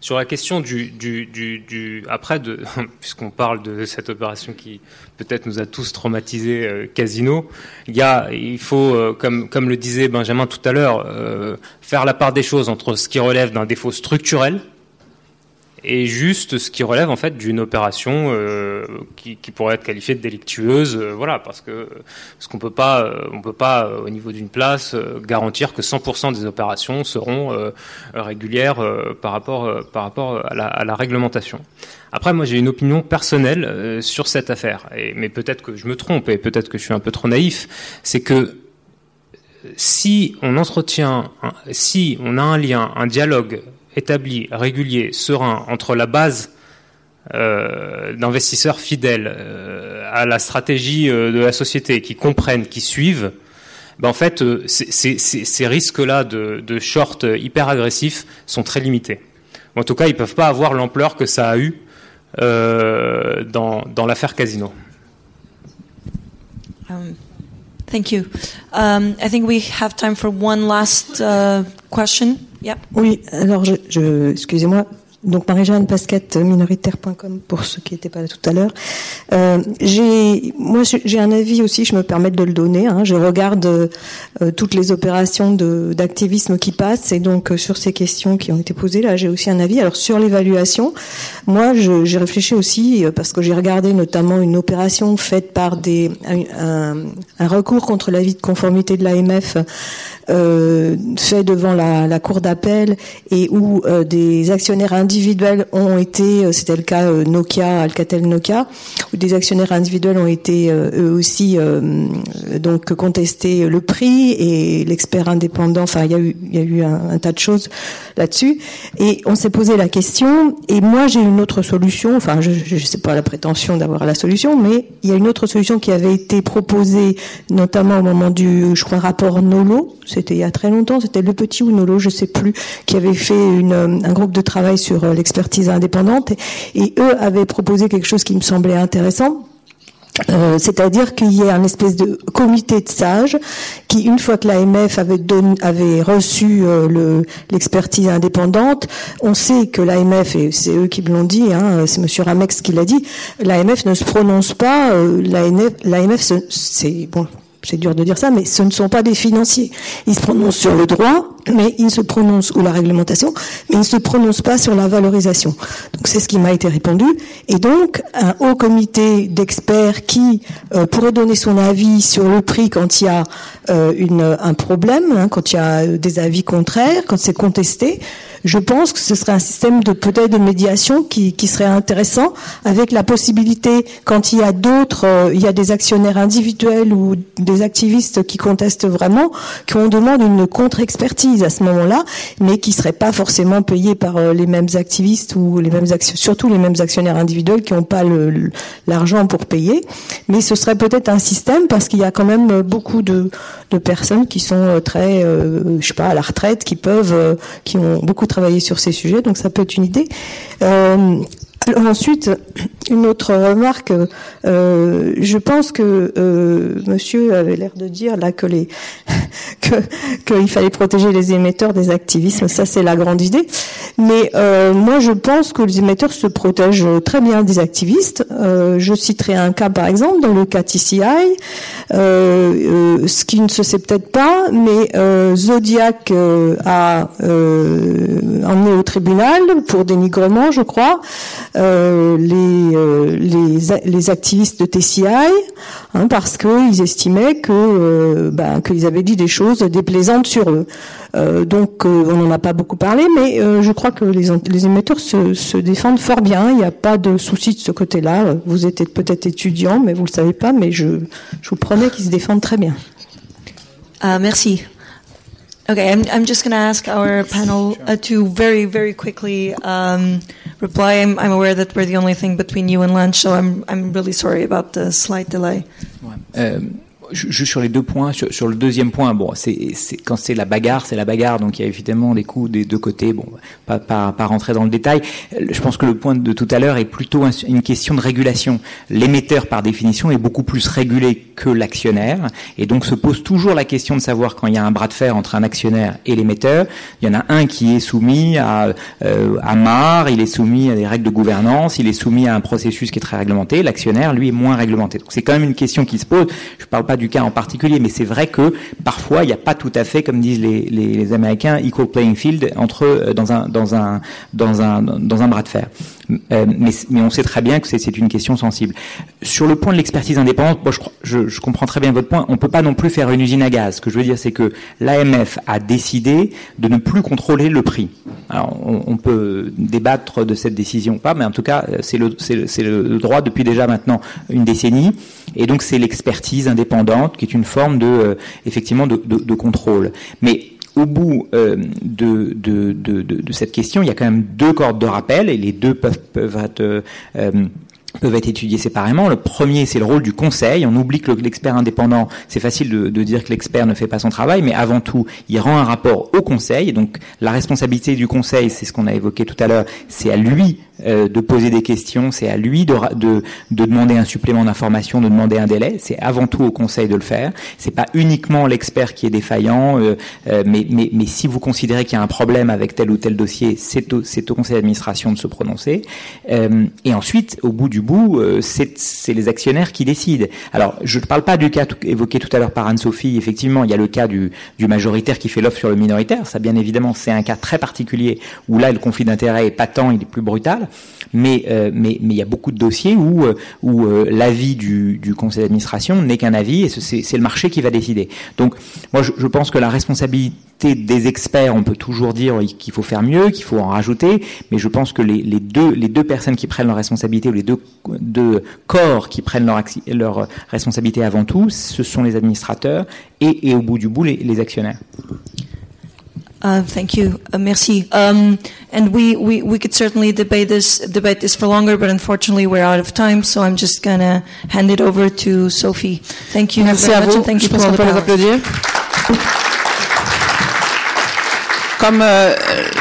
Sur la question du, du, du, après, de, [LAUGHS] puisqu'on parle de cette opération qui peut-être nous a tous traumatisés, euh, Casino, il y a, il faut, euh, comme, comme le disait Benjamin tout à l'heure, euh, faire la part des choses entre ce qui relève d'un défaut structurel, et juste ce qui relève en fait d'une opération euh, qui, qui, pourrait être qualifiée de délictueuse, euh, voilà, parce que ce qu'on peut pas, euh, on peut pas au niveau d'une place garantir que 100% des opérations seront régulières par rapport par rapport à la, à la réglementation. Après, moi, j'ai une opinion personnelle sur cette affaire, et, mais peut-être que je me trompe et peut-être que je suis un peu trop naïf. C'est que si on entretient, si on a un lien, un dialogue établi, régulier, serein entre la base euh, d'investisseurs fidèles euh, à la stratégie euh, de la société, qui comprennent, qui suivent, ben en fait, ces risques-là de, de, short hyper agressifs sont très limités. En tout cas, ils ne peuvent pas avoir l'ampleur que ça a eu dans, dans l'affaire Casino. Um, thank you. Um, I think we have time for one last uh, question. Oui, alors je, je excusez-moi, donc Marie-Jeanne Pasquette, minoritaire.com pour ceux qui n'étaient pas là tout à l'heure. Euh, j'ai, moi, j'ai un avis aussi. Je me permets de le donner. Hein. Je regarde euh, toutes les opérations d'activisme qui passent et donc euh, sur ces questions qui ont été posées là, j'ai aussi un avis. Alors sur l'évaluation, moi, j'ai réfléchi aussi euh, parce que j'ai regardé notamment une opération faite par des un, recours contre l'avis de conformité de l'AMF euh, fait devant la, cour d'appel et où euh, des actionnaires individuels ont été, euh, c'était le cas euh, Nokia, Alcatel Nokia, où des actionnaires individuels ont été eux aussi donc le prix et l'expert indépendant. Enfin, il y a eu, y a eu un, tas de choses là-dessus. Et on s'est posé la question. Et moi, j'ai une autre solution. Enfin, je ne sais pas la prétention d'avoir la solution, mais il y a une autre solution qui avait été proposée, notamment au moment du, je crois, rapport Nolo c'était il y a très longtemps, c'était Le Petit ou Nolo, je sais plus, qui avait fait un groupe de travail sur euh, l'expertise indépendante, et, eux avaient proposé quelque chose qui me semblait intéressant. Euh, c'est-à-dire qu'il y ait un espèce de comité de sages qui, une fois que l'AMF avait, reçu euh, l'expertise indépendante, on sait que l'AMF, et c'est eux qui l'ont dit, hein, c'est Monsieur Ramex qui l'a dit, l'AMF ne se prononce pas, l'AMF, c'est bon, c'est dur de dire ça, mais ce ne sont pas des financiers. Ils se prononcent sur le droit, mais ils se prononcent, ou la réglementation, mais ils ne se prononcent pas sur la valorisation. Donc c'est ce qui m'a été répondu. Et donc, un haut comité d'experts qui euh, pourrait donner son avis sur le prix quand il y a euh, un problème, hein, quand il y a des avis contraires, quand c'est contesté, je pense que ce serait un système de peut-être de médiation qui, qui, serait intéressant, avec la possibilité, quand il y a d'autres, euh, il y a des actionnaires individuels ou des activistes qui contestent vraiment, qu'on demande une contre-expertise à ce moment-là, mais qui serait pas forcément payée par euh, les mêmes activistes ou les mêmes surtout les mêmes actionnaires individuels qui n'ont pas l'argent pour payer. Mais ce serait peut-être un système parce qu'il y a quand même beaucoup de, personnes qui sont euh, très, je sais pas, à la retraite, qui peuvent, qui ont beaucoup travailler sur ces sujets, donc ça peut être une idée. Euh, ensuite, une autre remarque. Euh, je pense que euh, Monsieur avait l'air de dire là que les [LAUGHS] qu'il fallait protéger les émetteurs des activismes. Ça, c'est la grande idée. Mais euh, moi, je pense que les émetteurs se protègent très bien des activistes. Euh, je citerai un cas, par exemple, dans le cas TCI, euh, ce qui ne se sait peut-être pas, mais Zodiac a emmené au tribunal pour dénigrement, je crois. Euh, les les, activistes de TCI hein, parce qu'ils estimaient que bah, qu'ils avaient dit des choses déplaisantes sur eux. donc on n'en a pas beaucoup parlé, mais je crois que les, émetteurs se, défendent fort bien. Il n'y a pas de souci de ce côté-là. Vous êtes peut-être étudiant, mais vous le savez pas. Mais je, je vous promets qu'ils se défendent très bien. Uh, merci. Okay, I'm, I'm just going to ask our panel uh, to very, very quickly um, reply. I'm, I'm aware that we're the only thing between you and lunch, so I'm, I'm really sorry about the slight delay. Um, juste sur les deux points, sur, sur le deuxième point, bon, c'est quand c'est la bagarre, c'est la bagarre, donc il y a évidemment les coups des deux côtés. Bon, pas, pas, pas rentrer dans le détail. Je pense que le point de tout à l'heure est plutôt une question de régulation. L'émetteur, par définition, est beaucoup plus régulé que l'actionnaire, et donc se pose toujours la question de savoir quand il y a un bras de fer entre un actionnaire et l'émetteur. Il y en a un qui est soumis à euh, à MAR, il est soumis à des règles de gouvernance, il est soumis à un processus qui est très réglementé. L'actionnaire, lui, est moins réglementé. Donc c'est quand même une question qui se pose. Je parle pas du cas en particulier, mais c'est vrai que parfois il n'y a pas tout à fait, comme disent les, les, les Américains, equal playing field entre euh, dans dans un bras de fer. Euh, mais, mais, on sait très bien que c'est une question sensible. Sur le point de l'expertise indépendante, moi, je, je, je, comprends très bien votre point. On peut pas non plus faire une usine à gaz. Ce que je veux dire, c'est que l'AMF a décidé de ne plus contrôler le prix. Alors, on, on, peut débattre de cette décision ou pas, mais en tout cas, c'est le, le, droit depuis déjà maintenant une décennie. Et donc, c'est l'expertise indépendante qui est une forme de, euh, effectivement, de, de, de contrôle. Mais au bout euh, de, cette question, il y a quand même deux cordes de rappel et les deux peuvent, être euh, peuvent étudiés séparément. Le premier, c'est le rôle du conseil. On oublie que l'expert indépendant, c'est facile de, de, dire que l'expert ne fait pas son travail, mais avant tout, il rend un rapport au conseil. Donc, la responsabilité du conseil, c'est ce qu'on a évoqué tout à l'heure, c'est à lui euh, de poser des questions, c'est à lui de, de, de demander un supplément d'information, de demander un délai. C'est avant tout au conseil de le faire. C'est pas uniquement l'expert qui est défaillant, euh, euh, mais, mais, mais si vous considérez qu'il y a un problème avec tel ou tel dossier, c'est au, au conseil d'administration de se prononcer. Euh, et ensuite, au bout du bout, c'est les actionnaires qui décident. Alors, je ne parle pas du cas évoqué tout à l'heure par Anne-Sophie. Effectivement, il y a le cas du, du majoritaire qui fait l'offre sur le minoritaire. Ça, bien évidemment, c'est un cas très particulier où là, le conflit d'intérêt est patent, il est plus brutal. Mais euh, mais mais il y a beaucoup de dossiers où euh, où euh, l'avis du, du conseil d'administration n'est qu'un avis et c'est le marché qui va décider. Donc, moi, je, pense que la responsabilité des experts, on peut toujours dire qu'il faut faire mieux, qu'il faut en rajouter, mais je pense que les, les, deux, les deux personnes qui prennent leur responsabilité ou les deux, deux corps qui prennent leur, leur responsabilité avant tout, ce sont les administrateurs et, et au bout du bout les actionnaires. Uh, thank you. Uh, merci. Um, and we, we, we could certainly debate this, debate this for longer, but unfortunately we're out of time, so I'm just gonna hand it over to Sophie. Thank you Merci very à much vous. and thank Je you to all the applaudir. Comme euh,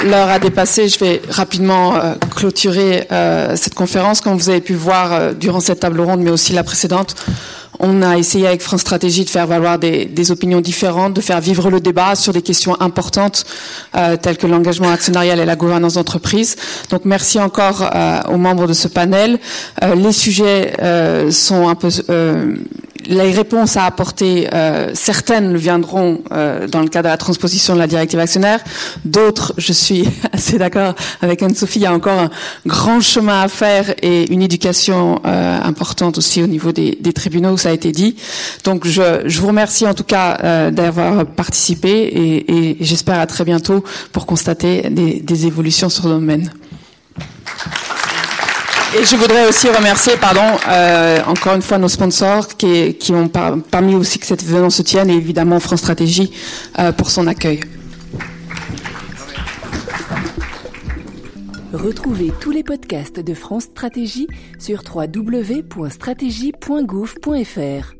l'heure a dépassé, je vais rapidement euh, clôturer euh, cette conférence. Comme vous avez pu voir durant cette table ronde, mais aussi la précédente, on a essayé avec France Stratégie de faire valoir des, opinions différentes, de faire vivre le débat sur des questions importantes euh, telles que l'engagement actionnarial et la gouvernance d'entreprise. Donc merci encore euh, aux membres de ce panel. Euh, les sujets sont un peu les réponses à apporter, euh, certaines viendront euh, dans le cadre de la transposition de la directive actionnaire. D'autres, je suis [LAUGHS] assez d'accord avec Anne-Sophie, il y a encore un grand chemin à faire et une éducation euh, importante aussi au niveau des, des tribunaux, ça a été dit. Donc je, je vous remercie en tout cas euh, d'avoir participé et, et j'espère à très bientôt pour constater des, des évolutions sur le domaine. Et je voudrais aussi remercier, pardon, euh, encore une fois nos sponsors qui, qui ont par, permis aussi que cet événement se tienne et évidemment France Stratégie euh, pour son accueil. Retrouvez tous les podcasts de France Stratégie sur www.stratégie.gouv.fr.